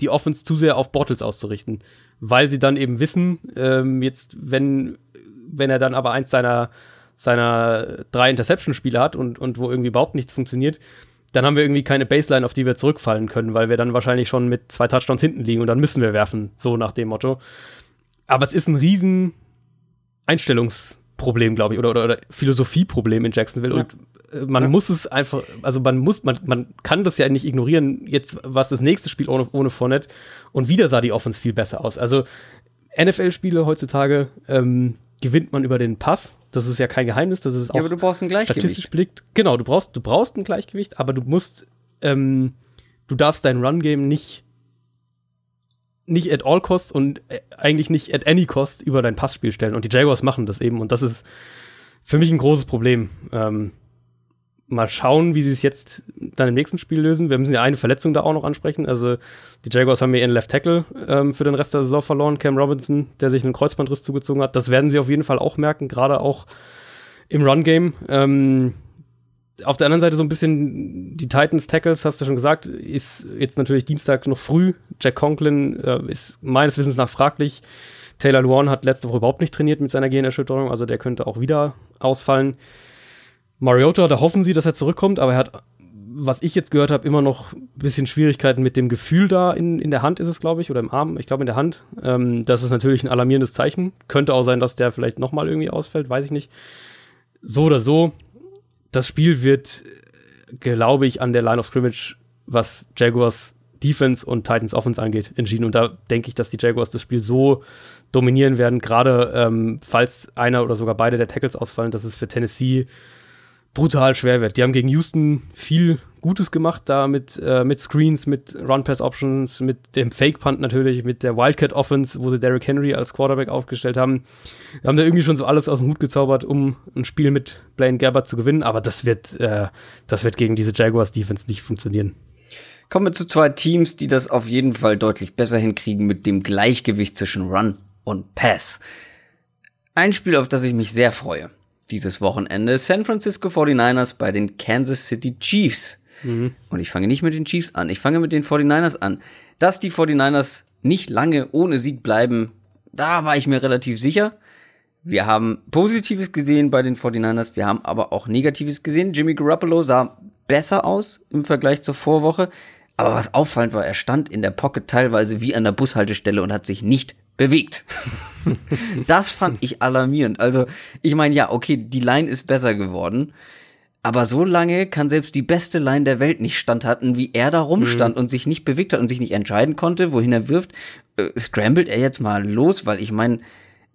die Offense zu sehr auf Bottles auszurichten, weil sie dann eben wissen, ähm, jetzt, wenn, wenn er dann aber eins seiner, seiner drei Interception-Spiele hat und, und wo irgendwie überhaupt nichts funktioniert, dann haben wir irgendwie keine Baseline, auf die wir zurückfallen können, weil wir dann wahrscheinlich schon mit zwei Touchdowns hinten liegen und dann müssen wir werfen, so nach dem Motto. Aber es ist ein riesen Einstellungsproblem, glaube ich, oder, oder, oder Philosophieproblem in Jacksonville. Ja. Und äh, man ja. muss es einfach, also man muss, man, man kann das ja nicht ignorieren, jetzt was das nächste Spiel ohne, ohne Fournette und wieder sah die Offense viel besser aus. Also NFL-Spiele heutzutage ähm, gewinnt man über den Pass. Das ist ja kein Geheimnis, das ist auch ja, aber du brauchst ein Gleichgewicht. statistisch belegt. Genau, du brauchst, du brauchst ein Gleichgewicht, aber du musst, ähm, du darfst dein Run-Game nicht nicht at all cost und äh, eigentlich nicht at any cost über dein Passspiel stellen. Und die Jaguars machen das eben. Und das ist für mich ein großes Problem. Ähm, mal schauen, wie sie es jetzt dann im nächsten Spiel lösen. Wir müssen ja eine Verletzung da auch noch ansprechen. Also die Jaguars haben ja ihren Left Tackle ähm, für den Rest der Saison verloren, Cam Robinson, der sich einen Kreuzbandriss zugezogen hat. Das werden sie auf jeden Fall auch merken, gerade auch im Run-Game. Ähm, auf der anderen Seite so ein bisschen die Titans Tackles, hast du schon gesagt, ist jetzt natürlich Dienstag noch früh. Jack Conklin äh, ist meines Wissens nach fraglich. Taylor Luan hat letzte Woche überhaupt nicht trainiert mit seiner Gehirnerschütterung, also der könnte auch wieder ausfallen. Mariota, da hoffen sie, dass er zurückkommt, aber er hat, was ich jetzt gehört habe, immer noch ein bisschen Schwierigkeiten mit dem Gefühl da in, in der Hand ist es, glaube ich, oder im Arm, ich glaube in der Hand. Ähm, das ist natürlich ein alarmierendes Zeichen. Könnte auch sein, dass der vielleicht nochmal irgendwie ausfällt, weiß ich nicht. So oder so, das Spiel wird, glaube ich, an der Line of Scrimmage, was Jaguars Defense und Titans Offense angeht, entschieden. Und da denke ich, dass die Jaguars das Spiel so dominieren werden, gerade ähm, falls einer oder sogar beide der Tackles ausfallen, dass es für Tennessee brutal schwer wird. Die haben gegen Houston viel Gutes gemacht, da mit, äh, mit Screens, mit Run-Pass-Options, mit dem Fake-Punt natürlich, mit der Wildcat-Offense, wo sie Derrick Henry als Quarterback aufgestellt haben. Wir haben da irgendwie schon so alles aus dem Hut gezaubert, um ein Spiel mit Blaine Gabbard zu gewinnen, aber das wird, äh, das wird gegen diese Jaguars-Defense nicht funktionieren. Kommen wir zu zwei Teams, die das auf jeden Fall deutlich besser hinkriegen mit dem Gleichgewicht zwischen Run und Pass. Ein Spiel, auf das ich mich sehr freue dieses Wochenende San Francisco 49ers bei den Kansas City Chiefs. Mhm. Und ich fange nicht mit den Chiefs an, ich fange mit den 49ers an. Dass die 49ers nicht lange ohne Sieg bleiben, da war ich mir relativ sicher. Wir haben Positives gesehen bei den 49ers, wir haben aber auch Negatives gesehen. Jimmy Garoppolo sah besser aus im Vergleich zur Vorwoche. Aber was auffallend war, er stand in der Pocket teilweise wie an der Bushaltestelle und hat sich nicht bewegt. das fand ich alarmierend. Also, ich meine, ja, okay, die Line ist besser geworden. Aber so lange kann selbst die beste Line der Welt nicht standhalten, wie er da rumstand mhm. und sich nicht bewegt hat und sich nicht entscheiden konnte, wohin er wirft. Äh, scrambelt er jetzt mal los, weil ich meine,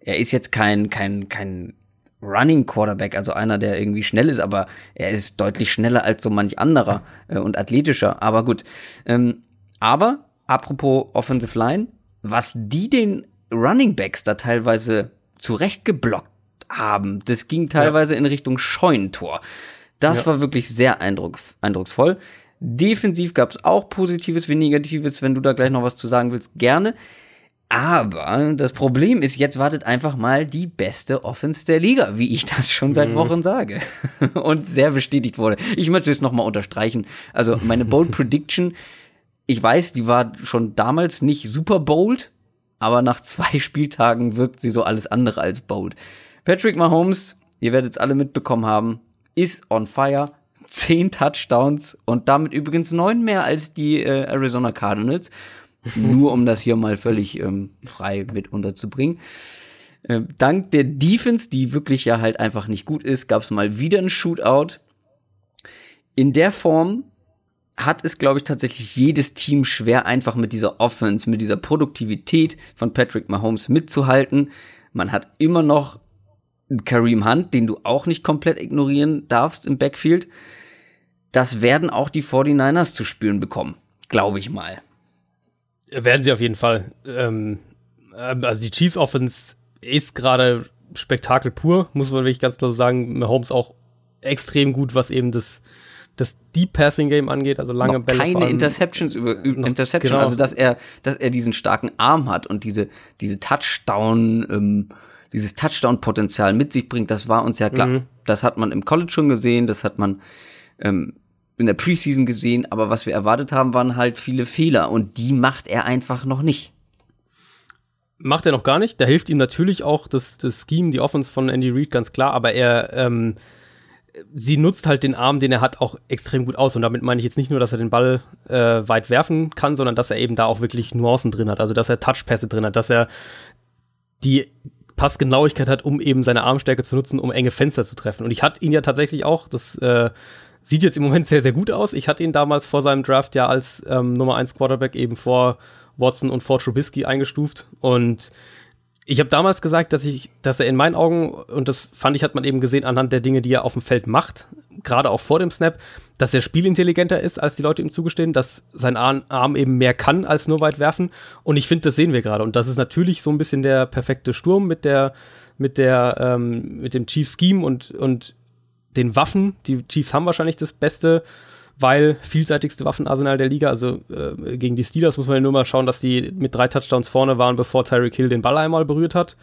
er ist jetzt kein, kein, kein Running Quarterback, also einer, der irgendwie schnell ist, aber er ist deutlich schneller als so manch anderer äh, und athletischer. Aber gut. Ähm, aber apropos Offensive Line, was die den Running Backs da teilweise zurechtgeblockt haben, das ging teilweise ja. in Richtung Scheunentor. Das ja. war wirklich sehr eindruck, eindrucksvoll. Defensiv gab es auch Positives wie Negatives. Wenn du da gleich noch was zu sagen willst, gerne. Aber das Problem ist, jetzt wartet einfach mal die beste Offense der Liga, wie ich das schon seit mhm. Wochen sage. Und sehr bestätigt wurde. Ich möchte es nochmal unterstreichen. Also meine Bold Prediction, ich weiß, die war schon damals nicht super bold, aber nach zwei Spieltagen wirkt sie so alles andere als bold. Patrick Mahomes, ihr werdet es alle mitbekommen haben, ist on fire, zehn Touchdowns und damit übrigens neun mehr als die äh, Arizona Cardinals. Nur um das hier mal völlig ähm, frei mit unterzubringen. Äh, dank der Defense, die wirklich ja halt einfach nicht gut ist, gab es mal wieder ein Shootout. In der Form hat es, glaube ich, tatsächlich jedes Team schwer, einfach mit dieser Offense, mit dieser Produktivität von Patrick Mahomes mitzuhalten. Man hat immer noch Kareem Hunt, den du auch nicht komplett ignorieren darfst im Backfield das werden auch die 49ers zu spüren bekommen, glaube ich mal. Werden sie auf jeden Fall. Ähm, ähm, also die Chiefs Offense ist gerade Spektakel pur, muss man wirklich ganz klar sagen. Mahomes auch extrem gut, was eben das, das Deep Passing Game angeht, also lange noch Bälle. Keine Interceptions über, über Interception, genau. also dass er, dass er diesen starken Arm hat und diese, diese Touchdown, ähm, dieses Touchdown-Potenzial mit sich bringt, das war uns ja klar. Mhm. Das hat man im College schon gesehen, das hat man ähm, in der Preseason gesehen, aber was wir erwartet haben, waren halt viele Fehler und die macht er einfach noch nicht. Macht er noch gar nicht. Da hilft ihm natürlich auch das, das Scheme, die Offense von Andy Reid, ganz klar, aber er, ähm, sie nutzt halt den Arm, den er hat, auch extrem gut aus. Und damit meine ich jetzt nicht nur, dass er den Ball äh, weit werfen kann, sondern dass er eben da auch wirklich Nuancen drin hat. Also, dass er Touchpässe drin hat, dass er die Passgenauigkeit hat, um eben seine Armstärke zu nutzen, um enge Fenster zu treffen. Und ich hatte ihn ja tatsächlich auch, das äh, Sieht jetzt im Moment sehr, sehr gut aus. Ich hatte ihn damals vor seinem Draft ja als ähm, Nummer 1 Quarterback eben vor Watson und vor Trubisky eingestuft. Und ich habe damals gesagt, dass ich, dass er in meinen Augen, und das fand ich, hat man eben gesehen anhand der Dinge, die er auf dem Feld macht, gerade auch vor dem Snap, dass er spielintelligenter ist, als die Leute ihm zugestehen, dass sein Arm eben mehr kann als nur weit werfen. Und ich finde, das sehen wir gerade. Und das ist natürlich so ein bisschen der perfekte Sturm mit der, mit der, ähm, mit dem Chief Scheme und, und den Waffen. Die Chiefs haben wahrscheinlich das beste, weil vielseitigste Waffenarsenal der Liga. Also äh, gegen die Steelers muss man ja nur mal schauen, dass die mit drei Touchdowns vorne waren, bevor Tyreek Hill den Ball einmal berührt hat.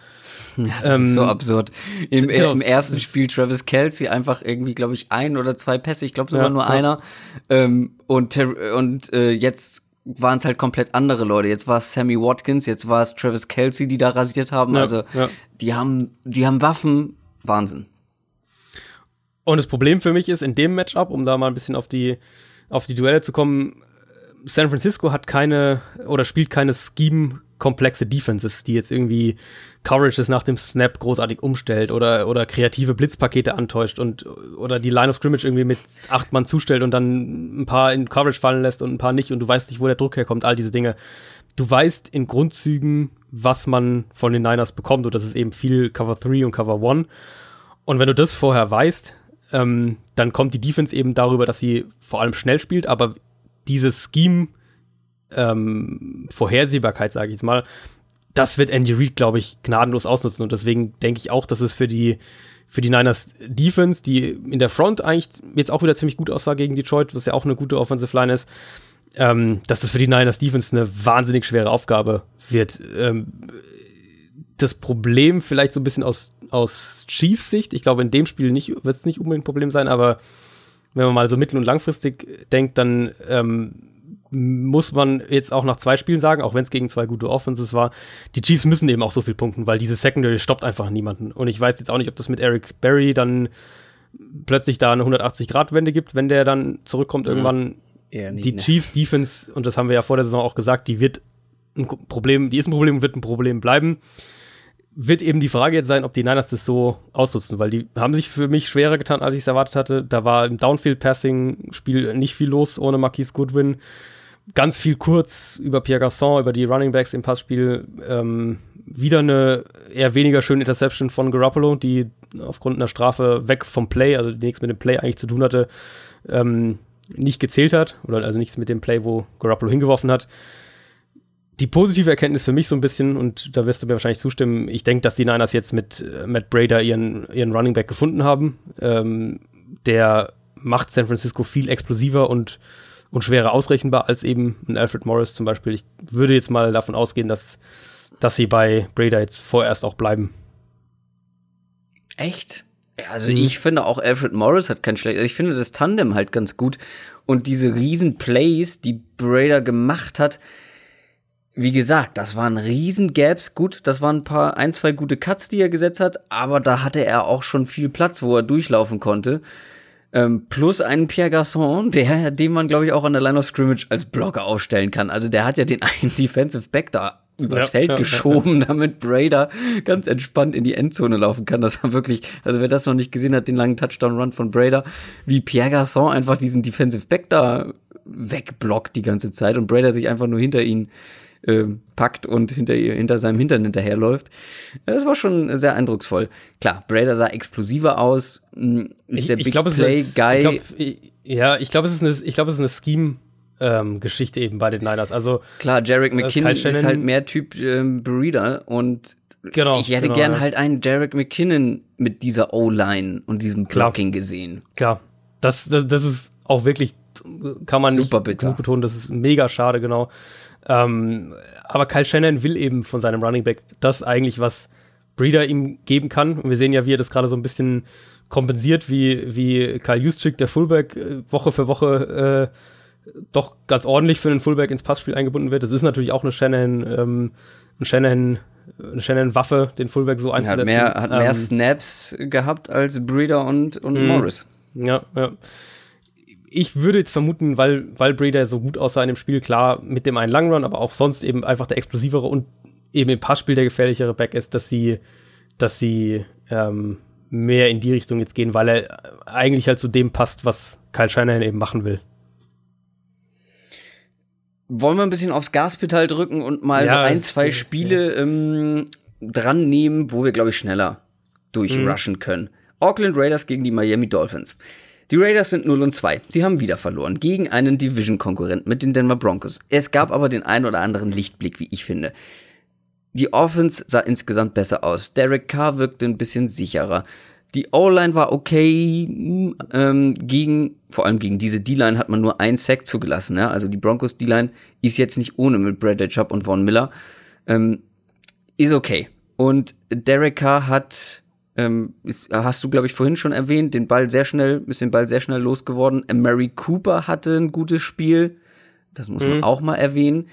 Ja, das ähm, ist so absurd. Im, genau, Im, ersten Spiel Travis Kelsey einfach irgendwie, glaube ich, ein oder zwei Pässe, ich glaube sogar ja, nur ja. einer. Ähm, und und äh, jetzt waren es halt komplett andere Leute. Jetzt war es Sammy Watkins, jetzt war es Travis Kelsey, die da rasiert haben. also die haben, die haben Waffen, Wahnsinn. Und das Problem für mich ist in dem Matchup, um da mal ein bisschen auf die, auf die Duelle zu kommen, San Francisco hat keine oder spielt keine Scheme-komplexe Defenses, die jetzt irgendwie Coverages nach dem Snap großartig umstellt oder, oder kreative Blitzpakete antäuscht und oder die Line of Scrimmage irgendwie mit acht Mann zustellt und dann ein paar in Coverage fallen lässt und ein paar nicht und du weißt nicht, wo der Druck herkommt, all diese Dinge. Du weißt in Grundzügen, was man von den Niners bekommt und das ist eben viel Cover 3 und Cover 1. Und wenn du das vorher weißt, ähm, dann kommt die Defense eben darüber, dass sie vor allem schnell spielt, aber dieses Scheme ähm, Vorhersehbarkeit, sage ich jetzt mal, das wird Andy Reid, glaube ich, gnadenlos ausnutzen. Und deswegen denke ich auch, dass es für die, für die Niners Defense, die in der Front eigentlich jetzt auch wieder ziemlich gut aussah gegen Detroit, was ja auch eine gute Offensive Line ist, ähm, dass das für die Niners Defense eine wahnsinnig schwere Aufgabe wird. Ähm, das Problem vielleicht so ein bisschen aus aus Chiefs Sicht. Ich glaube, in dem Spiel wird es nicht unbedingt ein Problem sein, aber wenn man mal so mittel- und langfristig denkt, dann ähm, muss man jetzt auch nach zwei Spielen sagen, auch wenn es gegen zwei gute Offenses war, die Chiefs müssen eben auch so viel punkten, weil diese Secondary stoppt einfach niemanden. Und ich weiß jetzt auch nicht, ob das mit Eric Berry dann plötzlich da eine 180-Grad-Wende gibt, wenn der dann zurückkommt mhm. irgendwann. Nicht, die ne. Chiefs Defense, und das haben wir ja vor der Saison auch gesagt, die wird ein Problem, die ist ein Problem und wird ein Problem bleiben wird eben die Frage jetzt sein, ob die Niners das so ausnutzen, weil die haben sich für mich schwerer getan, als ich es erwartet hatte. Da war im Downfield-Passing-Spiel nicht viel los ohne Marquise Goodwin. ganz viel kurz über Pierre Garçon, über die Running Backs im Passspiel. Ähm, wieder eine eher weniger schöne Interception von Garoppolo, die aufgrund einer Strafe weg vom Play, also die nichts mit dem Play eigentlich zu tun hatte, ähm, nicht gezählt hat. Oder also nichts mit dem Play, wo Garoppolo hingeworfen hat. Die positive Erkenntnis für mich so ein bisschen, und da wirst du mir wahrscheinlich zustimmen, ich denke, dass die Niners jetzt mit äh, Matt Brader ihren, ihren Running Back gefunden haben. Ähm, der macht San Francisco viel explosiver und und schwerer ausrechenbar als eben ein Alfred Morris zum Beispiel. Ich würde jetzt mal davon ausgehen, dass, dass sie bei Brader jetzt vorerst auch bleiben. Echt? Also mhm. ich finde auch Alfred Morris hat kein schlecht. Also ich finde das Tandem halt ganz gut und diese riesen Plays, die Brader gemacht hat. Wie gesagt, das waren riesen Gaps. Gut, das waren ein paar, ein, zwei gute Cuts, die er gesetzt hat, aber da hatte er auch schon viel Platz, wo er durchlaufen konnte. Ähm, plus einen Pierre Garçon, der, den man, glaube ich, auch an der Line of Scrimmage als Blocker aufstellen kann. Also der hat ja den einen Defensive Back da übers ja, Feld ja, geschoben, ja, damit Brader ganz entspannt in die Endzone laufen kann. Das war wirklich, also wer das noch nicht gesehen hat, den langen Touchdown-Run von Brader, wie Pierre Garçon einfach diesen Defensive Back da wegblockt die ganze Zeit und Brader sich einfach nur hinter ihn äh, packt und hinter, hinter seinem Hintern hinterherläuft. Das war schon sehr eindrucksvoll. Klar, Brader sah explosiver aus, hm, ist ich, der Big glaub, Play ist, Guy. Ich glaub, ja, ich glaube, es ist eine, ich glaube, es ist eine Scheme. Ähm, Geschichte eben bei den Niners. Also klar, Jarek äh, McKinnon ist halt mehr Typ ähm, Breeder und genau, ich hätte genau, gern ja. halt einen Jarek McKinnon mit dieser O-Line und diesem Blocking gesehen. Klar, das, das, das ist auch wirklich, kann man Super nicht bitter. betonen, das ist mega schade, genau. Ähm, aber Kyle Shannon will eben von seinem Running Back das eigentlich, was Breeder ihm geben kann. Und wir sehen ja, wie er das gerade so ein bisschen kompensiert, wie, wie Kyle Juszczyk, der Fullback, äh, Woche für Woche äh, doch ganz ordentlich für einen Fullback ins Passspiel eingebunden wird. Das ist natürlich auch eine Shannon, ähm, eine Shannon, eine Shannon-Waffe, den Fullback so einzusetzen. Hat mehr, hat mehr ähm, Snaps gehabt als Breeder und, und mhm. Morris. Ja, ja ich würde jetzt vermuten, weil, weil Breeder so gut aussah in dem Spiel, klar, mit dem einen Langen Run, aber auch sonst eben einfach der explosivere und eben im Passspiel der gefährlichere Back ist, dass sie, dass sie ähm, mehr in die Richtung jetzt gehen, weil er eigentlich halt zu dem passt, was Kyle Shanahan eben machen will. Wollen wir ein bisschen aufs Gaspedal drücken und mal ja, so ein, zwei Spiele ja. ähm, dran nehmen, wo wir, glaube ich, schneller durchrushen mhm. können. Auckland Raiders gegen die Miami Dolphins. Die Raiders sind 0 und 2. Sie haben wieder verloren gegen einen Division-Konkurrenten mit den Denver Broncos. Es gab aber den ein oder anderen Lichtblick, wie ich finde. Die Offense sah insgesamt besser aus. Derek Carr wirkte ein bisschen sicherer. Die O-Line war okay. Ähm, gegen, vor allem gegen diese D-Line hat man nur ein Sack zugelassen. Ja? Also die Broncos D-Line ist jetzt nicht ohne mit Bradley Chubb und Von Miller. Ähm, ist okay. Und Derek Carr hat ähm, ist, hast du, glaube ich, vorhin schon erwähnt, den Ball sehr schnell, ist den Ball sehr schnell losgeworden. Mary Cooper hatte ein gutes Spiel. Das muss mhm. man auch mal erwähnen.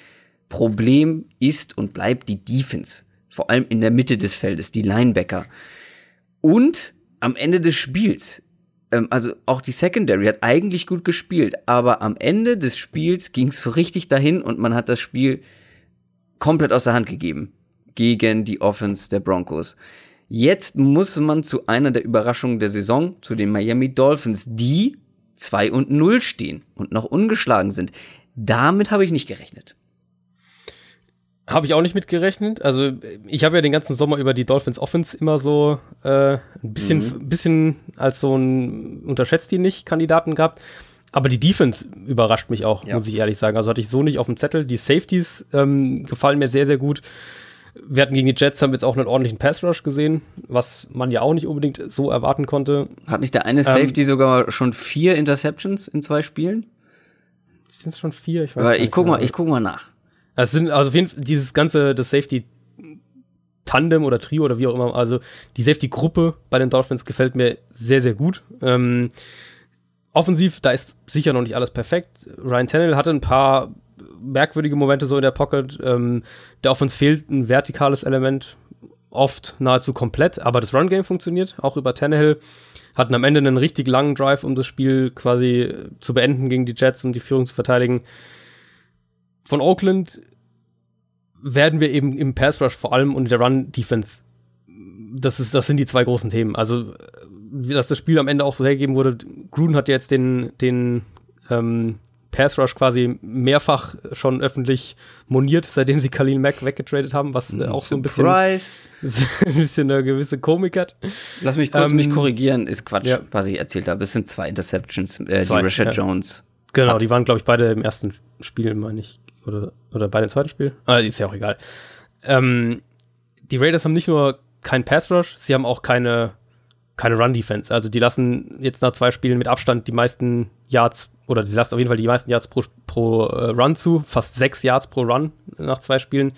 Problem ist und bleibt die Defense. Vor allem in der Mitte des Feldes, die Linebacker. Und am Ende des Spiels, ähm, also auch die Secondary hat eigentlich gut gespielt, aber am Ende des Spiels ging es so richtig dahin und man hat das Spiel komplett aus der Hand gegeben gegen die Offense der Broncos. Jetzt muss man zu einer der Überraschungen der Saison, zu den Miami Dolphins, die 2 und 0 stehen und noch ungeschlagen sind. Damit habe ich nicht gerechnet. Habe ich auch nicht mit gerechnet. Also ich habe ja den ganzen Sommer über die Dolphins Offense immer so äh, ein bisschen, mhm. bisschen als so ein unterschätzt die nicht Kandidaten gehabt. Aber die Defense überrascht mich auch, ja. muss ich ehrlich sagen. Also hatte ich so nicht auf dem Zettel. Die Safeties ähm, gefallen mir sehr, sehr gut. Wir hatten gegen die Jets haben jetzt auch einen ordentlichen Pass Rush gesehen, was man ja auch nicht unbedingt so erwarten konnte. Hat nicht der eine Safety ähm, sogar schon vier Interceptions in zwei Spielen? Sind es schon vier? Ich weiß Aber ich guck mal, ich guck mal nach. Es sind also auf jeden Fall dieses ganze das Safety Tandem oder Trio oder wie auch immer, also die Safety-Gruppe bei den Dolphins gefällt mir sehr, sehr gut. Ähm, offensiv, da ist sicher noch nicht alles perfekt. Ryan Tannehill hatte ein paar merkwürdige Momente so in der Pocket. Ähm, der Offense fehlt ein vertikales Element, oft nahezu komplett, aber das Run-Game funktioniert, auch über Tannehill. Hatten am Ende einen richtig langen Drive, um das Spiel quasi zu beenden gegen die Jets, um die Führung zu verteidigen. Von Oakland werden wir eben im Pass Rush vor allem und in der Run Defense das ist das sind die zwei großen Themen. Also dass das Spiel am Ende auch so hergegeben wurde. Gruden hat jetzt den den ähm, Pass Rush quasi mehrfach schon öffentlich moniert, seitdem sie Khalil Mack weggetradet haben, was äh, auch so ein bisschen, ein bisschen eine gewisse Komik hat. Lass mich kurz ähm, mich korrigieren, ist Quatsch, ja. was ich erzählt habe. Es sind zwei Interceptions, äh, zwei, die Rashad ja. Jones. Genau, hat. die waren, glaube ich, beide im ersten Spiel, meine ich. Oder, oder bei dem zweiten Spiel. Ah, ist ja auch egal. Ähm, die Raiders haben nicht nur keinen Pass Rush, sie haben auch keine, keine Run Defense. Also die lassen jetzt nach zwei Spielen mit Abstand die meisten Yards oder sie lassen auf jeden Fall die meisten Yards pro, pro uh, Run zu, fast sechs Yards pro Run nach zwei Spielen.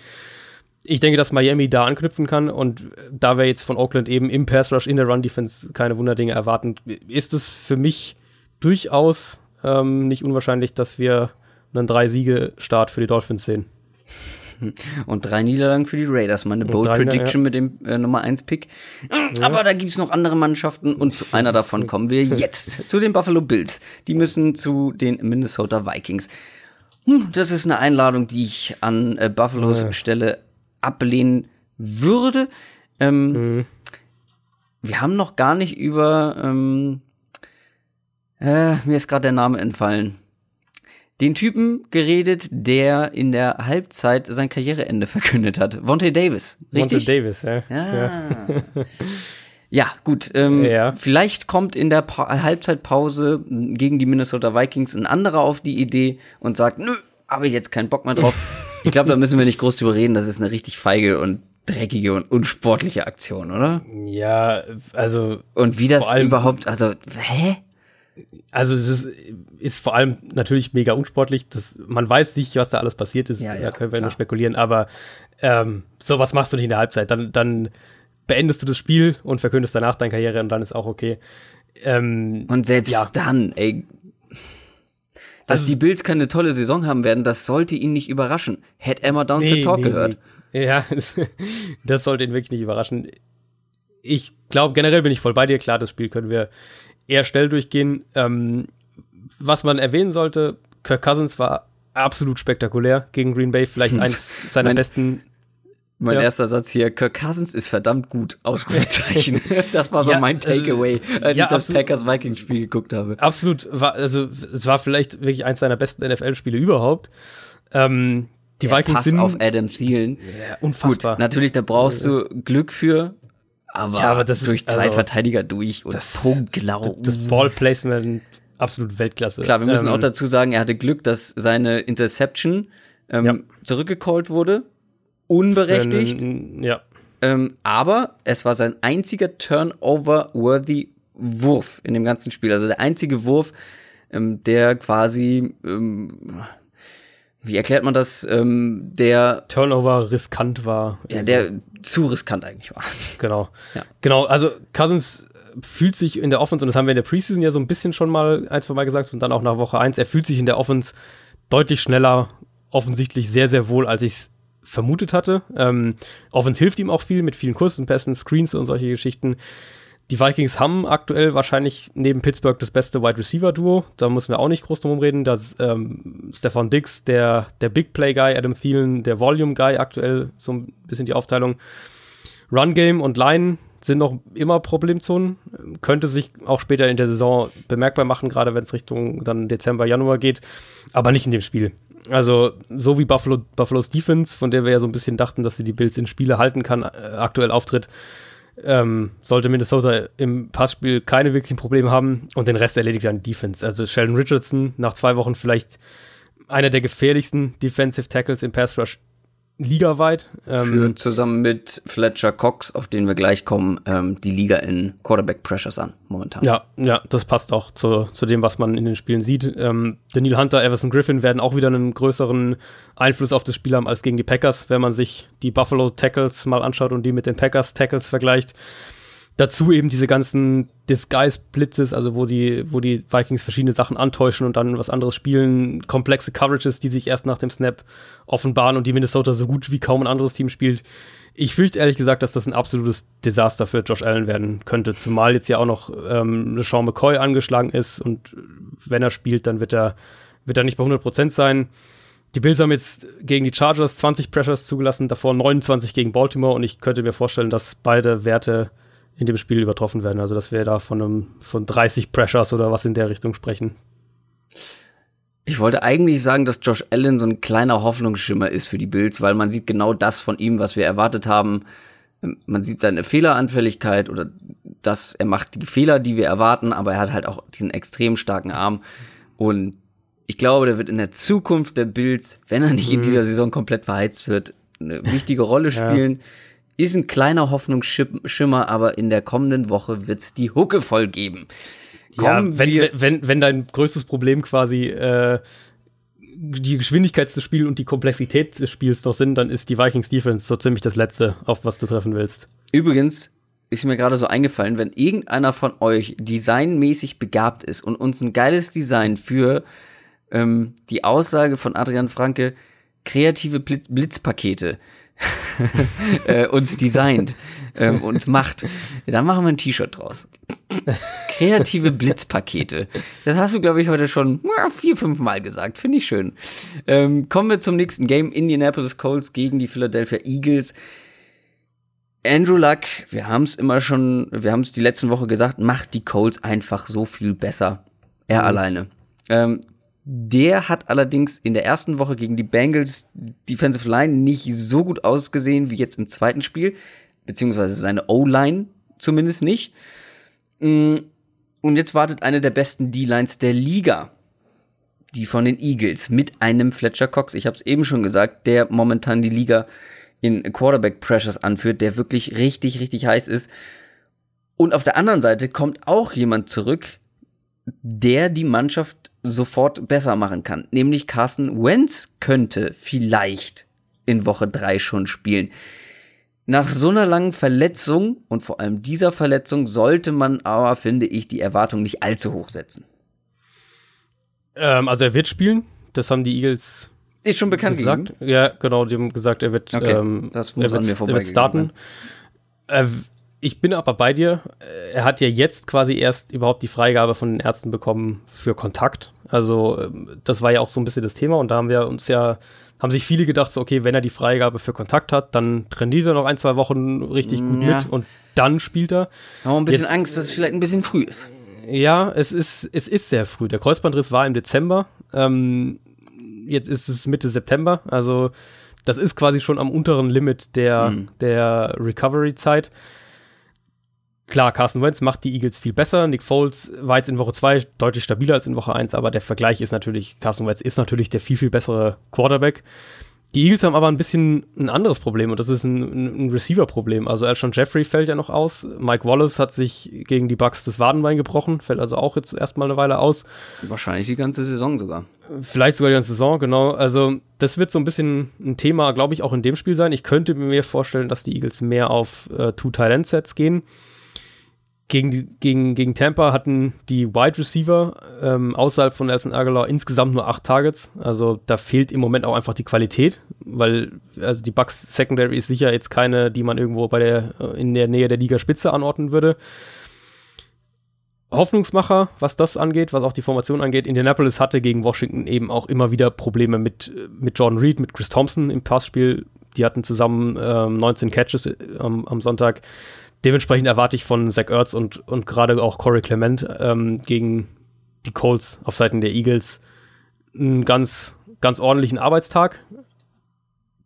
Ich denke, dass Miami da anknüpfen kann und da wir jetzt von Oakland eben im Pass Rush in der Run Defense keine Wunderdinge erwarten, ist es für mich durchaus ähm, nicht unwahrscheinlich, dass wir einen Drei-Siege-Start für die Dolphins sehen. Und drei Niederlagen für die Raiders. Meine Bold Prediction ja. mit dem äh, Nummer 1 Pick. Ja. Aber da gibt es noch andere Mannschaften und zu einer davon kommen wir jetzt. zu den Buffalo Bills. Die müssen zu den Minnesota Vikings. Hm, das ist eine Einladung, die ich an äh, Buffalos ja. Stelle ablehnen würde. Ähm, mhm. Wir haben noch gar nicht über ähm, äh, mir ist gerade der Name entfallen. Den Typen geredet, der in der Halbzeit sein Karriereende verkündet hat. Vontae Davis, richtig? Vontae Davis, ja. Ja, ja gut. Ähm, ja. Vielleicht kommt in der pa Halbzeitpause gegen die Minnesota Vikings ein anderer auf die Idee und sagt, nö, habe ich jetzt keinen Bock mehr drauf. ich glaube, da müssen wir nicht groß drüber reden. Das ist eine richtig feige und dreckige und unsportliche Aktion, oder? Ja, also. Und wie das überhaupt, also, hä? Also es ist, ist, vor allem natürlich mega unsportlich. Das, man weiß nicht, was da alles passiert ist. Ja, ja, da können wir klar. nur spekulieren. Aber ähm, sowas machst du nicht in der Halbzeit. Dann, dann beendest du das Spiel und verkündest danach deine Karriere und dann ist auch okay. Ähm, und selbst ja. dann, ey, dass also, die Bills keine tolle Saison haben werden, das sollte ihn nicht überraschen. Hätte Emma Downs nee, Talk nee, gehört. Nee. Ja, das, das sollte ihn wirklich nicht überraschen. Ich glaube, generell bin ich voll bei dir. Klar, das Spiel können wir eher schnell durchgehen. Ähm, was man erwähnen sollte, Kirk Cousins war absolut spektakulär gegen Green Bay, vielleicht eins seiner mein, besten. Mein ja. erster Satz hier, Kirk Cousins ist verdammt gut, Ausrufezeichen. das war so ja, mein also, Takeaway, als ja, ich das Packers-Vikings-Spiel geguckt habe. Absolut, war, also es war vielleicht wirklich eins seiner besten NFL-Spiele überhaupt. Ähm, die Der Vikings Pass sind auf Adam Thielen. Ja, unfassbar. Gut, natürlich, da brauchst du Glück für, aber, ja, aber durch ist, zwei also, Verteidiger durch und das, Punkt, genau. Das, das Ballplacement absolut Weltklasse. Klar, wir müssen ähm, auch dazu sagen, er hatte Glück, dass seine Interception ähm, ja. zurückgecallt wurde. Unberechtigt. Einen, ja. Ähm, aber es war sein einziger Turnover-worthy Wurf in dem ganzen Spiel. Also der einzige Wurf, ähm, der quasi, ähm, wie erklärt man das, ähm, der Turnover riskant war. Ja, der zu riskant eigentlich war. Genau. Ja. Genau, also Cousins fühlt sich in der Offense, und das haben wir in der Preseason ja so ein bisschen schon mal ein, zwei Mal gesagt und dann auch nach Woche 1, er fühlt sich in der Offense deutlich schneller, offensichtlich sehr, sehr wohl, als ich es vermutet hatte. Ähm, Offense hilft ihm auch viel mit vielen kurzen Pässen, Screens und solche Geschichten. Die Vikings haben aktuell wahrscheinlich neben Pittsburgh das beste Wide Receiver Duo. Da müssen wir auch nicht groß drum reden. Das ähm, Stefan Dix, der, der Big Play Guy, Adam Thielen, der Volume Guy aktuell so ein bisschen die Aufteilung. Run Game und Line sind noch immer Problemzonen. Könnte sich auch später in der Saison bemerkbar machen, gerade wenn es Richtung dann Dezember, Januar geht. Aber nicht in dem Spiel. Also, so wie Buffalo, Buffalo's Defense, von der wir ja so ein bisschen dachten, dass sie die Bills in Spiele halten kann, äh, aktuell auftritt, ähm, sollte Minnesota im Passspiel keine wirklichen Probleme haben und den Rest erledigt dann Defense. Also Sheldon Richardson nach zwei Wochen vielleicht einer der gefährlichsten Defensive Tackles im Pass Rush ligaweit. Ähm, Führt zusammen mit Fletcher Cox, auf den wir gleich kommen, ähm, die Liga in Quarterback Pressures an, momentan. Ja, ja, das passt auch zu, zu dem, was man in den Spielen sieht. Ähm, Daniel Hunter, Everson Griffin werden auch wieder einen größeren Einfluss auf das Spiel haben als gegen die Packers, wenn man sich die Buffalo Tackles mal anschaut und die mit den Packers Tackles vergleicht. Dazu eben diese ganzen Disguise-Blitzes, also wo die, wo die Vikings verschiedene Sachen antäuschen und dann was anderes spielen, komplexe Coverages, die sich erst nach dem Snap offenbaren und die Minnesota so gut wie kaum ein anderes Team spielt. Ich fürchte ehrlich gesagt, dass das ein absolutes Desaster für Josh Allen werden könnte, zumal jetzt ja auch noch ähm, Sean McCoy angeschlagen ist und wenn er spielt, dann wird er, wird er nicht bei 100% sein. Die Bills haben jetzt gegen die Chargers 20 Pressures zugelassen, davor 29 gegen Baltimore und ich könnte mir vorstellen, dass beide Werte in dem Spiel übertroffen werden. Also dass wir da von einem von 30 Pressures oder was in der Richtung sprechen. Ich wollte eigentlich sagen, dass Josh Allen so ein kleiner Hoffnungsschimmer ist für die Bills, weil man sieht genau das von ihm, was wir erwartet haben. Man sieht seine Fehleranfälligkeit oder dass er macht die Fehler, die wir erwarten, aber er hat halt auch diesen extrem starken Arm. Und ich glaube, der wird in der Zukunft der Bills, wenn er nicht in mhm. dieser Saison komplett verheizt wird, eine wichtige Rolle spielen. Ja. Ist ein kleiner Hoffnungsschimmer, aber in der kommenden Woche wird's die Hucke voll geben. Kommen ja, wenn, wenn, wenn dein größtes Problem quasi äh, die Geschwindigkeit des Spiels und die Komplexität des Spiels doch sind, dann ist die Vikings Defense so ziemlich das Letzte, auf was du treffen willst. Übrigens ist mir gerade so eingefallen, wenn irgendeiner von euch designmäßig begabt ist und uns ein geiles Design für ähm, die Aussage von Adrian Franke, kreative Blitz Blitzpakete äh, uns designt, ähm, uns macht, dann machen wir ein T-Shirt draus. Kreative Blitzpakete. Das hast du, glaube ich, heute schon vier, fünf Mal gesagt. Finde ich schön. Ähm, kommen wir zum nächsten Game. Indianapolis Colts gegen die Philadelphia Eagles. Andrew Luck, wir haben es immer schon, wir haben es die letzten Woche gesagt, macht die Colts einfach so viel besser. Er mhm. alleine. Ähm, der hat allerdings in der ersten Woche gegen die Bengals Defensive Line nicht so gut ausgesehen wie jetzt im zweiten Spiel, beziehungsweise seine O-Line zumindest nicht. Mm, und jetzt wartet eine der besten D-Lines der Liga, die von den Eagles, mit einem Fletcher Cox, ich habe es eben schon gesagt, der momentan die Liga in Quarterback Pressures anführt, der wirklich richtig, richtig heiß ist. Und auf der anderen Seite kommt auch jemand zurück, der die Mannschaft sofort besser machen kann. Nämlich Carsten Wentz könnte vielleicht in Woche drei schon spielen. Nach so einer langen Verletzung und vor allem dieser Verletzung sollte man aber, finde ich, die Erwartung nicht allzu hoch setzen. Ähm, also er wird spielen. Das haben die Eagles ist schon bekannt gesagt. Gegeben? Ja, genau, die haben gesagt, er wird, okay, ähm, das muss er wird, an mir vorbei er wird starten. Äh, ich bin aber bei dir. Er hat ja jetzt quasi erst überhaupt die Freigabe von den Ärzten bekommen für Kontakt. Also ähm, das war ja auch so ein bisschen das Thema und da haben wir uns ja, haben sich viele gedacht, so, okay, wenn er die Freigabe für Kontakt hat, dann trainiert er noch ein, zwei Wochen richtig gut ja. mit und dann spielt er. Haben wir ein bisschen jetzt, Angst, dass es vielleicht ein bisschen früh ist. Ja, es ist, es ist sehr früh. Der Kreuzbandriss war im Dezember. Ähm, jetzt ist es Mitte September. Also das ist quasi schon am unteren Limit der, mhm. der Recovery-Zeit. Klar, Carson Wentz macht die Eagles viel besser. Nick Foles war jetzt in Woche 2 deutlich stabiler als in Woche 1, aber der Vergleich ist natürlich, Carson Wentz ist natürlich der viel, viel bessere Quarterback. Die Eagles haben aber ein bisschen ein anderes Problem und das ist ein, ein Receiver-Problem. Also Alshon Jeffrey fällt ja noch aus. Mike Wallace hat sich gegen die Bucks das Wadenbein gebrochen, fällt also auch jetzt erstmal eine Weile aus. Wahrscheinlich die ganze Saison sogar. Vielleicht sogar die ganze Saison, genau. Also das wird so ein bisschen ein Thema, glaube ich, auch in dem Spiel sein. Ich könnte mir vorstellen, dass die Eagles mehr auf äh, Two-Tight-End-Sets gehen gegen, die, gegen, gegen Tampa hatten die Wide Receiver ähm, außerhalb von Nelson Aguilar insgesamt nur acht Targets. Also da fehlt im Moment auch einfach die Qualität, weil also die Bucks Secondary ist sicher jetzt keine, die man irgendwo bei der äh, in der Nähe der Liga Spitze anordnen würde. Hoffnungsmacher, was das angeht, was auch die Formation angeht. Indianapolis hatte gegen Washington eben auch immer wieder Probleme mit, mit Jordan Reed, mit Chris Thompson im Passspiel. Die hatten zusammen ähm, 19 Catches äh, am, am Sonntag dementsprechend erwarte ich von Zach Ertz und, und gerade auch Corey Clement ähm, gegen die Colts auf Seiten der Eagles einen ganz, ganz ordentlichen Arbeitstag.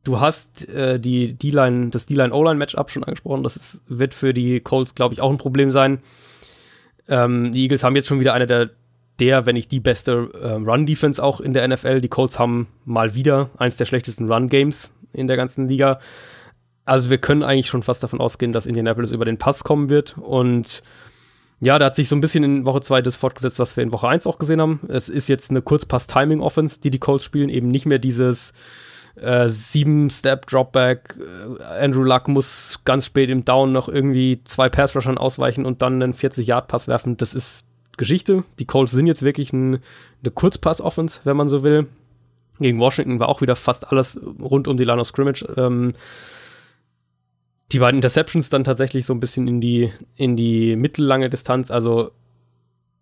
Du hast äh, die D-Line, das D-Line-O-Line-Matchup schon angesprochen. Das ist, wird für die Colts, glaube ich, auch ein Problem sein. Ähm, die Eagles haben jetzt schon wieder eine der, der wenn nicht die beste äh, Run-Defense auch in der NFL. Die Colts haben mal wieder eins der schlechtesten Run-Games in der ganzen Liga also wir können eigentlich schon fast davon ausgehen, dass Indianapolis über den Pass kommen wird. Und ja, da hat sich so ein bisschen in Woche 2 das fortgesetzt, was wir in Woche 1 auch gesehen haben. Es ist jetzt eine Kurzpass-Timing-Offense, die die Colts spielen, eben nicht mehr dieses äh, Sieben-Step-Dropback. Äh, Andrew Luck muss ganz spät im Down noch irgendwie zwei Pass-Rushern ausweichen und dann einen 40-Yard-Pass werfen. Das ist Geschichte. Die Colts sind jetzt wirklich ein, eine Kurzpass-Offense, wenn man so will. Gegen Washington war auch wieder fast alles rund um die Line of Scrimmage. Ähm, die beiden Interceptions dann tatsächlich so ein bisschen in die, in die mittellange Distanz. Also,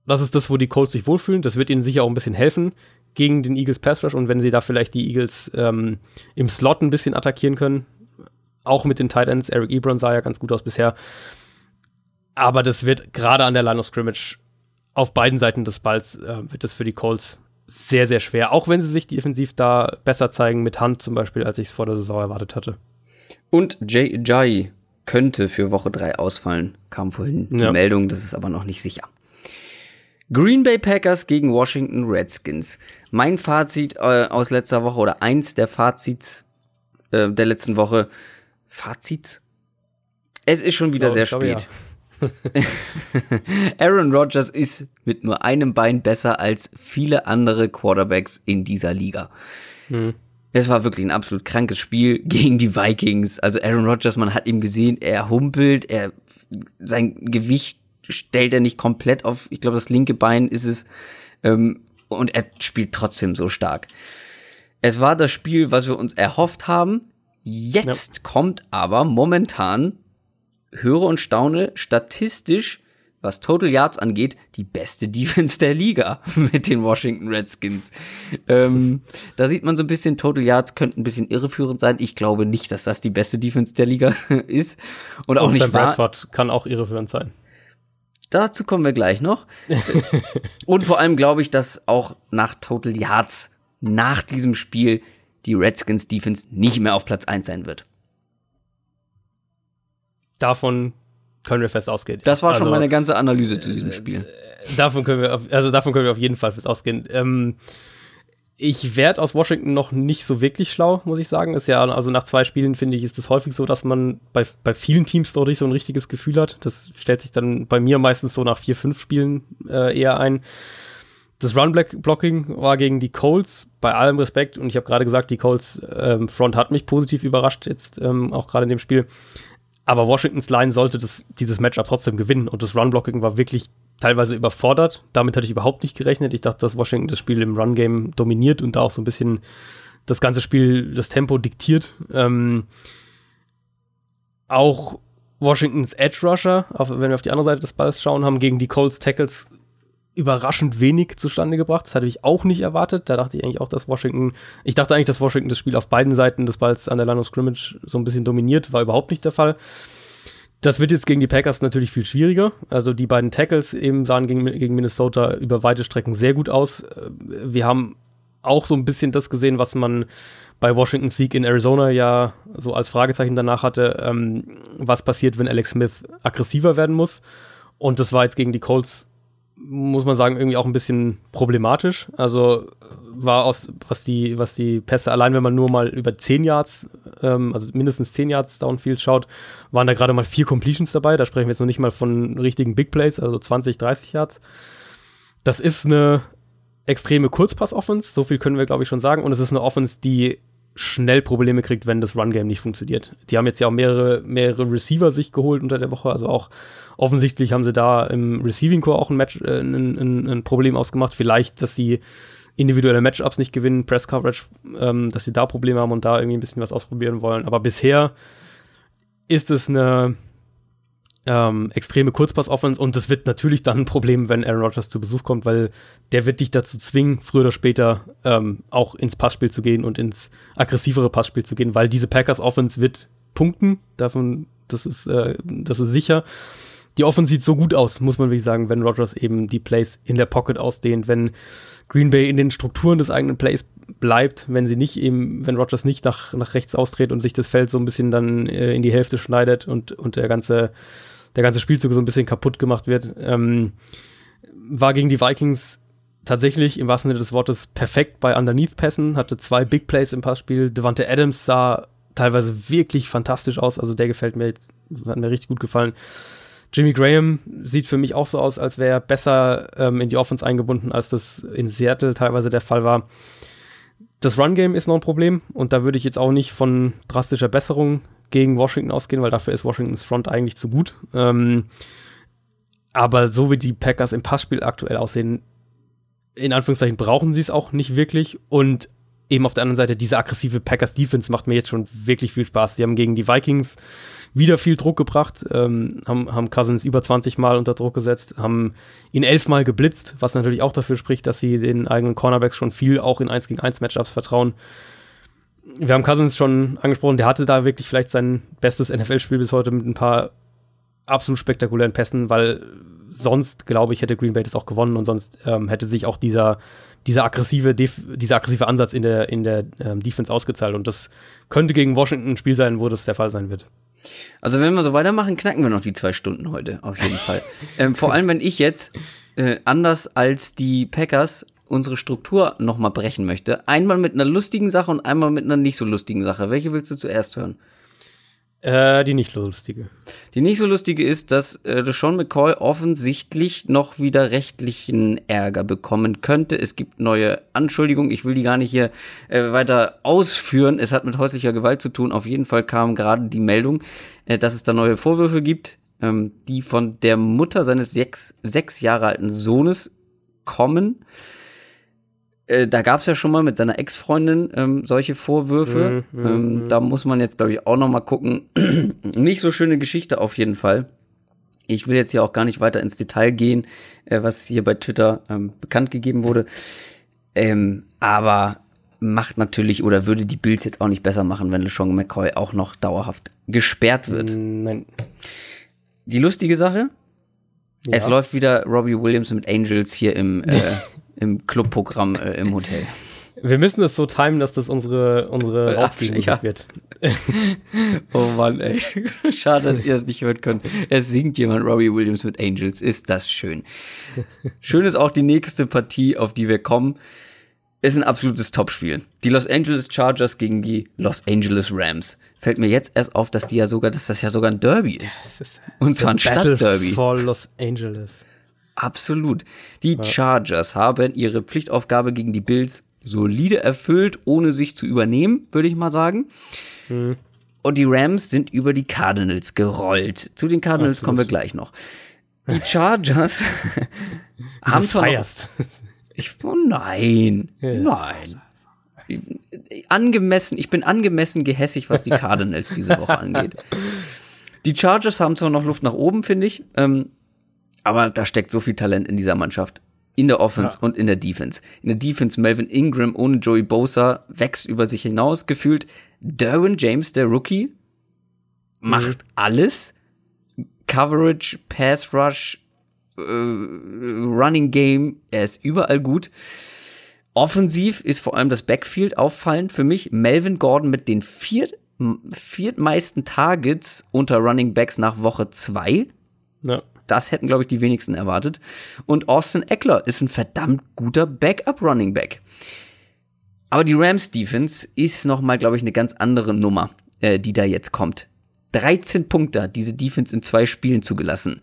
das ist das, wo die Colts sich wohlfühlen. Das wird ihnen sicher auch ein bisschen helfen gegen den Eagles Pass Rush. Und wenn sie da vielleicht die Eagles ähm, im Slot ein bisschen attackieren können, auch mit den Tight Ends, Eric Ebron sah ja ganz gut aus bisher. Aber das wird gerade an der Line of Scrimmage auf beiden Seiten des Balls, äh, wird das für die Colts sehr, sehr schwer. Auch wenn sie sich defensiv da besser zeigen, mit Hand zum Beispiel, als ich es vor der Saison erwartet hatte. Und Jay Jai könnte für Woche 3 ausfallen. Kam vorhin die Ja. Meldung, das ist aber noch nicht sicher. Green Bay Packers gegen Washington Redskins. Mein Fazit äh, aus letzter Woche oder eins der Fazits äh, der letzten Woche. Fazit? Es ist schon wieder Ja, sehr spät. Aaron Rodgers ist mit nur einem Bein besser als viele andere Quarterbacks in dieser Liga. Es war wirklich ein absolut krankes Spiel gegen die Vikings. Also Aaron Rodgers, man hat ihm gesehen, er humpelt, er sein Gewicht stellt er nicht komplett auf, ich glaube, das linke Bein ist es, ähm, und er spielt trotzdem so stark. Es war das Spiel, was wir uns erhofft haben. Jetzt kommt aber momentan, höre und staune, statistisch, was Total Yards angeht, die beste Defense der Liga mit den Washington Redskins. ähm, da sieht man so ein bisschen, Total Yards könnten ein bisschen irreführend sein. Ich glaube nicht, dass das die beste Defense der Liga ist. Und auch Und nicht Sam. Bradford kann auch irreführend sein. Dazu kommen wir gleich noch. Und vor allem glaube ich, dass auch nach Total Yards nach diesem Spiel die Redskins Defense nicht mehr auf Platz 1 sein wird. Davon können wir fest ausgehen. Das war schon Also, meine ganze Analyse zu diesem Spiel. Davon können wir, auf, also davon können wir auf jeden Fall fest ausgehen. Ähm, ich werde aus Washington noch nicht so wirklich schlau, muss ich sagen. Ist ja, also nach zwei Spielen finde ich, ist es häufig so, dass man bei, bei vielen Teams dort nicht so ein richtiges Gefühl hat. Das stellt sich dann bei mir meistens so nach vier, fünf Spielen äh, eher ein. Das Run-Blocking war gegen die Colts, bei allem Respekt, und ich habe gerade gesagt, die Colts ähm, Front hat mich positiv überrascht, jetzt ähm, auch gerade in dem Spiel. Aber Washingtons Line sollte das, dieses Matchup trotzdem gewinnen. Und das Run-Blocking war wirklich teilweise überfordert. Damit hatte ich überhaupt nicht gerechnet. Ich dachte, dass Washington das Spiel im Run-Game dominiert und da auch so ein bisschen das ganze Spiel, das Tempo diktiert. Ähm, auch Washingtons Edge Rusher, wenn wir auf die andere Seite des Balls schauen, haben gegen die Colts Tackles überraschend wenig zustande gebracht. Das hatte ich auch nicht erwartet. Da dachte ich eigentlich auch, dass Washington, ich dachte eigentlich, dass Washington das Spiel auf beiden Seiten des Balls an der Line of Scrimmage so ein bisschen dominiert, war überhaupt nicht der Fall. Das wird jetzt gegen die Packers natürlich viel schwieriger. Also die beiden Tackles eben sahen gegen, gegen Minnesota über weite Strecken sehr gut aus. Äh, Wir haben auch so ein bisschen das gesehen, was man bei Washingtons Sieg in Arizona ja so als Fragezeichen danach hatte, ähm, was passiert, wenn Alex Smith aggressiver werden muss. Und das war jetzt gegen die Colts, muss man sagen, irgendwie auch ein bisschen problematisch. Also war aus, was die, was die Pässe, allein wenn man nur mal über 10 Yards, ähm, also mindestens 10 Yards Downfield schaut, waren da gerade mal vier Completions dabei. Da sprechen wir jetzt noch nicht mal von richtigen Big Plays, also 20, 30 Yards. Das ist eine extreme Kurzpass-Offense, so viel können wir, glaube ich, schon sagen. Und es ist eine Offense, die schnell Probleme kriegt, wenn das Run-Game nicht funktioniert. Die haben jetzt ja auch mehrere, mehrere Receiver sich geholt unter der Woche, also auch offensichtlich haben sie da im Receiving Core auch ein, Match, äh, ein, ein, ein Problem ausgemacht. Vielleicht, dass sie individuelle Matchups nicht gewinnen, Press Coverage, ähm, dass sie da Probleme haben und da irgendwie ein bisschen was ausprobieren wollen. Aber bisher ist es eine ähm, extreme Kurzpass-Offense und das wird natürlich dann ein Problem, wenn Aaron Rodgers zu Besuch kommt, weil der wird dich dazu zwingen, früher oder später ähm, auch ins Passspiel zu gehen und ins aggressivere Passspiel zu gehen, weil diese Packers-Offense wird punkten, davon, das ist, äh, das ist sicher. Die Offense sieht so gut aus, muss man wirklich sagen, wenn Rodgers eben die Plays in der Pocket ausdehnt, wenn Green Bay in den Strukturen des eigenen Plays bleibt, wenn sie nicht eben, wenn Rodgers nicht nach, nach rechts ausdreht und sich das Feld so ein bisschen dann äh, in die Hälfte schneidet und, und der ganze, der ganze Spielzug so ein bisschen kaputt gemacht wird, ähm, war gegen die Vikings tatsächlich im wahrsten Sinne des Wortes perfekt bei Underneath-Pässen, hatte zwei Big Plays im Passspiel. Devante Adams sah teilweise wirklich fantastisch aus, also der gefällt mir, jetzt- hat mir richtig gut gefallen. Jimmy Graham sieht für mich auch so aus, als wäre er besser ähm, in die Offense eingebunden, als das in Seattle teilweise der Fall war. Das Run-Game ist noch ein Problem und da würde ich jetzt auch nicht von drastischer Besserung gegen Washington ausgehen, weil dafür ist Washingtons Front eigentlich zu gut. Ähm, aber so wie die Packers im Passspiel aktuell aussehen, in Anführungszeichen brauchen sie es auch nicht wirklich und eben auf der anderen Seite diese aggressive Packers Defense macht mir jetzt schon wirklich viel Spaß. Sie haben gegen die Vikings wieder viel Druck gebracht, ähm, haben, haben Cousins über 20 Mal unter Druck gesetzt, haben ihn elfmal geblitzt, was natürlich auch dafür spricht, dass sie den eigenen Cornerbacks schon viel auch in 1 gegen 1 Matchups vertrauen. Wir haben Cousins schon angesprochen, der hatte da wirklich vielleicht sein bestes NFL-Spiel bis heute mit ein paar absolut spektakulären Pässen, weil sonst, glaube ich, hätte Green Bay das auch gewonnen und sonst ähm, hätte sich auch dieser, dieser aggressive, Def dieser aggressive Ansatz in der, in der ähm, Defense ausgezahlt. Und das könnte gegen Washington ein Spiel sein, wo das der Fall sein wird. Also wenn wir so weitermachen, knacken wir noch die zwei Stunden heute, auf jeden Fall. ähm, vor allem, wenn ich jetzt äh, anders als die Packers unsere Struktur nochmal brechen möchte. Einmal mit einer lustigen Sache und einmal mit einer nicht so lustigen Sache. Welche willst du zuerst hören? Äh, die nicht so lustige. Die nicht so lustige ist, dass äh, Sean McCoy offensichtlich noch wieder rechtlichen Ärger bekommen könnte. Es gibt neue Anschuldigungen. Ich will die gar nicht hier äh, weiter ausführen. Es hat mit häuslicher Gewalt zu tun. Auf jeden Fall kam gerade die Meldung, äh, dass es da neue Vorwürfe gibt, ähm, die von der Mutter seines sechs, sechs Jahre alten Sohnes kommen. Äh, da gab es ja schon mal mit seiner Ex-Freundin ähm, solche Vorwürfe. Mm, mm, ähm, mm. Da muss man jetzt, glaube ich, auch noch mal gucken. nicht so schöne Geschichte auf jeden Fall. Ich will jetzt hier auch gar nicht weiter ins Detail gehen, äh, was hier bei Twitter ähm, bekannt gegeben wurde. Ähm, aber macht natürlich oder würde die Bills jetzt auch nicht besser machen, wenn LeSean McCoy auch noch dauerhaft gesperrt wird. Nein. Die lustige Sache, ja. es läuft wieder Robbie Williams mit Angels hier im äh, im Clubprogramm äh, im Hotel. Wir müssen es so timen, dass das unsere, unsere Rausfliegung ja. wird. oh Mann, ey. Schade, dass ihr es nicht hören könnt. Es singt jemand Robbie Williams mit Angels. Ist das schön. Schön ist auch die nächste Partie, auf die wir kommen. Ist ein absolutes Topspiel. Die Los Angeles Chargers gegen die Los Angeles Rams. Fällt mir jetzt erst auf, dass die ja sogar, dass das ja sogar ein Derby ist. ist Und zwar ein Stadtderby. For Los Angeles. Absolut. Die. Chargers haben ihre Pflichtaufgabe gegen die Bills solide erfüllt, ohne sich zu übernehmen, würde ich mal sagen. Mhm. Und die Rams sind über die Cardinals gerollt. Zu den Cardinals Absolut. kommen wir gleich noch. Die Chargers haben zwar feierst. Ich, oh nein, ja. nein. Angemessen, ich bin angemessen gehässig, was die Cardinals diese Woche angeht. Die Chargers haben zwar noch Luft nach oben, finde ich. Ähm, aber da steckt so viel Talent in dieser Mannschaft. In der Offense ja. und in der Defense. In der Defense Melvin Ingram ohne Joey Bosa wächst über sich hinaus gefühlt. Derwin James, der Rookie, macht mhm. alles. Coverage, Pass Rush, äh, Running Game, er ist überall gut. Offensiv ist vor allem das Backfield auffallend für mich. Melvin Gordon mit den viert, viertmeisten Targets unter Running Backs nach Woche zwei. Ja. Das hätten, glaube ich, die wenigsten erwartet. Und Austin Eckler ist ein verdammt guter Backup-Running Back. Aber die Rams Defense ist nochmal, glaube ich, eine ganz andere Nummer, äh, die da jetzt kommt. 13 Punkte hat diese Defense in zwei Spielen zugelassen.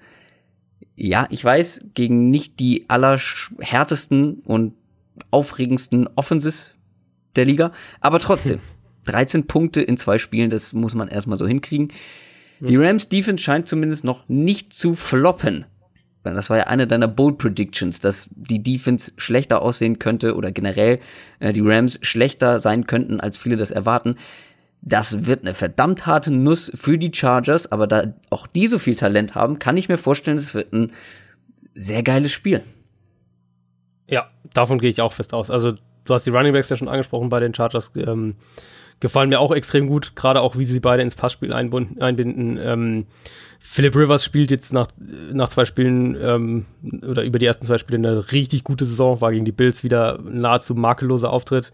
Ja, ich weiß, gegen nicht die allerhärtesten und aufregendsten Offenses der Liga, aber trotzdem. 13 Punkte in zwei Spielen, das muss man erstmal so hinkriegen. Die Rams Defense scheint zumindest noch nicht zu floppen. Das war ja eine deiner Bold Predictions, dass die Defense schlechter aussehen könnte oder generell äh, die Rams schlechter sein könnten, als viele das erwarten. Das wird eine verdammt harte Nuss für die Chargers, aber da auch die so viel Talent haben, kann ich mir vorstellen, es wird ein sehr geiles Spiel. Ja, davon gehe ich auch fest aus. Also, du hast die Running Backs ja schon angesprochen bei den Chargers. Ähm, gefallen mir auch extrem gut, gerade auch, wie sie beide ins Passspiel einbinden. Ähm, Philip Rivers spielt jetzt nach, nach zwei Spielen ähm, oder über die ersten zwei Spiele eine richtig gute Saison, war gegen die Bills wieder nahezu makelloser Auftritt.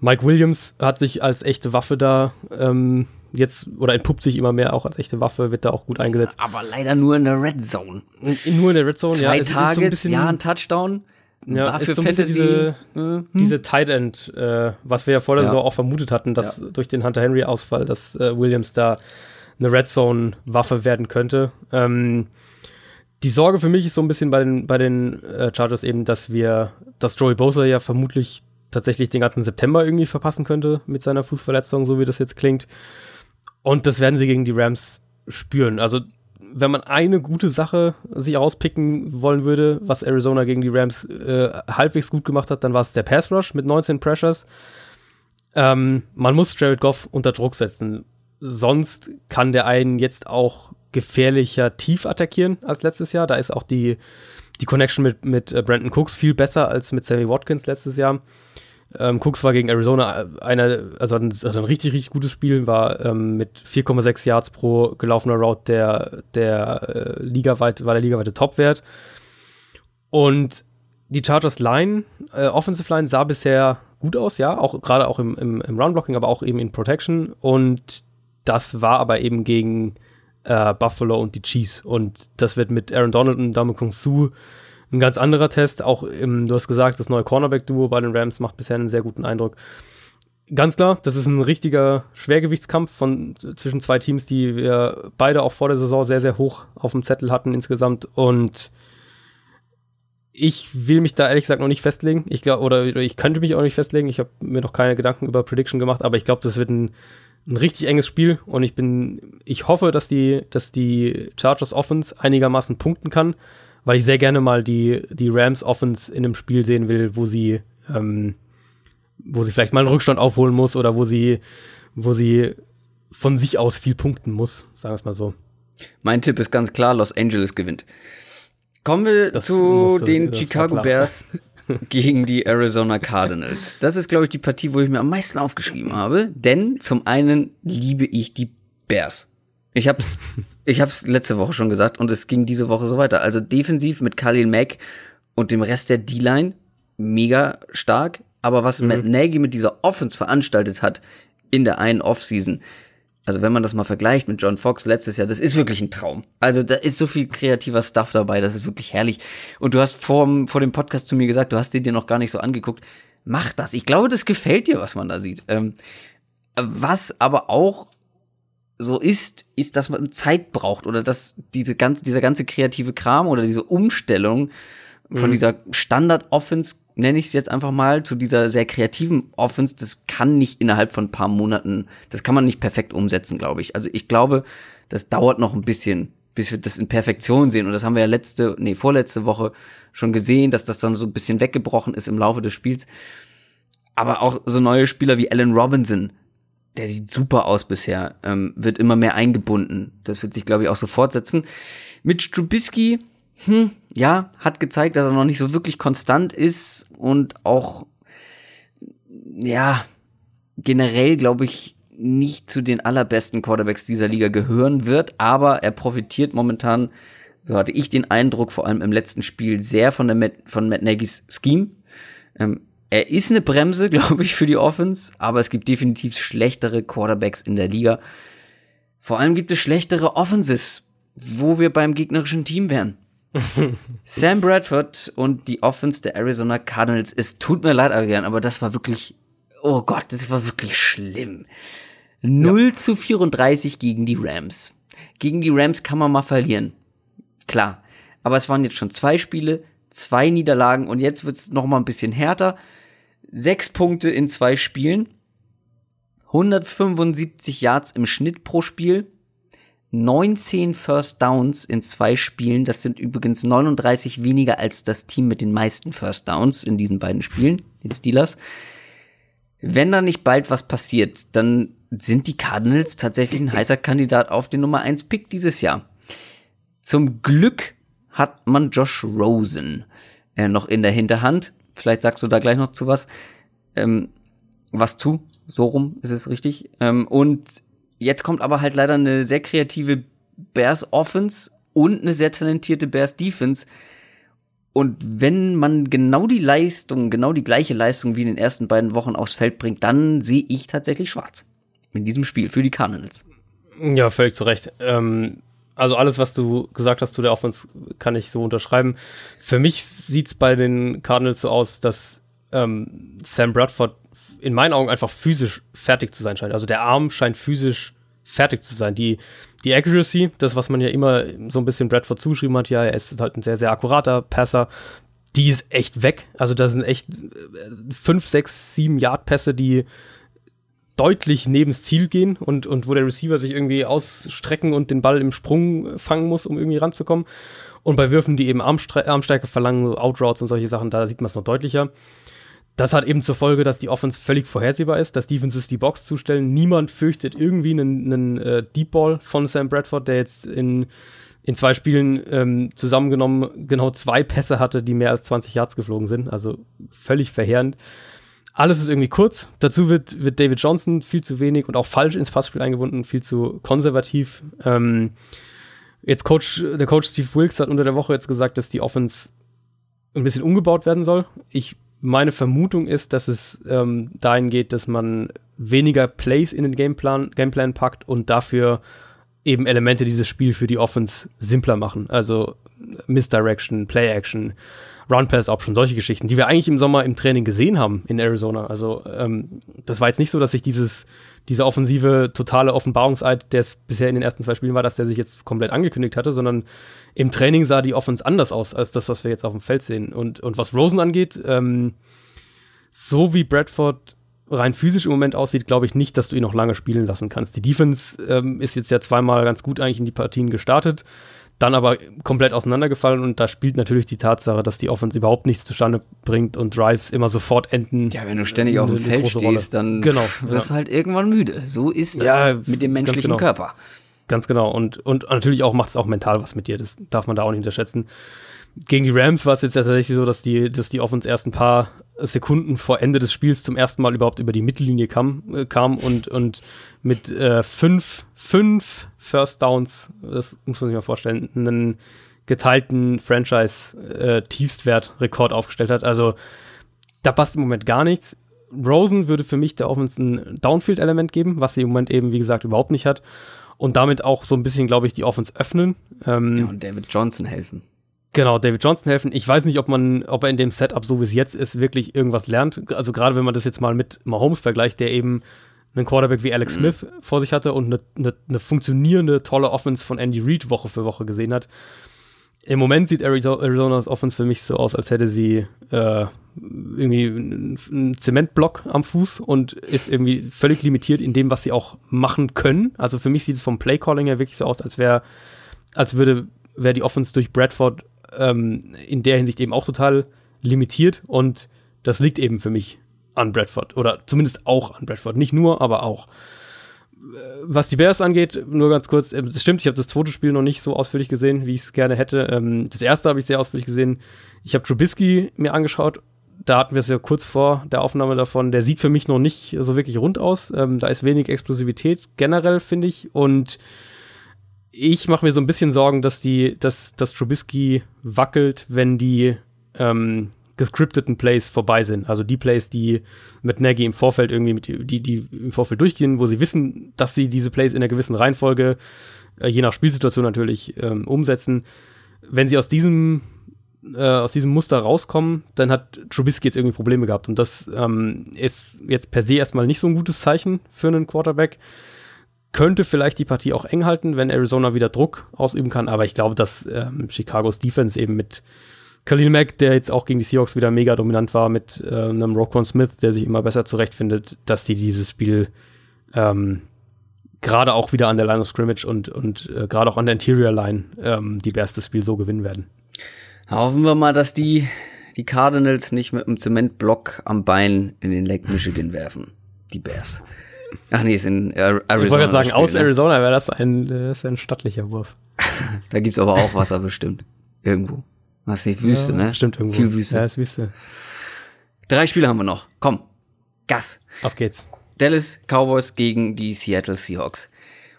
Mike Williams hat sich als echte Waffe da ähm, jetzt oder entpuppt sich immer mehr auch als echte Waffe, wird da auch gut eingesetzt. Aber leider nur in der Red Zone. Nur in der Red Zone, Zwei ja. Targets, so ein ja, ein Touchdown. Ja, war für so Fantasy. Diese, hm? diese Tight End, äh, was wir ja vor der ja. Saison auch vermutet hatten, dass ja. durch den Hunter Henry Ausfall, dass äh, Williams da eine Red Zone Waffe werden könnte. Ähm, die Sorge für mich ist so ein bisschen bei den, bei den äh, Chargers eben, dass wir, dass Joey Bosa ja vermutlich tatsächlich den ganzen September irgendwie verpassen könnte mit seiner Fußverletzung, so wie das jetzt klingt. Und das werden sie gegen die Rams spüren. Also wenn man eine gute Sache sich rauspicken wollen würde, was Arizona gegen die Rams äh, halbwegs gut gemacht hat, dann war es der Pass Rush mit 19 Pressures. Ähm, man muss Jared Goff unter Druck setzen. Sonst kann der einen jetzt auch gefährlicher tief attackieren als letztes Jahr. Da ist auch die, die Connection mit, mit äh, Brandon Cooks viel besser als mit Sammy Watkins letztes Jahr. Ähm, Cooks war gegen Arizona einer, also ein, also ein richtig, richtig gutes Spiel, war ähm, mit 4,6 Yards pro gelaufener Route der, der äh, ligaweit, war der ligaweite Topwert. Und die Chargers Line, äh, Offensive Line sah bisher gut aus, ja, auch gerade auch im, im, im Run-Blocking, aber auch eben in Protection. Und das war aber eben gegen äh, Buffalo und die Chiefs. Und das wird mit Aaron Donald und Dame Kung Su ein ganz anderer Test. Auch im, du hast gesagt, das neue Cornerback-Duo bei den Rams macht bisher einen sehr guten Eindruck. Ganz klar, das ist ein richtiger Schwergewichtskampf von zwischen zwei Teams, die wir beide auch vor der Saison sehr, sehr hoch auf dem Zettel hatten insgesamt. Und ich will mich da ehrlich gesagt noch nicht festlegen. Ich glaube, oder, ich könnte mich auch nicht festlegen. Ich habe mir noch keine Gedanken über Prediction gemacht, aber ich glaube, das wird ein, ein richtig enges Spiel und ich bin, ich hoffe, dass die, dass die Chargers Offense einigermaßen punkten kann, weil ich sehr gerne mal die, die Rams Offense in einem Spiel sehen will, wo sie, ähm, wo sie vielleicht mal einen Rückstand aufholen muss oder wo sie, wo sie von sich aus viel punkten muss, sagen wir es mal so. Mein Tipp ist ganz klar, Los Angeles gewinnt. Kommen wir das zu den Chicago Bears gegen die Arizona Cardinals. Das ist, glaube ich, die Partie, wo ich mir am meisten aufgeschrieben habe. Denn zum einen liebe ich die Bears. Ich hab's, ich hab's letzte Woche schon gesagt und es ging diese Woche so weiter. Also defensiv mit Khalil Mack und dem Rest der D-Line mega stark. Aber was mhm. Matt Nagy mit dieser Offense veranstaltet hat in der einen Offseason, also wenn man das mal vergleicht mit John Fox letztes Jahr, das ist wirklich ein Traum. Also da ist so viel kreativer Stuff dabei, das ist wirklich herrlich. Und du hast vor, vor dem Podcast zu mir gesagt, du hast den dir noch gar nicht so angeguckt. Mach das. Ich glaube, das gefällt dir, was man da sieht. Ähm, was aber auch so ist, ist, dass man Zeit braucht oder dass diese ganze, dieser ganze kreative Kram oder diese Umstellung von mhm. dieser Standard-Offense nenne ich es jetzt einfach mal, zu dieser sehr kreativen Offense, das kann nicht innerhalb von ein paar Monaten, das kann man nicht perfekt umsetzen, glaube ich. Also ich glaube, das dauert noch ein bisschen, bis wir das in Perfektion sehen. Und das haben wir ja letzte, nee, vorletzte Woche schon gesehen, dass das dann so ein bisschen weggebrochen ist im Laufe des Spiels. Aber auch so neue Spieler wie Allen Robinson, der sieht super aus bisher, ähm, wird immer mehr eingebunden. Das wird sich, glaube ich, auch so fortsetzen. Mit Strubisky, hm, ja, hat gezeigt, dass er noch nicht so wirklich konstant ist und auch, ja, generell, glaube ich, nicht zu den allerbesten Quarterbacks dieser Liga gehören wird, aber er profitiert momentan, so hatte ich den Eindruck, vor allem im letzten Spiel, sehr von, der Matt, von Matt Nagy's Scheme. Ähm, er ist eine Bremse, glaube ich, für die Offense, aber es gibt definitiv schlechtere Quarterbacks in der Liga. Vor allem gibt es schlechtere Offenses, wo wir beim gegnerischen Team wären. Sam Bradford und die Offense der Arizona Cardinals. Es tut mir leid, Adrian, aber das war wirklich, oh Gott, das war wirklich schlimm. 0 ja. zu 34 gegen die Rams. Gegen die Rams kann man mal verlieren. Klar. Aber es waren jetzt schon zwei Spiele, zwei Niederlagen und jetzt wird's noch mal ein bisschen härter. Sechs Punkte in zwei Spielen. 175 Yards im Schnitt pro Spiel. 19 First Downs in zwei Spielen. Das sind übrigens 39 weniger als das Team mit den meisten First Downs in diesen beiden Spielen, den Steelers. Wenn da nicht bald was passiert, dann sind die Cardinals tatsächlich ein heißer Kandidat auf den Nummer 1 Pick dieses Jahr. Zum Glück hat man Josh Rosen äh, noch in der Hinterhand. Vielleicht sagst du da gleich noch zu was. Ähm, was zu, so rum ist es richtig. Ähm, und Jetzt kommt aber halt leider eine sehr kreative Bears Offense und eine sehr talentierte Bears Defense. Und wenn man genau die Leistung, genau die gleiche Leistung wie in den ersten beiden Wochen aufs Feld bringt, dann sehe ich tatsächlich schwarz. In diesem Spiel für die Cardinals. Ja, völlig zu Recht. Ähm, also alles, was du gesagt hast zu der Offense, kann ich so unterschreiben. Für mich sieht es bei den Cardinals so aus, dass ähm, Sam Bradford in meinen Augen einfach physisch fertig zu sein scheint. Also der Arm scheint physisch fertig zu sein. Die, die Accuracy, das, was man ja immer so ein bisschen Bradford zuschrieben hat, ja, er ist halt ein sehr, sehr akkurater Passer, die ist echt weg. Also da sind echt 5, 6, 7 Yard-Pässe, die deutlich nebens Ziel gehen und, und wo der Receiver sich irgendwie ausstrecken und den Ball im Sprung fangen muss, um irgendwie ranzukommen. Und bei Würfen, die eben Armstärke verlangen, Outroutes und solche Sachen, da sieht man es noch deutlicher. Das hat eben zur Folge, dass die Offense völlig vorhersehbar ist, dass Defenses die Box zustellen. Niemand fürchtet irgendwie einen, einen äh, Deep Ball von Sam Bradford, der jetzt in, in zwei Spielen ähm, zusammengenommen genau zwei Pässe hatte, die mehr als 20 Yards geflogen sind. Also völlig verheerend. Alles ist irgendwie kurz. Dazu wird, wird David Johnson viel zu wenig und auch falsch ins Passspiel eingebunden, viel zu konservativ. Ähm, jetzt Coach, der Coach Steve Wilkes hat unter der Woche jetzt gesagt, dass die Offense ein bisschen umgebaut werden soll. Ich meine Vermutung ist, dass es ähm, dahin geht, dass man weniger Plays in den Gameplan, Gameplan packt und dafür eben Elemente dieses Spiel für die Offense simpler machen. Also Misdirection, Play Action, Run Pass Option, solche Geschichten, die wir eigentlich im Sommer im Training gesehen haben in Arizona. Also ähm, das war jetzt nicht so, dass sich dieses dieser offensive totale Offenbarungseid, der es bisher in den ersten zwei Spielen war, dass der sich jetzt komplett angekündigt hatte, sondern im Training sah die Offense anders aus als das, was wir jetzt auf dem Feld sehen. Und, und was Rosen angeht, ähm, so wie Bradford rein physisch im Moment aussieht, glaube ich nicht, dass du ihn noch lange spielen lassen kannst. Die Defense ähm, ist jetzt ja zweimal ganz gut eigentlich in die Partien gestartet dann aber komplett auseinandergefallen und da spielt natürlich die Tatsache, dass die Offense überhaupt nichts zustande bringt und Drives immer sofort enden. Ja, wenn du ständig auf dem Feld stehst, dann genau, wirst du ja. halt irgendwann müde. So ist das Ja, mit dem menschlichen genau. Körper. Ganz genau. Und, und natürlich auch macht es auch mental was mit dir. Das darf man da auch nicht unterschätzen. Gegen die Rams war es jetzt tatsächlich so, dass die, dass die Offense erst ein paar Sekunden vor Ende des Spiels zum ersten Mal überhaupt über die Mittellinie kam, äh, kam und, und mit äh, fünf, fünf First Downs, das muss man sich mal vorstellen, einen geteilten Franchise-Tiefstwert-Rekord aufgestellt hat. Also da passt im Moment gar nichts. Rosen würde für mich der Offense ein Downfield-Element geben, was sie im Moment eben, wie gesagt, überhaupt nicht hat. Und damit auch so ein bisschen, glaube ich, die Offense öffnen. Ähm, Ja, und David Johnson helfen. Genau, David Johnson helfen. Ich weiß nicht, ob man, ob er in dem Setup, so wie es jetzt ist, wirklich irgendwas lernt. Also gerade wenn man das jetzt mal mit Mahomes vergleicht, der eben einen Quarterback wie Alex Smith vor sich hatte und eine, eine, eine funktionierende, tolle Offense von Andy Reid Woche für Woche gesehen hat. Im Moment sieht Arizo- Arizonas Offense für mich so aus, als hätte sie äh, irgendwie einen einen Zementblock am Fuß und ist irgendwie völlig limitiert in dem, was sie auch machen können. Also für mich sieht es vom Playcalling her wirklich so aus, als wäre, als würde, wäre die Offense durch Bradford ähm, in der Hinsicht eben auch total limitiert und das liegt eben für mich an Bradford oder zumindest auch an Bradford. Nicht nur, aber auch. Äh, Was die Bears angeht, nur ganz kurz, äh, das stimmt, ich habe das zweite Spiel noch nicht so ausführlich gesehen, wie ich es gerne hätte. Ähm, Das erste habe ich sehr ausführlich gesehen. Ich habe Trubisky mir angeschaut. Da hatten wir es ja kurz vor der Aufnahme davon. Der sieht für mich noch nicht so wirklich rund aus. Ähm, da ist wenig Explosivität generell, finde ich. Und ich mache mir so ein bisschen Sorgen, dass die, dass, dass Trubisky wackelt, wenn die ähm, gescripteten Plays vorbei sind. Also die Plays, die mit Nagy im Vorfeld irgendwie, mit, die, die im Vorfeld durchgehen, wo sie wissen, dass sie diese Plays in einer gewissen Reihenfolge, äh, je nach Spielsituation natürlich, ähm, umsetzen. Wenn sie aus diesem, äh, aus diesem Muster rauskommen, dann hat Trubisky jetzt irgendwie Probleme gehabt. Und das ähm, ist jetzt per se erstmal nicht so ein gutes Zeichen für einen Quarterback könnte vielleicht die Partie auch eng halten, wenn Arizona wieder Druck ausüben kann. Aber ich glaube, dass ähm, Chicagos Defense eben mit Khalil Mack, der jetzt auch gegen die Seahawks wieder mega dominant war, mit äh, einem Roquan Smith, der sich immer besser zurechtfindet, dass die dieses Spiel ähm, gerade auch wieder an der Line of Scrimmage und, und äh, gerade auch an der Interior Line ähm, die das Spiel so gewinnen werden. Hoffen wir mal, dass die, die Cardinals nicht mit einem Zementblock am Bein in den Lake Michigan werfen. Die Bears. Ach nee, ist in Ar- Arizona. ich wollte gerade sagen, Spiel, aus ne? Arizona wäre das ein, äh, das wär ein stattlicher Wurf. Da gibt's aber auch Wasser bestimmt. Irgendwo. Was nicht, Wüste, ja, ne? Stimmt irgendwo. Viel Wüste. Ja, ist Wüste. Drei Spiele haben wir noch. Komm. Gas. Auf geht's. Dallas Cowboys gegen die Seattle Seahawks.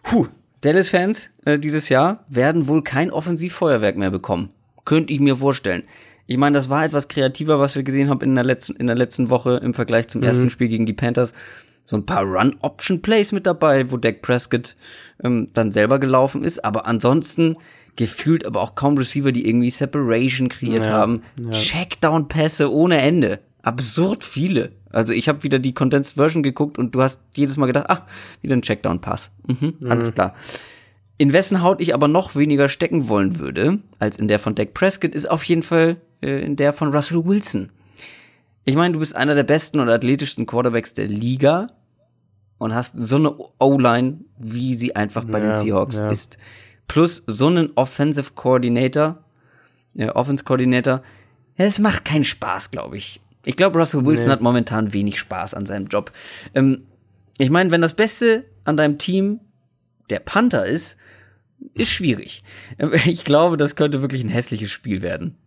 Puh, Dallas-Fans äh, dieses Jahr werden wohl kein Offensivfeuerwerk mehr bekommen. Könnte ich mir vorstellen. Ich meine, das war etwas kreativer, was wir gesehen haben in der letzten, in der letzten Woche im Vergleich zum ersten Spiel gegen die Panthers. So ein paar Run-Option-Plays mit dabei, wo Dak Prescott ähm, dann selber gelaufen ist. Aber ansonsten gefühlt aber auch kaum Receiver, die irgendwie Separation kreiert Ja, haben. ja. Checkdown-Pässe ohne Ende. Absurd viele. Also ich habe wieder die Condensed Version geguckt und du hast jedes Mal gedacht, ah, wieder ein Checkdown-Pass. Mhm, alles klar. In wessen Haut ich aber noch weniger stecken wollen würde, als in der von Dak Prescott, ist auf jeden Fall äh, in der von Russell Wilson. Ich meine, du bist einer der besten und athletischsten Quarterbacks der Liga und hast so eine O-Line, wie sie einfach bei den Ja, Seahawks ja. ist. Plus so einen Offensive Coordinator, äh, Offense Coordinator. Es macht keinen Spaß, glaube ich. Ich glaube, Russell Wilson Nee. hat momentan wenig Spaß an seinem Job. Ähm, ich meine, wenn das Beste an deinem Team der Panther ist, ist schwierig. Ich glaube, das könnte wirklich ein hässliches Spiel werden.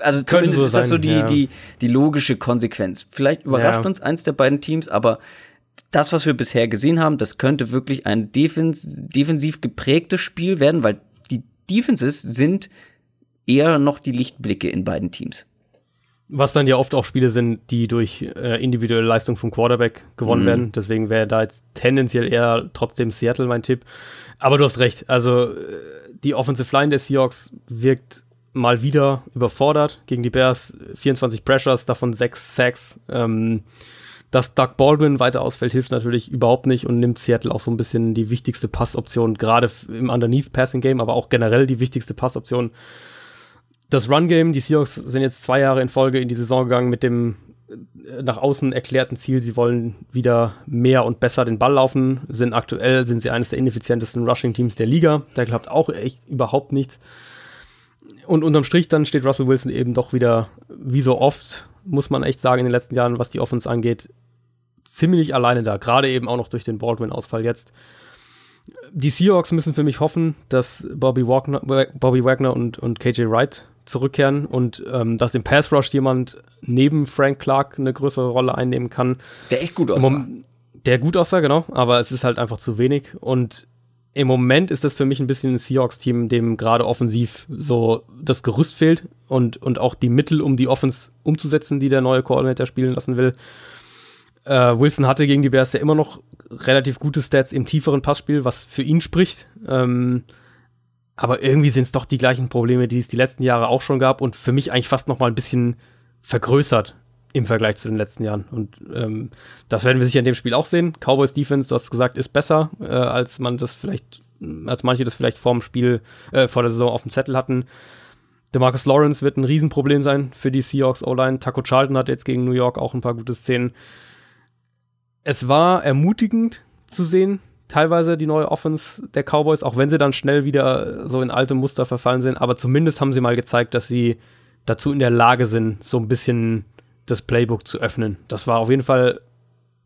Also zumindest so ist das so die, ja. die, die logische Konsequenz. Vielleicht überrascht Ja. uns eins der beiden Teams, aber das, was wir bisher gesehen haben, das könnte wirklich ein defens defensiv geprägtes Spiel werden, weil die Defenses sind eher noch die Lichtblicke in beiden Teams. Was dann ja oft auch Spiele sind, die durch äh, individuelle Leistung vom Quarterback gewonnen mhm. werden. Deswegen wäre da jetzt tendenziell eher trotzdem Seattle mein Tipp. Aber du hast recht. Also äh, die Offensive Line der Seahawks wirkt mal wieder überfordert gegen die Bears. 24 Pressures, davon 6 Sacks. Ähm, dass Doug Baldwin weiter ausfällt, hilft natürlich überhaupt nicht und nimmt Seattle auch so ein bisschen die wichtigste Passoption, gerade im Underneath Passing Game, aber auch generell die wichtigste Passoption das Run-Game, die Seahawks sind jetzt zwei Jahre in Folge in die Saison gegangen mit dem äh, nach außen erklärten Ziel, sie wollen wieder mehr und besser den Ball laufen, sind aktuell, sind sie eines der ineffizientesten Rushing-Teams der Liga. Da klappt auch echt überhaupt nichts. Und unterm Strich dann steht Russell Wilson eben doch wieder, wie so oft, muss man echt sagen, in den letzten Jahren, was die Offense angeht, ziemlich alleine da. Gerade eben auch noch durch den Baldwin-Ausfall jetzt. Die Seahawks müssen für mich hoffen, dass Bobby Wagner, Bobby Wagner und, und KJ Wright zurückkehren und ähm, dass im Pass Rush jemand neben Frank Clark eine größere Rolle einnehmen kann. Der echt gut aussah. Der gut aussah, genau, aber es ist halt einfach zu wenig und im Moment ist das für mich ein bisschen ein Seahawks-Team, dem gerade offensiv so das Gerüst fehlt und, und auch die Mittel, um die Offense umzusetzen, die der neue Koordinator spielen lassen will. Äh, Wilson hatte gegen die Bears ja immer noch relativ gute Stats im tieferen Passspiel, was für ihn spricht. Ähm, aber irgendwie sind es doch die gleichen Probleme, die es die letzten Jahre auch schon gab und für mich eigentlich fast noch mal ein bisschen vergrößert im Vergleich zu den letzten Jahren. Und ähm, das werden wir sicher in dem Spiel auch sehen. Cowboys Defense, du hast gesagt, ist besser, äh, als man das vielleicht, als manche das vielleicht vor dem Spiel, äh, vor der Saison auf dem Zettel hatten. DeMarcus Lawrence wird ein Riesenproblem sein für die Seahawks O-Line. Taco Charlton hat jetzt gegen New York auch ein paar gute Szenen. Es war ermutigend zu sehen, teilweise die neue Offense der Cowboys, auch wenn sie dann schnell wieder so in alte Muster verfallen sind. Aber zumindest haben sie mal gezeigt, dass sie dazu in der Lage sind, so ein bisschen das Playbook zu öffnen. Das war auf jeden Fall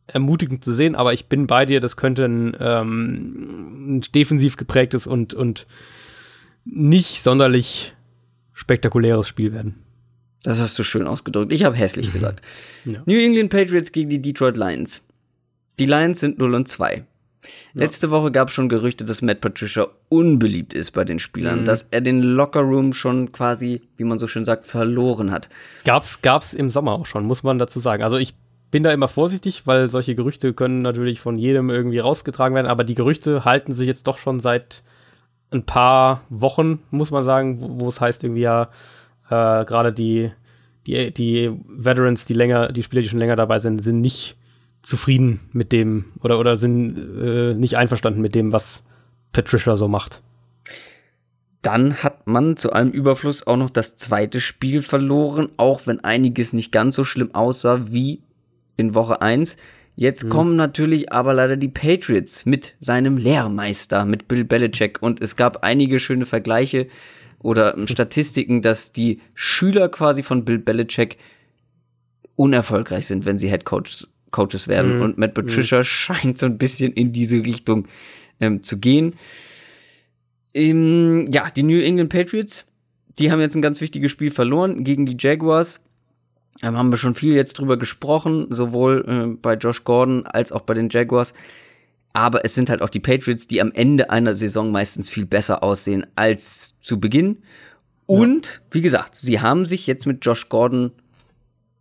ermutigend zu sehen, aber ich bin bei dir, das könnte ein, ähm, ein defensiv geprägtes und, und nicht sonderlich spektakuläres Spiel werden. Das hast du schön ausgedrückt. Ich habe hässlich mhm. gesagt. Ja. New England Patriots gegen die Detroit Lions. Die Lions sind 0 und 2. Letzte Woche gab es schon Gerüchte, dass Matt Patricia unbeliebt ist bei den Spielern, mhm. dass er den Lockerroom schon quasi, wie man so schön sagt, verloren hat. Gab's, gab's im Sommer auch schon, muss man dazu sagen. Also ich bin da immer vorsichtig, weil solche Gerüchte können natürlich von jedem irgendwie rausgetragen werden, aber die Gerüchte halten sich jetzt doch schon seit ein paar Wochen, muss man sagen, wo, wo es heißt irgendwie ja, äh, gerade die, die, die Veterans, die länger, die Spieler, die schon länger dabei sind, sind nicht zufrieden mit dem oder, oder sind äh, nicht einverstanden mit dem, was Patricia so macht. Dann hat man zu allem Überfluss auch noch das zweite Spiel verloren, auch wenn einiges nicht ganz so schlimm aussah wie in Woche 1. Jetzt mhm. kommen natürlich aber leider die Patriots mit seinem Lehrmeister, mit Bill Belichick. Und es gab einige schöne Vergleiche oder Statistiken, dass die Schüler quasi von Bill Belichick unerfolgreich sind, wenn sie Head Coach Coaches werden. Mhm. Und Matt Patricia mhm. scheint so ein bisschen in diese Richtung ähm, zu gehen. Ähm, ja, die New England Patriots, die haben jetzt ein ganz wichtiges Spiel verloren gegen die Jaguars. Ähm, haben wir schon viel jetzt drüber gesprochen, sowohl äh, bei Josh Gordon als auch bei den Jaguars. Aber es sind halt auch die Patriots, die am Ende einer Saison meistens viel besser aussehen als zu Beginn. Und, ja. wie gesagt, sie haben sich jetzt mit Josh Gordon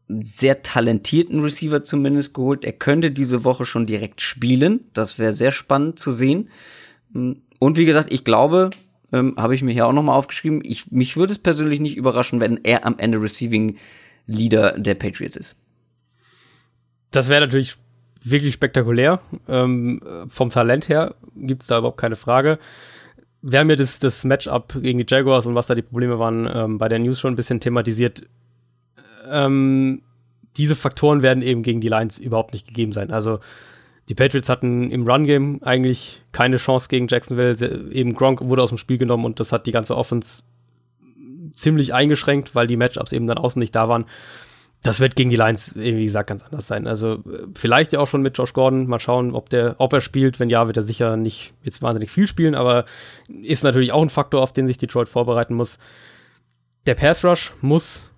sehr talentierten Receiver zumindest geholt. Er könnte diese Woche schon direkt spielen. Das wäre sehr spannend zu sehen. Und wie gesagt, ich glaube, ähm, habe ich mir hier auch nochmal aufgeschrieben, ich, mich würde es persönlich nicht überraschen, wenn er am Ende Receiving Leader der Patriots ist. Das wäre natürlich wirklich spektakulär. Ähm, vom Talent her gibt es da überhaupt keine Frage. Wir haben ja das, das Matchup gegen die Jaguars und was da die Probleme waren, ähm, bei der News schon ein bisschen thematisiert ähm, diese Faktoren werden eben gegen die Lions überhaupt nicht gegeben sein. Also die Patriots hatten im Run-Game eigentlich keine Chance gegen Jacksonville. Eben Gronk wurde aus dem Spiel genommen und das hat die ganze Offense ziemlich eingeschränkt, weil die Matchups eben dann außen nicht da waren. Das wird gegen die Lions, wie gesagt, ganz anders sein. Also vielleicht ja auch schon mit Josh Gordon. Mal schauen, ob, der, ob er spielt. Wenn ja, wird er sicher nicht jetzt wahnsinnig viel spielen, aber ist natürlich auch ein Faktor, auf den sich Detroit vorbereiten muss. Der Pass Rush muss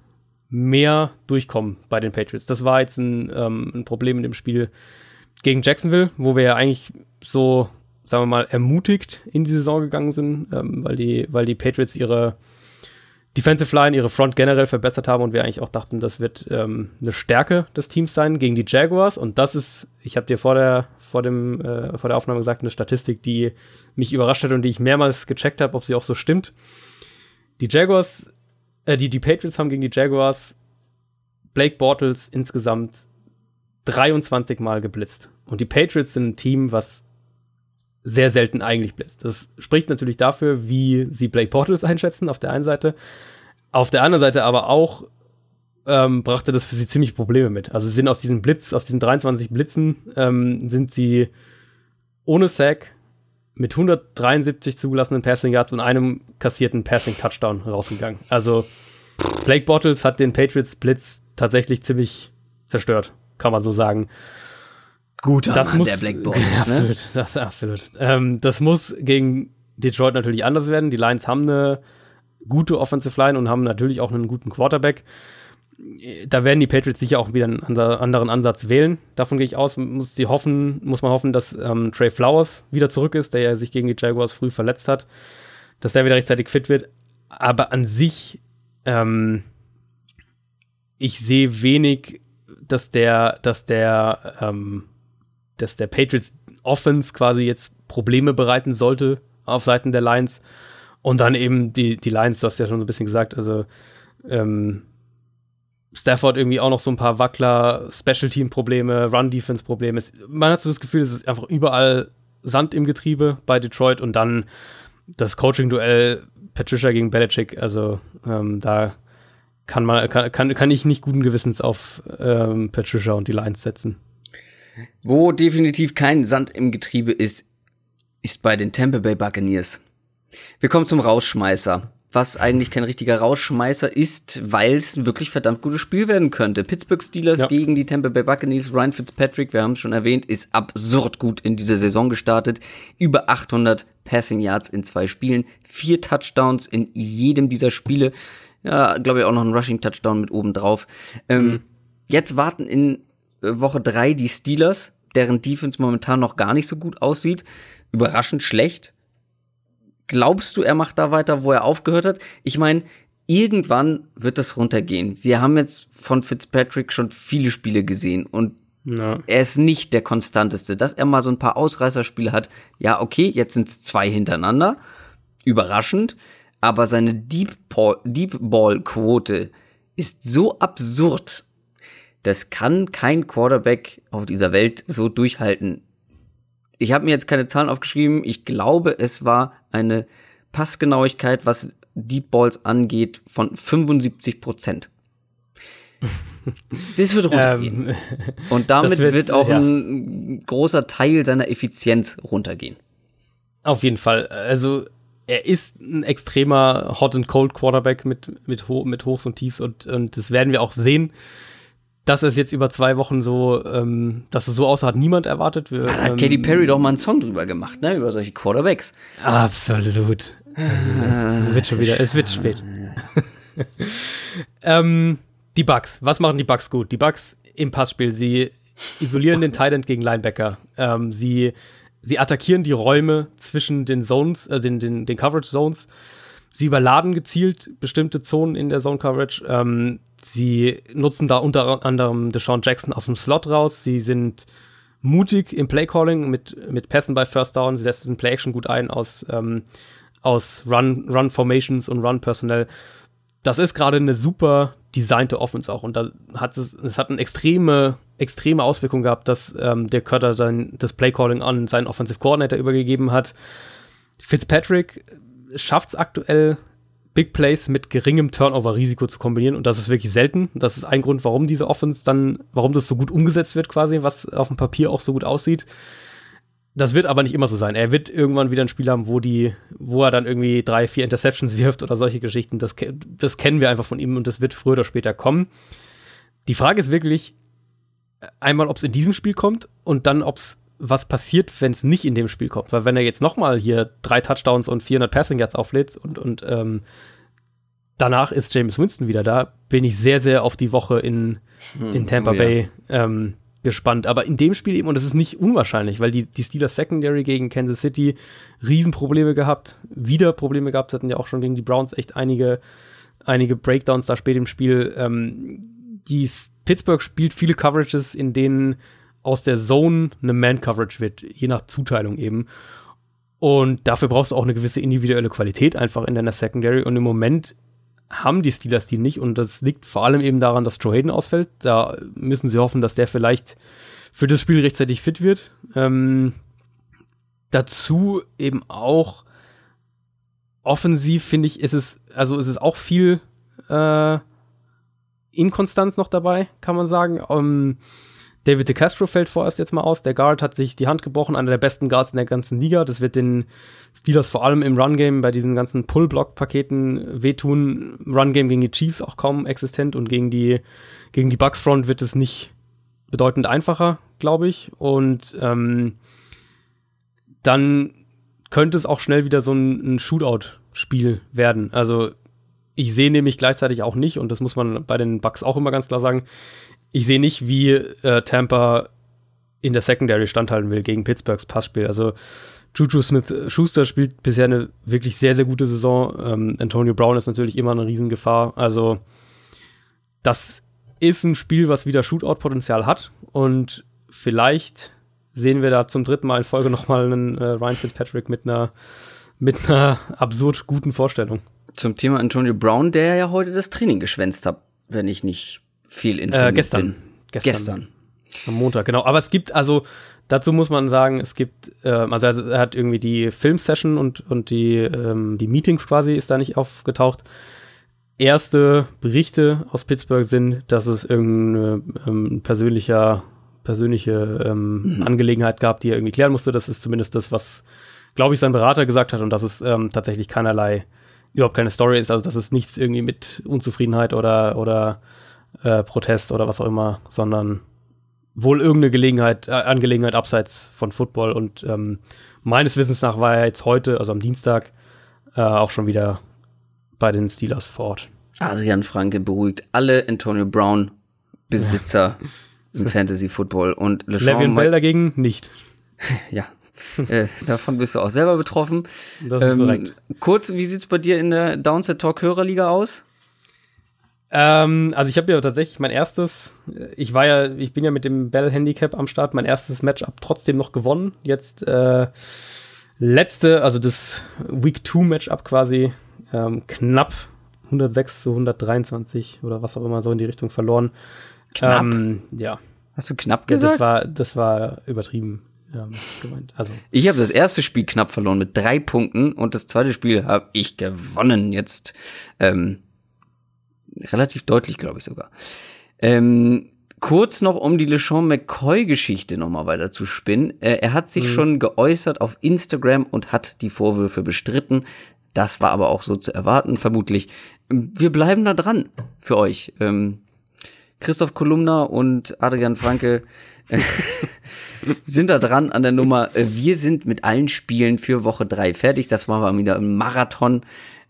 mehr durchkommen bei den Patriots. Das war jetzt ein, ähm, ein Problem in dem Spiel gegen Jacksonville, wo wir ja eigentlich so, sagen wir mal, ermutigt in die Saison gegangen sind, ähm, weil, die, weil die Patriots ihre, Defensive Line, ihre Front generell verbessert haben und wir eigentlich auch dachten, das wird ähm, eine Stärke des Teams sein gegen die Jaguars. Und das ist, ich habe dir vor der, vor, dem, äh, vor der Aufnahme gesagt, eine Statistik, die mich überrascht hat und die ich mehrmals gecheckt habe, ob sie auch so stimmt. Die Jaguars, äh, die, die Patriots haben gegen die Jaguars Blake Bortles insgesamt 23 Mal geblitzt. Und die Patriots sind ein Team, was sehr selten eigentlich blitzt. Das spricht natürlich dafür, wie sie Blake Bortles einschätzen, auf der einen Seite. Auf der anderen Seite aber auch ähm, brachte das für sie ziemlich Probleme mit. Also sie sind aus diesen Blitz, aus diesen 23 Blitzen, ähm, sind sie ohne Sack mit 173 zugelassenen Passing Yards und einem kassierten Passing Touchdown rausgegangen. Also Blake Bottles hat den Patriots Blitz tatsächlich ziemlich zerstört, kann man so sagen. Guter das Mann, muss, der Black Bottles, ne? Absolut, das absolut. Ähm, das muss gegen Detroit natürlich anders werden. Die Lions haben eine gute Offensive Line und haben natürlich auch einen guten Quarterback. Da werden die Patriots sicher auch wieder einen anderen Ansatz wählen. Davon gehe ich aus. Muss, die hoffen, muss man hoffen, dass ähm, Trey Flowers wieder zurück ist, der ja sich gegen die Jaguars früh verletzt hat, dass der wieder rechtzeitig fit wird. Aber an sich, ähm, ich sehe wenig, dass der, dass der, ähm, dass der Patriots Offense quasi jetzt Probleme bereiten sollte auf Seiten der Lions. Und dann eben die, die Lions, du hast ja schon so ein bisschen gesagt, also ähm, Stafford irgendwie auch noch so ein paar Wackler, Special Team Probleme, Run Defense Probleme. Man hat so das Gefühl, es ist einfach überall Sand im Getriebe bei Detroit und dann das Coaching Duell Patricia gegen Belichick. Also ähm, da kann man kann, kann, kann ich nicht guten Gewissens auf ähm, Patricia und die Lions setzen. Wo definitiv kein Sand im Getriebe ist, ist bei den Tampa Bay Buccaneers. Wir kommen zum Rausschmeißer was eigentlich kein richtiger Rausschmeißer ist, weil es ein wirklich verdammt gutes Spiel werden könnte. Pittsburgh Steelers ja. gegen die Tampa Bay Buccaneers. Ryan Fitzpatrick, wir haben es schon erwähnt, ist absurd gut in dieser Saison gestartet. Über 800 Passing Yards in zwei Spielen, vier Touchdowns in jedem dieser Spiele. Ja, glaube ich auch noch ein Rushing Touchdown mit oben drauf. Ähm, mhm. Jetzt warten in äh, Woche drei die Steelers, deren Defense momentan noch gar nicht so gut aussieht. Überraschend schlecht Glaubst du, er macht da weiter, wo er aufgehört hat? Ich meine, irgendwann wird das runtergehen. Wir haben jetzt von Fitzpatrick schon viele Spiele gesehen und ja. er ist nicht der konstanteste. Dass er mal so ein paar Ausreißerspiele hat, ja, okay, jetzt sind es zwei hintereinander. Überraschend. Aber seine Deep, Deep Ball Quote ist so absurd. Das kann kein Quarterback auf dieser Welt so durchhalten ich habe mir jetzt keine Zahlen aufgeschrieben. Ich glaube, es war eine Passgenauigkeit, was Deep Balls angeht, von 75 Prozent. Das wird runtergehen. Ähm, Und damit wird, wird, auch ja. ein großer Teil seiner Effizienz runtergehen. Auf jeden Fall. Also er ist ein extremer Hot and Cold Quarterback mit, mit, Ho mit Hochs und Tiefs und, und das werden wir auch sehen dass es jetzt über zwei Wochen so, ähm, dass es so aussah, hat niemand erwartet. Wir, da hat ähm, Katy Perry doch mal einen Song drüber gemacht, ne? Über solche Quarterbacks. Absolut. Ah, wird schon wieder, es wird spät. ähm, die Bugs. Was machen die Bugs gut? Die Bugs im Passspiel. Sie isolieren den Tight gegen Linebacker. Ähm, sie, sie attackieren die Räume zwischen den Zones, äh, den, den, den Coverage Zones. Sie überladen gezielt bestimmte Zonen in der Zone Coverage. Ähm, Sie nutzen da unter anderem Deshaun Jackson aus dem Slot raus. Sie sind mutig im Playcalling mit, mit Pässen bei First Down. Sie setzen Play Action gut ein aus, ähm, aus Run, Run Formations und Run Personnel. Das ist gerade eine super designte Offense auch. Und da hat es, es hat eine extreme, extreme Auswirkung gehabt, dass ähm, der Cutter dann das Playcalling an seinen Offensive Coordinator übergegeben hat. Fitzpatrick schafft es aktuell Big Plays mit geringem Turnover-Risiko zu kombinieren und das ist wirklich selten. Das ist ein Grund, warum diese Offense dann, warum das so gut umgesetzt wird quasi, was auf dem Papier auch so gut aussieht. Das wird aber nicht immer so sein. Er wird irgendwann wieder ein Spiel haben, wo die, wo er dann irgendwie drei, vier Interceptions wirft oder solche Geschichten. Das, das kennen wir einfach von ihm und das wird früher oder später kommen. Die Frage ist wirklich einmal, ob es in diesem Spiel kommt und dann, ob es was passiert, wenn es nicht in dem Spiel kommt. Weil wenn er jetzt nochmal hier drei Touchdowns und 400 Passing Yards auflädt und, und ähm, danach ist James Winston wieder da, bin ich sehr, sehr auf die Woche in, hm, in Tampa oh, Bay ja. ähm, gespannt. Aber in dem Spiel eben, und das ist nicht unwahrscheinlich, weil die, die Steelers Secondary gegen Kansas City Riesenprobleme gehabt, wieder Probleme gehabt, hatten ja auch schon gegen die Browns echt einige einige Breakdowns da spät im Spiel. Ähm, die Pittsburgh spielt viele Coverages, in denen aus der Zone eine Man-Coverage wird, je nach Zuteilung eben. Und dafür brauchst du auch eine gewisse individuelle Qualität einfach in deiner Secondary. Und im Moment haben die Steelers die nicht. Und das liegt vor allem eben daran, dass Joe Hayden ausfällt. Da müssen sie hoffen, dass der vielleicht für das Spiel rechtzeitig fit wird. Ähm, dazu eben auch offensiv, finde ich, ist es, also ist es auch viel äh, Inkonstanz noch dabei, kann man sagen. Um, ähm, David De Castro fällt vorerst jetzt mal aus. Der Guard hat sich die Hand gebrochen, einer der besten Guards in der ganzen Liga. Das wird den Steelers vor allem im Run-Game bei diesen ganzen Pull-Block-Paketen wehtun. Run-Game gegen die Chiefs auch kaum existent und gegen die, gegen die Bucks-Front wird es nicht bedeutend einfacher, glaube ich. Und ähm, dann könnte es auch schnell wieder so ein, ein Shootout-Spiel werden. Also ich sehe nämlich gleichzeitig auch nicht, und das muss man bei den Bucks auch immer ganz klar sagen, ich sehe nicht, wie äh, Tampa in der Secondary standhalten will gegen Pittsburghs Passspiel. Also Juju Smith-Schuster spielt bisher eine wirklich sehr, sehr gute Saison. Ähm, Antonio Brown ist natürlich immer eine Riesengefahr. Also das ist ein Spiel, was wieder Shootout-Potenzial hat und vielleicht sehen wir da zum dritten Mal in Folge nochmal einen äh, Ryan Fitzpatrick mit einer mit einer absurd guten Vorstellung. Zum Thema Antonio Brown, der ja heute das Training geschwänzt hat, wenn ich nicht viel äh, informiert äh, gestern. bin. Gestern. Gestern. Am Montag, genau. Aber es gibt also, dazu muss man sagen, es gibt, äh, also er hat irgendwie die Filmsession und, und die, ähm, die Meetings quasi ist da nicht aufgetaucht. Erste Berichte aus Pittsburgh sind, dass es irgendeine ähm, persönlicher, persönliche ähm, mhm. Angelegenheit gab, die er irgendwie klären musste. Das ist zumindest das, was, glaube ich, sein Berater gesagt hat und dass es ähm, tatsächlich keinerlei, überhaupt keine Story ist, also dass es nichts irgendwie mit Unzufriedenheit oder, oder äh, Protest oder was auch immer, sondern wohl irgendeine Gelegenheit, äh, Angelegenheit abseits von Football. Und ähm, meines Wissens nach war er jetzt heute, also am Dienstag, äh, auch schon wieder bei den Steelers vor Ort. Adrian Franke beruhigt alle Antonio Brown Besitzer ja. im Fantasy Football und LeSean Bell dagegen nicht. ja. äh, davon bist du auch selber betroffen. Das ist ähm, korrekt. Kurz, wie sieht's bei dir in der Downset Talk Hörerliga aus? Ähm, also ich habe ja tatsächlich mein erstes, ich war ja, ich bin ja mit dem Bell Handicap am Start, mein erstes Matchup trotzdem noch gewonnen. Jetzt äh, letzte, also das Week 2 Matchup quasi ähm, knapp 106 zu 123 oder was auch immer so in die Richtung verloren. Knapp? Ähm, ja. Hast du knapp gesagt? Das war, das war übertrieben. Ähm, gemeint. Also. Ich habe das erste Spiel knapp verloren mit drei Punkten und das zweite Spiel habe ich gewonnen. Jetzt ähm, relativ deutlich, glaube ich sogar. Ähm, kurz noch, um die LeSean McCoy-Geschichte nochmal weiter zu spinnen. Äh, er hat sich mhm. schon geäußert auf Instagram und hat die Vorwürfe bestritten. Das war aber auch so zu erwarten, vermutlich. Wir bleiben da dran für euch. Ähm, Christoph Kolumna und Adrian Franke äh, sind da dran an der Nummer. Äh, wir sind mit allen Spielen für Woche drei fertig. Das war mal wieder ein Marathon.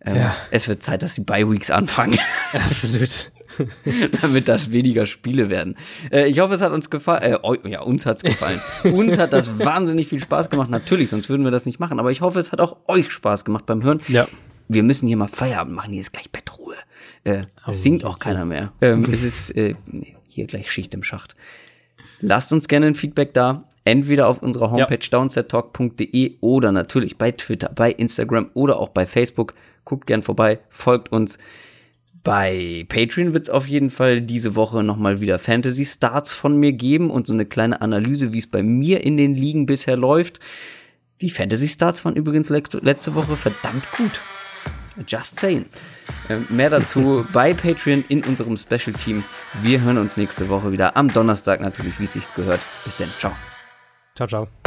Ähm, ja. Es wird Zeit, dass die Bye-Weeks anfangen. Absolut. damit das weniger Spiele werden. Äh, ich hoffe, es hat uns gefallen. Äh, ja, uns hat's gefallen. uns hat das wahnsinnig viel Spaß gemacht. Natürlich, sonst würden wir das nicht machen. Aber ich hoffe, es hat auch euch Spaß gemacht beim Hören. Ja. Wir müssen hier mal Feierabend machen. Hier ist gleich Bettruhe. Äh, oh, es singt auch keiner mehr. Ähm, es ist äh, hier gleich Schicht im Schacht. Lasst uns gerne ein Feedback da. Entweder auf unserer Homepage ja. downsettalk.de oder natürlich bei Twitter, bei Instagram oder auch bei Facebook. Guckt gern vorbei, folgt uns. Bei Patreon wird es auf jeden Fall diese Woche nochmal wieder Fantasy Starts von mir geben und so eine kleine Analyse, wie es bei mir in den Ligen bisher läuft. Die Fantasy Starts waren übrigens letzte Woche verdammt gut. Just saying. Äh, mehr dazu bei Patreon in unserem Special Team. Wir hören uns nächste Woche wieder am Donnerstag natürlich, wie es sich gehört. Bis dann. Ciao. Ciao, ciao.